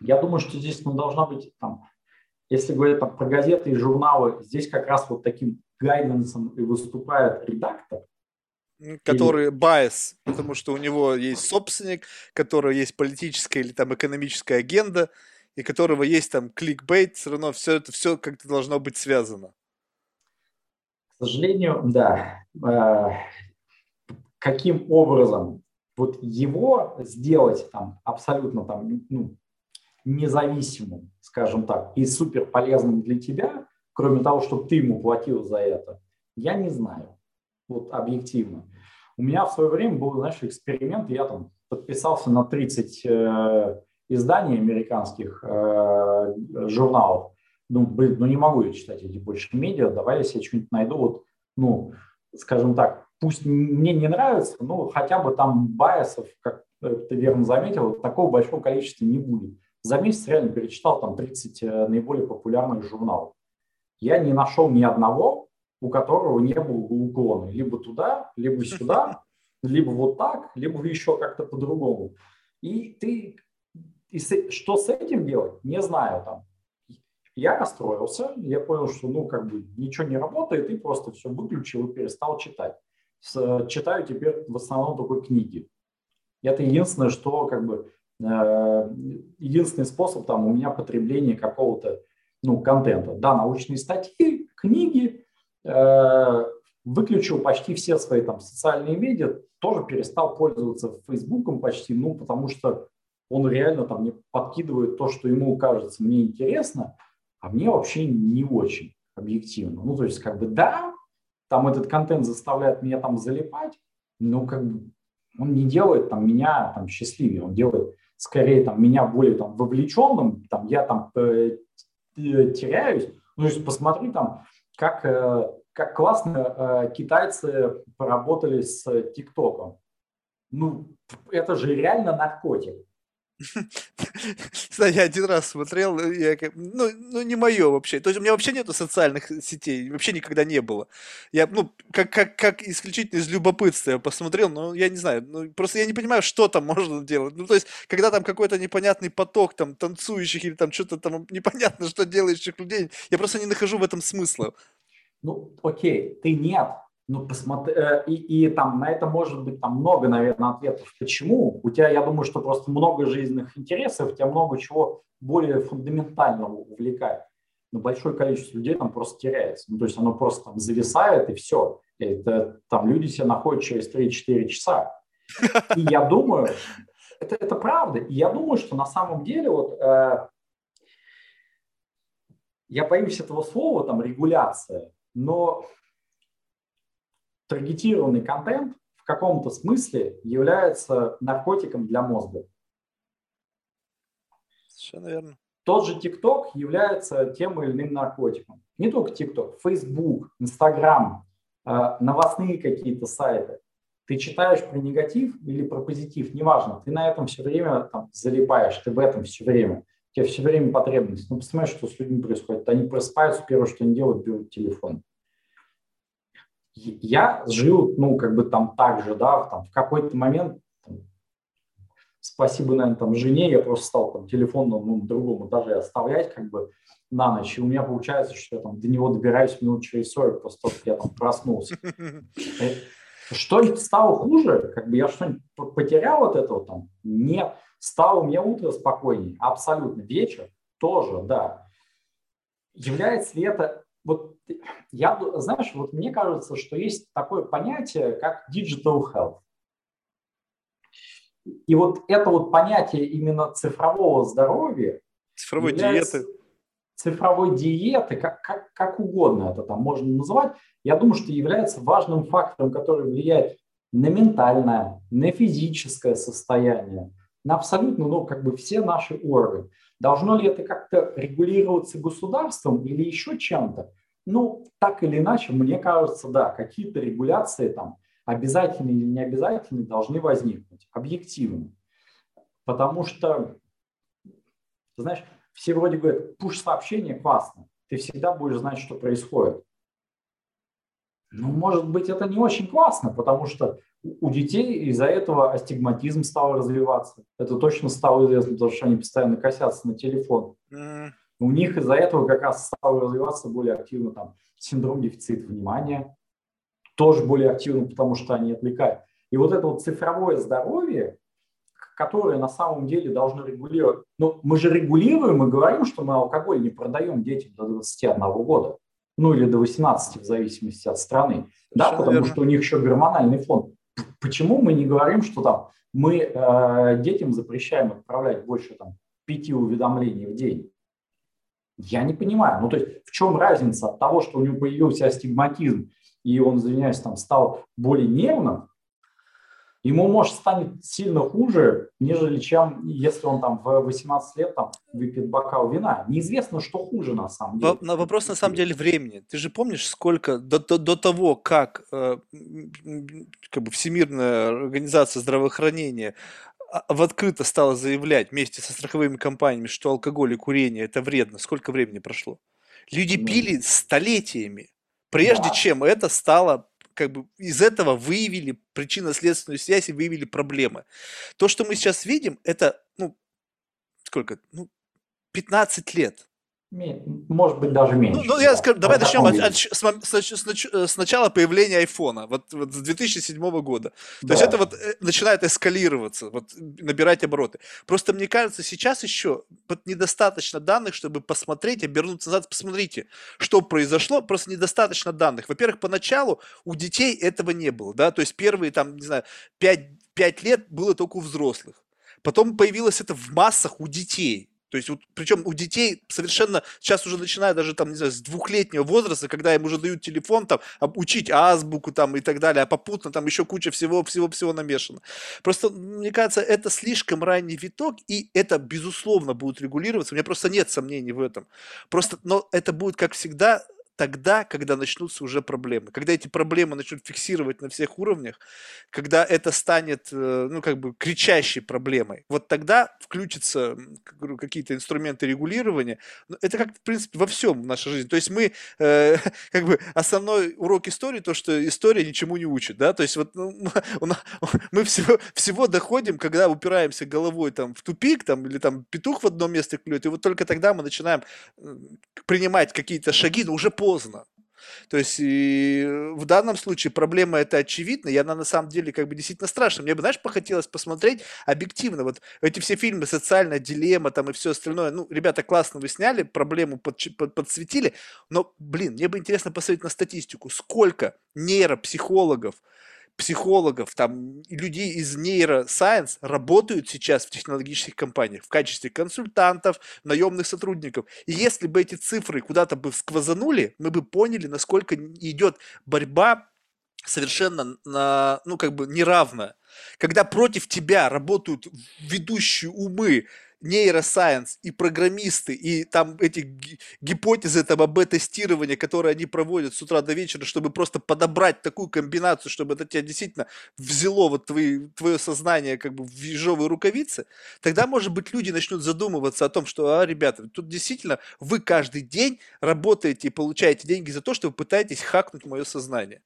я думаю, что здесь ну, должна быть, там, если говорить там, про газеты и журналы, здесь как раз вот таким гайденсом и выступает редактор, который байс, потому что у него есть собственник, у которого есть политическая или там экономическая агенда, и которого есть там кликбейт, все равно все это все как-то должно быть связано. К сожалению, да. Э, каким образом вот его сделать там абсолютно там ну, независимым, скажем так, и супер полезным для тебя, кроме того, чтобы ты ему платил за это, я не знаю. Вот объективно. У меня в свое время был, знаешь, эксперимент, я там подписался на 30 э, изданий американских э, журналов. Думаю, блин, ну не могу я читать эти больше медиа, давай я себе что-нибудь найду, вот, ну, скажем так, пусть мне не нравится, но хотя бы там байесов, как ты верно заметил, такого большого количества не будет. За месяц реально перечитал там 30 э, наиболее популярных журналов. Я не нашел ни одного, у которого не было уклона либо туда, либо сюда, либо вот так, либо еще как-то по-другому. И ты, и с, что с этим делать, не знаю там. Я расстроился, я понял, что ну как бы ничего не работает, и просто все выключил и перестал читать. С, читаю теперь в основном только книги. Это единственное, что как бы э, единственный способ там у меня потребления какого-то ну, контента. Да, научные статьи, книги, Э, выключил почти все свои там социальные медиа, тоже перестал пользоваться Фейсбуком почти, ну, потому что он реально там мне подкидывает то, что ему кажется мне интересно, а мне вообще не очень объективно. Ну, то есть, как бы, да, там этот контент заставляет меня там залипать, но как бы он не делает там меня там счастливее, он делает скорее там меня более там вовлеченным, там я там э, теряюсь. Ну, то есть посмотри там, как, э, как классно э, китайцы поработали с ТикТоком. Ну, это же реально наркотик. Кстати, один раз смотрел, я, ну, ну, не мое вообще. То есть у меня вообще нету социальных сетей, вообще никогда не было. Я, ну, как, как, как исключительно из любопытства я посмотрел, но я не знаю, ну, просто я не понимаю, что там можно делать. Ну, то есть, когда там какой-то непонятный поток там танцующих или там что-то там непонятно, что делающих людей, я просто не нахожу в этом смысла. Ну, окей, ты нет, ну, посмотри, э, и, и там на это может быть там много, наверное, ответов. Почему? У тебя, я думаю, что просто много жизненных интересов, у тебя много чего более фундаментального увлекает. Но большое количество людей там просто теряется. Ну, то есть оно просто там зависает, и все. Это, там люди себя находят через 3-4 часа. И я думаю, это, это правда. И я думаю, что на самом деле вот э, я боюсь этого слова, там, регуляция, но таргетированный контент в каком-то смысле является наркотиком для мозга. Совершенно верно. Тот же TikTok является тем или иным наркотиком. Не только TikTok, Facebook, Instagram, новостные какие-то сайты. Ты читаешь про негатив или про позитив, неважно, ты на этом все время там, залипаешь, ты в этом все время. У тебя все время потребность. Ну, посмотри, что с людьми происходит. Они просыпаются, первое, что они делают, берут телефон я жил, ну, как бы там так же, да, там, в какой-то момент, спасибо, наверное, там, жене, я просто стал там телефон на ну, другом этаже оставлять, как бы, на ночь, и у меня получается, что я там до него добираюсь минут через 40, просто что я там проснулся. Э, что-нибудь стало хуже? Как бы я что-нибудь потерял от этого там? Нет. Стало у меня утро спокойнее? Абсолютно. Вечер тоже, да. Является ли это вот я, знаешь, вот мне кажется, что есть такое понятие, как digital health. И вот это вот понятие именно цифрового здоровья, цифровой диеты, цифровой диеты, как, как, как угодно это там можно называть, я думаю, что является важным фактором, который влияет на ментальное, на физическое состояние, на абсолютно, ну, как бы все наши органы. Должно ли это как-то регулироваться государством или еще чем-то? Ну, так или иначе, мне кажется, да, какие-то регуляции там обязательные или не обязательные должны возникнуть объективно. Потому что, знаешь, все вроде говорят, пуш-сообщение классно, ты всегда будешь знать, что происходит. Ну, может быть, это не очень классно, потому что у детей из-за этого астигматизм стал развиваться. Это точно стало известно, потому что они постоянно косятся на телефон. Mm. У них из-за этого как раз стал развиваться более активно там, синдром дефицита внимания, тоже более активно, потому что они отвлекают. И вот это вот цифровое здоровье, которое на самом деле должно регулировать. Но мы же регулируем и говорим, что мы алкоголь не продаем детям до 21 года ну или до 18 в зависимости от страны, да, потому верно. что у них еще гормональный фон. Почему мы не говорим, что там мы э, детям запрещаем отправлять больше там пяти уведомлений в день? Я не понимаю. Ну, то есть в чем разница от того, что у него появился астигматизм, и он, извиняюсь, там стал более нервным, ему, может, станет сильно хуже, нежели чем если он там в 18 лет там выпьет бокал вина. Неизвестно, что хуже на самом деле. На вопрос на самом деле времени. Ты же помнишь, сколько до, до, до того, как, э, как бы Всемирная организация здравоохранения а, в открыто стала заявлять вместе со страховыми компаниями, что алкоголь и курение это вредно, сколько времени прошло? Люди ну, пили столетиями, прежде да. чем это стало как бы из этого выявили причинно-следственную связь и выявили проблемы. То, что мы сейчас видим, это, ну, сколько, ну, 15 лет. Может быть, даже меньше. Ну, ну я скажу, давай начнем от, от, с, с, начала появления айфона, вот, вот с 2007 года. То да. есть это вот э, начинает эскалироваться, вот набирать обороты. Просто мне кажется, сейчас еще вот недостаточно данных, чтобы посмотреть, обернуться назад, посмотрите, что произошло, просто недостаточно данных. Во-первых, поначалу у детей этого не было, да, то есть первые там, не знаю, 5, 5 лет было только у взрослых. Потом появилось это в массах у детей. То есть, вот, причем у детей совершенно, сейчас уже начиная даже там, не знаю, с двухлетнего возраста, когда им уже дают телефон, там, учить азбуку там и так далее, а попутно там еще куча всего-всего-всего намешано. Просто, мне кажется, это слишком ранний виток, и это, безусловно, будет регулироваться. У меня просто нет сомнений в этом. Просто, но это будет, как всегда, тогда, когда начнутся уже проблемы. Когда эти проблемы начнут фиксировать на всех уровнях, когда это станет, э, ну, как бы кричащей проблемой, вот тогда включатся какие-то инструменты регулирования. Это как, в принципе, во всем в нашей жизни. То есть мы, э, как бы, основной урок истории, то, что история ничему не учит, да, то есть вот ну, мы всего, всего доходим, когда упираемся головой там в тупик, там, или там петух в одном месте клюет, и вот только тогда мы начинаем принимать какие-то шаги, но уже поздно. То есть и в данном случае проблема это очевидна, и она на самом деле как бы действительно страшна. Мне бы, знаешь, похотелось посмотреть объективно. Вот эти все фильмы «Социальная дилемма» там и все остальное. Ну, ребята, классно вы сняли, проблему под, под, подсветили, но, блин, мне бы интересно посмотреть на статистику. Сколько нейропсихологов, психологов, там, людей из нейросайенс работают сейчас в технологических компаниях в качестве консультантов, наемных сотрудников. И если бы эти цифры куда-то бы сквозанули, мы бы поняли, насколько идет борьба совершенно на, ну, как бы неравная. Когда против тебя работают ведущие умы нейросайенс и программисты, и там эти гипотезы этого бета-тестирования, которые они проводят с утра до вечера, чтобы просто подобрать такую комбинацию, чтобы это тебя действительно взяло вот твои, твое сознание как бы в ежовые рукавицы, тогда, может быть, люди начнут задумываться о том, что, а, ребята, тут действительно вы каждый день работаете и получаете деньги за то, что вы пытаетесь хакнуть мое сознание.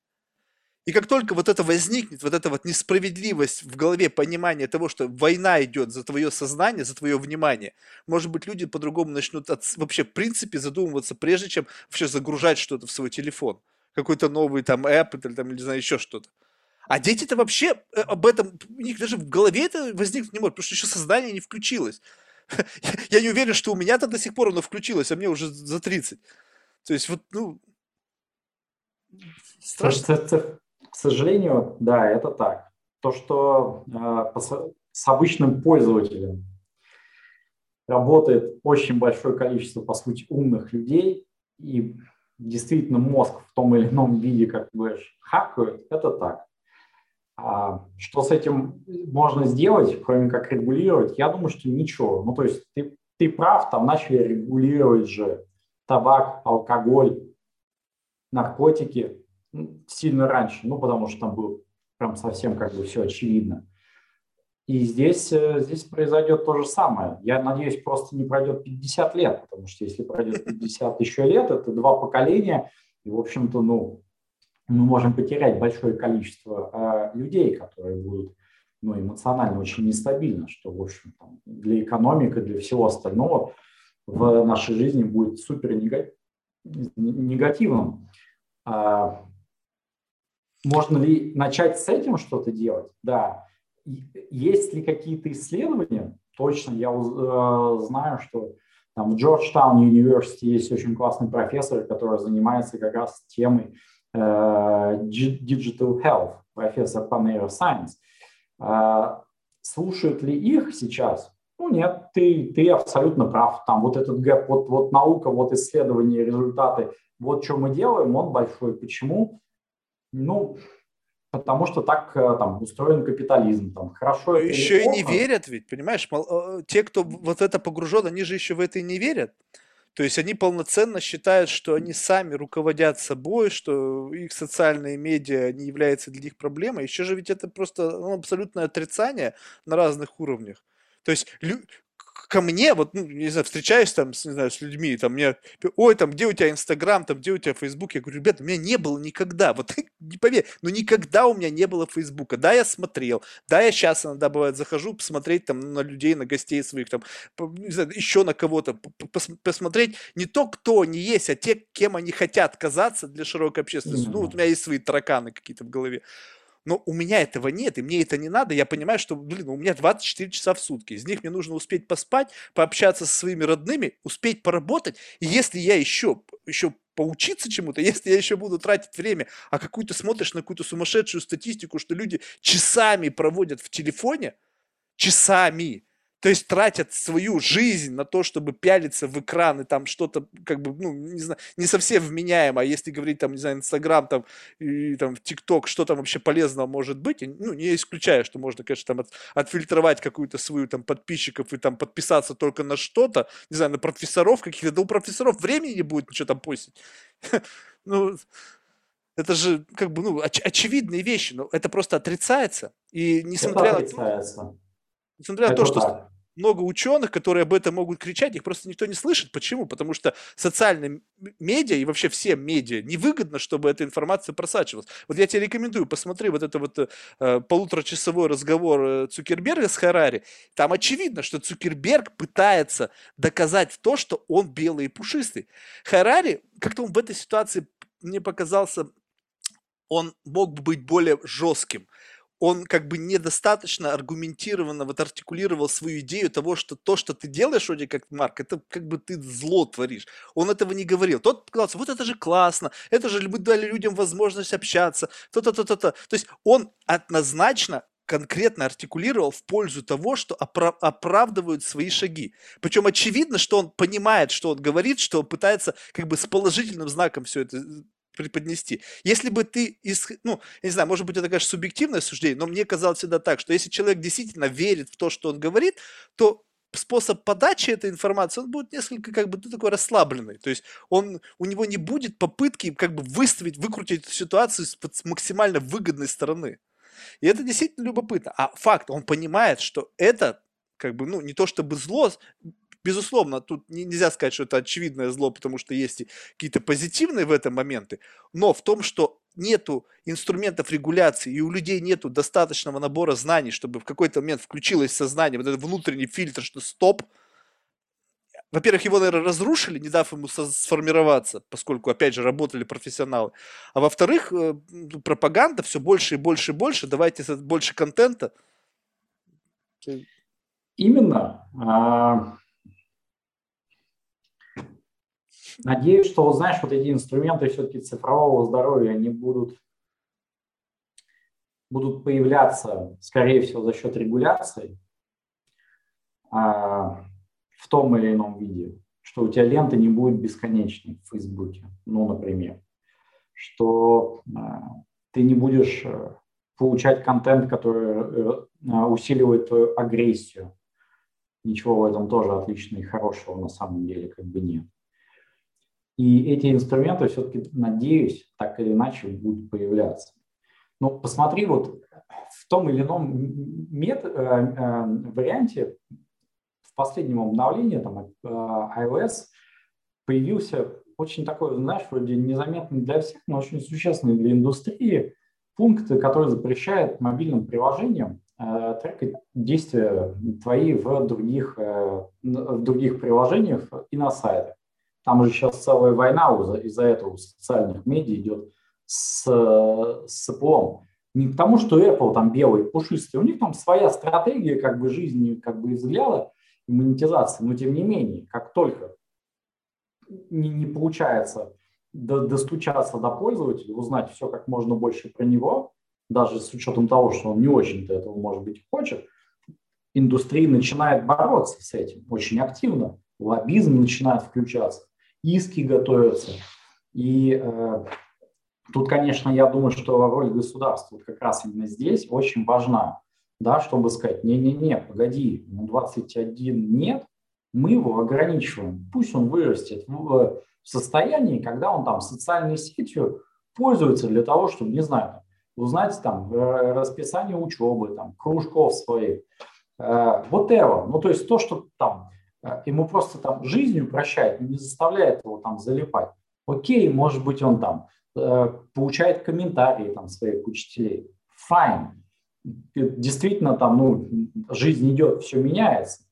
И как только вот это возникнет, вот эта вот несправедливость в голове, понимание того, что война идет за твое сознание, за твое внимание, может быть, люди по-другому начнут от, вообще в принципе задумываться, прежде чем вообще загружать что-то в свой телефон. Какой-то новый там app или там, не знаю, еще что-то. А дети-то вообще э, об этом, у них даже в голове это возникнуть не может, потому что еще сознание не включилось. Я не уверен, что у меня-то до сих пор оно включилось, а мне уже за 30. То есть вот, ну, страшно. К сожалению, да, это так. То, что э, с обычным пользователем работает очень большое количество, по сути, умных людей, и действительно мозг в том или ином виде, как ты говоришь, хакают, это так. А что с этим можно сделать, кроме как регулировать? Я думаю, что ничего. Ну, то есть ты, ты прав, там начали регулировать же табак, алкоголь, наркотики сильно раньше, ну, потому что там был прям совсем как бы все очевидно. И здесь, э, здесь произойдет то же самое. Я надеюсь, просто не пройдет 50 лет, потому что если пройдет 50 еще лет, это два поколения, и, в общем-то, ну, мы можем потерять большое количество э, людей, которые будут ну, эмоционально очень нестабильны, что, в общем, там, для экономики, для всего остального в нашей жизни будет супер негативным. А, можно ли начать с этим что-то делать? Да. Есть ли какие-то исследования? Точно, я э, знаю, что там в Georgetown University есть очень классный профессор, который занимается как раз темой э, digital health, профессор по neuroscience. Э, слушают ли их сейчас? Ну нет, ты, ты абсолютно прав. Там вот этот гэп, вот, вот наука, вот исследования, результаты, вот что мы делаем, он большой. Почему? Ну, потому что так э, там устроен капитализм, там хорошо. Но еще и не верят ведь, понимаешь? Э, те, кто вот это погружен, они же еще в это и не верят. То есть они полноценно считают, что они сами руководят собой, что их социальные медиа не являются для них проблемой. Еще же ведь это просто ну, абсолютное отрицание на разных уровнях. То есть ко мне, вот, ну, не знаю, встречаюсь там, с, не знаю, с людьми, там, мне, ой, там, где у тебя Инстаграм, там, где у тебя Фейсбук, я говорю, ребята, у меня не было никогда, вот, не поверь, но никогда у меня не было Фейсбука, да, я смотрел, да, я сейчас иногда, бывает, захожу посмотреть, там, на людей, на гостей своих, там, не знаю, еще на кого-то, посмотреть не то, кто они есть, а те, кем они хотят казаться для широкой общественности, ну, вот у меня есть свои тараканы какие-то в голове, но у меня этого нет, и мне это не надо. Я понимаю, что, блин, у меня 24 часа в сутки. Из них мне нужно успеть поспать, пообщаться со своими родными, успеть поработать. И если я еще, еще поучиться чему-то, если я еще буду тратить время, а какую-то смотришь на какую-то сумасшедшую статистику, что люди часами проводят в телефоне, часами, то есть тратят свою жизнь на то, чтобы пялиться в экран и там что-то, как бы, ну, не знаю, не совсем вменяемо, а если говорить там, не знаю, Инстаграм там и там ТикТок, что там вообще полезного может быть, ну, не исключаю, что можно, конечно, там от, отфильтровать какую-то свою там подписчиков и там подписаться только на что-то, не знаю, на профессоров каких-то, да у профессоров времени не будет ничего там постить. Ну, это же как бы, ну, оч- очевидные вещи, но это просто отрицается. И несмотря на то, несмотря на то, что много ученых, которые об этом могут кричать, их просто никто не слышит. Почему? Потому что социальные медиа и вообще все медиа невыгодно, чтобы эта информация просачивалась. Вот я тебе рекомендую, посмотри вот это вот э, полуторачасовой разговор э, Цукерберга с Харари. Там очевидно, что Цукерберг пытается доказать то, что он белый и пушистый. Харари, как-то он в этой ситуации мне показался, он мог бы быть более жестким он как бы недостаточно аргументированно вот артикулировал свою идею того, что то, что ты делаешь, вроде как Марк, это как бы ты зло творишь. Он этого не говорил. Тот сказал, вот это же классно, это же мы дали людям возможность общаться, то-то, то-то, то. То есть он однозначно конкретно артикулировал в пользу того, что опра- оправдывают свои шаги. Причем очевидно, что он понимает, что он говорит, что он пытается как бы с положительным знаком все это преподнести. Если бы ты, из, ну, я не знаю, может быть, это, конечно, субъективное суждение, но мне казалось всегда так, что если человек действительно верит в то, что он говорит, то способ подачи этой информации, он будет несколько как бы ну, такой расслабленный. То есть он, у него не будет попытки как бы выставить, выкрутить эту ситуацию с, с максимально выгодной стороны. И это действительно любопытно. А факт, он понимает, что это как бы, ну, не то чтобы зло, Безусловно, тут нельзя сказать, что это очевидное зло, потому что есть какие-то позитивные в этом моменты, но в том, что нету инструментов регуляции, и у людей нету достаточного набора знаний, чтобы в какой-то момент включилось сознание, вот этот внутренний фильтр, что стоп, во-первых, его, наверное, разрушили, не дав ему сформироваться, поскольку, опять же, работали профессионалы. А во-вторых, э, пропаганда все больше и больше и больше, давайте больше контента. Именно. А, Надеюсь, что, знаешь, вот эти инструменты все-таки цифрового здоровья, они будут, будут появляться, скорее всего, за счет регуляции а, в том или ином виде, что у тебя лента не будет бесконечной в Фейсбуке, ну, например, что а, ты не будешь э, получать контент, который э, усиливает твою агрессию. Ничего в этом тоже отличного и хорошего на самом деле как бы нет. И эти инструменты все-таки, надеюсь, так или иначе будут появляться. Ну, посмотри, вот в том или ином мет, э, э, варианте в последнем обновлении там, э, iOS появился очень такой, знаешь, вроде незаметный для всех, но очень существенный для индустрии пункт, который запрещает мобильным приложениям э, трекать действия твои в других, э, в других приложениях и на сайтах. Там же сейчас целая война из-за этого у социальных медиа идет с, с Apple. Не потому, что Apple там белый, пушистый, у них там своя стратегия как бы жизни, как бы и взгляда и монетизации, но тем не менее, как только не, не получается до, достучаться до пользователя, узнать все как можно больше про него, даже с учетом того, что он не очень-то этого, может быть, хочет, индустрия начинает бороться с этим очень активно. Лоббизм начинает включаться, иски готовятся. И э, тут, конечно, я думаю, что роль государства вот как раз именно здесь очень важна, да, чтобы сказать, не-не-не, погоди, ну 21 нет, мы его ограничиваем. Пусть он вырастет в состоянии, когда он там социальной сетью пользуется для того, чтобы, не знаю, узнать там э, расписание учебы, там, кружков своих, э, это. Ну, то есть то, что там э, ему просто там жизнь упрощает, не заставляет его там залипать. Окей, может быть, он там получает комментарии там своих учителей. Fine. Действительно, там, ну, жизнь идет, все меняется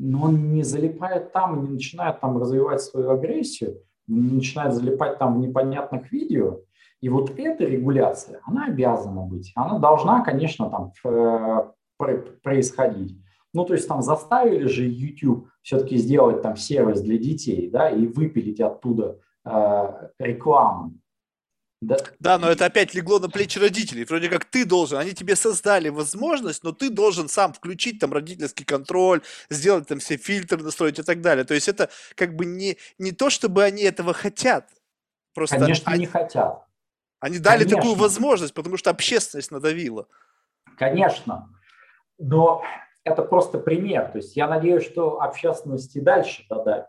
но он не залипает там не начинает там развивать свою агрессию, не начинает залипать там в непонятных видео. И вот эта регуляция, она обязана быть. Она должна, конечно, там э, происходить. Ну, то есть там заставили же YouTube все-таки сделать там сервис для детей, да, и выпилить оттуда э, рекламу. Да. да, но это опять легло на плечи родителей. Вроде как ты должен, они тебе создали возможность, но ты должен сам включить там родительский контроль, сделать там все фильтры, настроить и так далее. То есть это как бы не, не то, чтобы они этого хотят. Просто Конечно, они, не хотят. Они дали Конечно. такую возможность, потому что общественность надавила. Конечно. Но это просто пример. То есть я надеюсь, что общественность и дальше додать.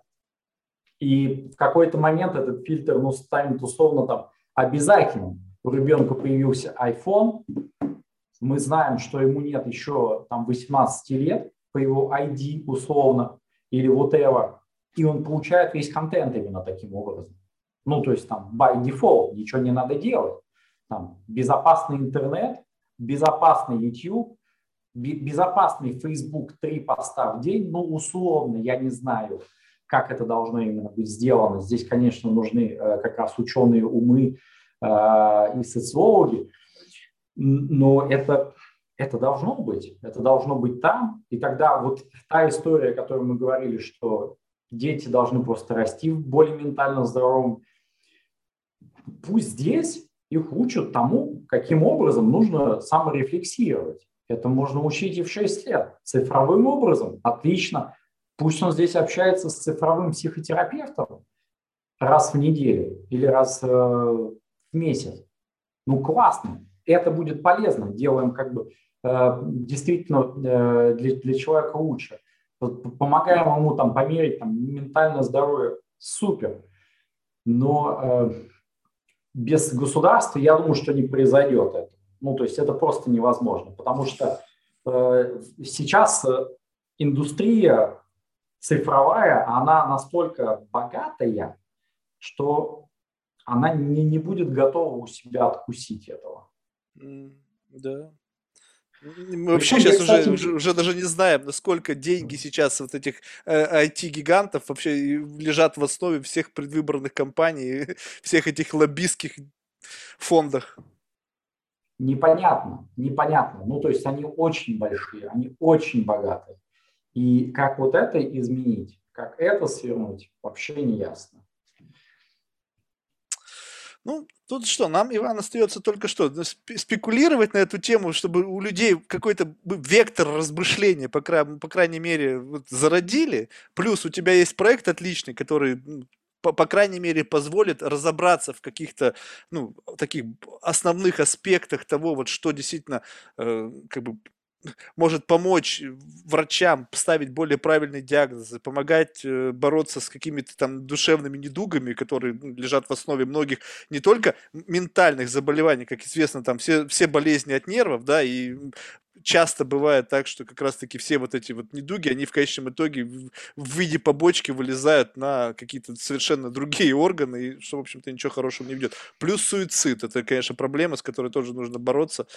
И в какой-то момент этот фильтр ну, станет условно там обязательно у ребенка появился iPhone, мы знаем, что ему нет еще там 18 лет по его ID условно или whatever, и он получает весь контент именно таким образом. Ну, то есть там by default, ничего не надо делать. Там безопасный интернет, безопасный YouTube, безопасный Facebook, три поста в день, ну, условно, я не знаю, как это должно именно быть сделано. Здесь, конечно, нужны э, как раз ученые умы э, и социологи, но это, это должно быть, это должно быть там. И тогда вот та история, о которой мы говорили, что дети должны просто расти в более ментально здоровом, пусть здесь их учат тому, каким образом нужно саморефлексировать. Это можно учить и в 6 лет. Цифровым образом. Отлично. Пусть он здесь общается с цифровым психотерапевтом раз в неделю или раз э, в месяц. Ну, классно, это будет полезно. Делаем как бы э, действительно э, для, для человека лучше. Помогаем ему там померить там, ментальное здоровье. Супер. Но без государства, я думаю, что не произойдет это. Ну, то есть это просто невозможно, потому что сейчас индустрия цифровая, она настолько богатая, что она не, не будет готова у себя откусить этого. да. Мы вообще сейчас кстати... уже, уже, уже даже не знаем, насколько деньги сейчас вот этих э, IT-гигантов вообще лежат в основе всех предвыборных кампаний, всех этих лоббистских фондах. Непонятно, непонятно. Ну, то есть они очень большие, они очень богатые. И как вот это изменить, как это свернуть, вообще не ясно. Ну, тут что, нам, Иван, остается только что ну, спекулировать на эту тему, чтобы у людей какой-то вектор размышления, по, крайней, по крайней мере, вот, зародили. Плюс у тебя есть проект отличный, который по, по крайней мере, позволит разобраться в каких-то, ну, таких основных аспектах того, вот что действительно, э, как бы, может помочь врачам ставить более правильные диагнозы, помогать э, бороться с какими-то там душевными недугами, которые ну, лежат в основе многих не только ментальных заболеваний, как известно, там все, все болезни от нервов, да, и часто бывает так, что как раз-таки все вот эти вот недуги, они в конечном итоге в виде побочки вылезают на какие-то совершенно другие органы, и что, в общем-то, ничего хорошего не ведет. Плюс суицид, это, конечно, проблема, с которой тоже нужно бороться.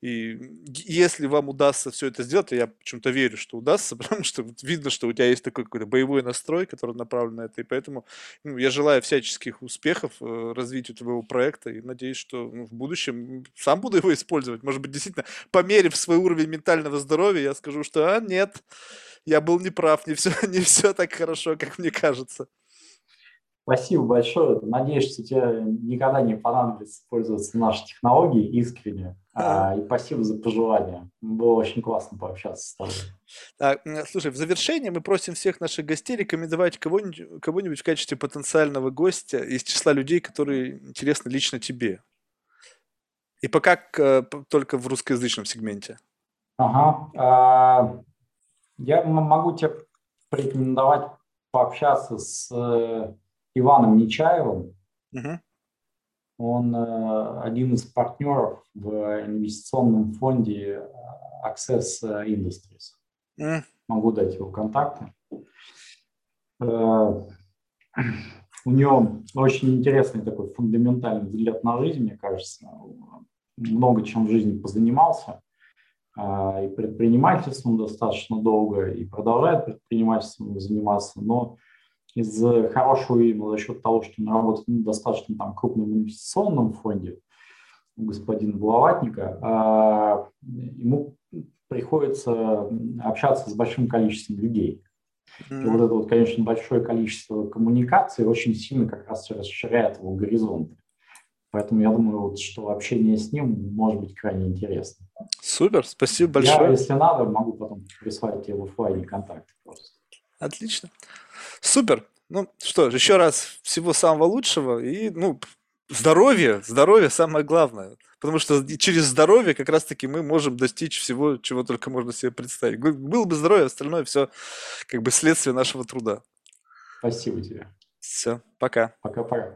И если вам удастся все это сделать, я почему-то верю, что удастся, потому что видно, что у тебя есть такой какой-то боевой настрой, который направлен на это, и поэтому ну, я желаю всяческих успехов э, развитию твоего проекта, и надеюсь, что ну, в будущем сам буду его использовать. Может быть, действительно, померив свой уровень ментального здоровья, я скажу, что а, нет, я был неправ, не все, не все так хорошо, как мне кажется. Спасибо большое. Надеюсь, что тебе никогда не понадобится пользоваться нашей технологией искренне. А, и спасибо за пожелания. Было очень классно пообщаться с тобой. Так, слушай, в завершение мы просим всех наших гостей рекомендовать кого-нибудь, кого-нибудь в качестве потенциального гостя из числа людей, которые интересны лично тебе. И пока э, только в русскоязычном сегменте. Ага. А, я могу тебе порекомендовать пообщаться с э, Иваном Нечаевым. Угу. Он э, один из партнеров в инвестиционном фонде Access Industries. Mm. Могу дать его контакты. У него очень интересный такой фундаментальный взгляд на жизнь, мне кажется. Много чем в жизни позанимался. А, и предпринимательством достаточно долго, и продолжает предпринимательством заниматься, но из хорошего именно за счет того, что он работает ну, достаточно там, крупном инвестиционном фонде у господина Булаватника, а, ему приходится общаться с большим количеством людей. Mm-hmm. И вот это вот, конечно, большое количество коммуникаций очень сильно как раз расширяет его горизонты. Поэтому я думаю, вот, что общение с ним может быть крайне интересно. Супер, спасибо большое. Я, если надо, могу потом прислать тебе в офлайне контакты просто. Отлично. Супер. Ну что ж, еще раз всего самого лучшего и, ну, здоровье, здоровье самое главное. Потому что через здоровье как раз-таки мы можем достичь всего, чего только можно себе представить. Было бы здоровье, остальное все как бы следствие нашего труда. Спасибо тебе. Все, пока. Пока-пока.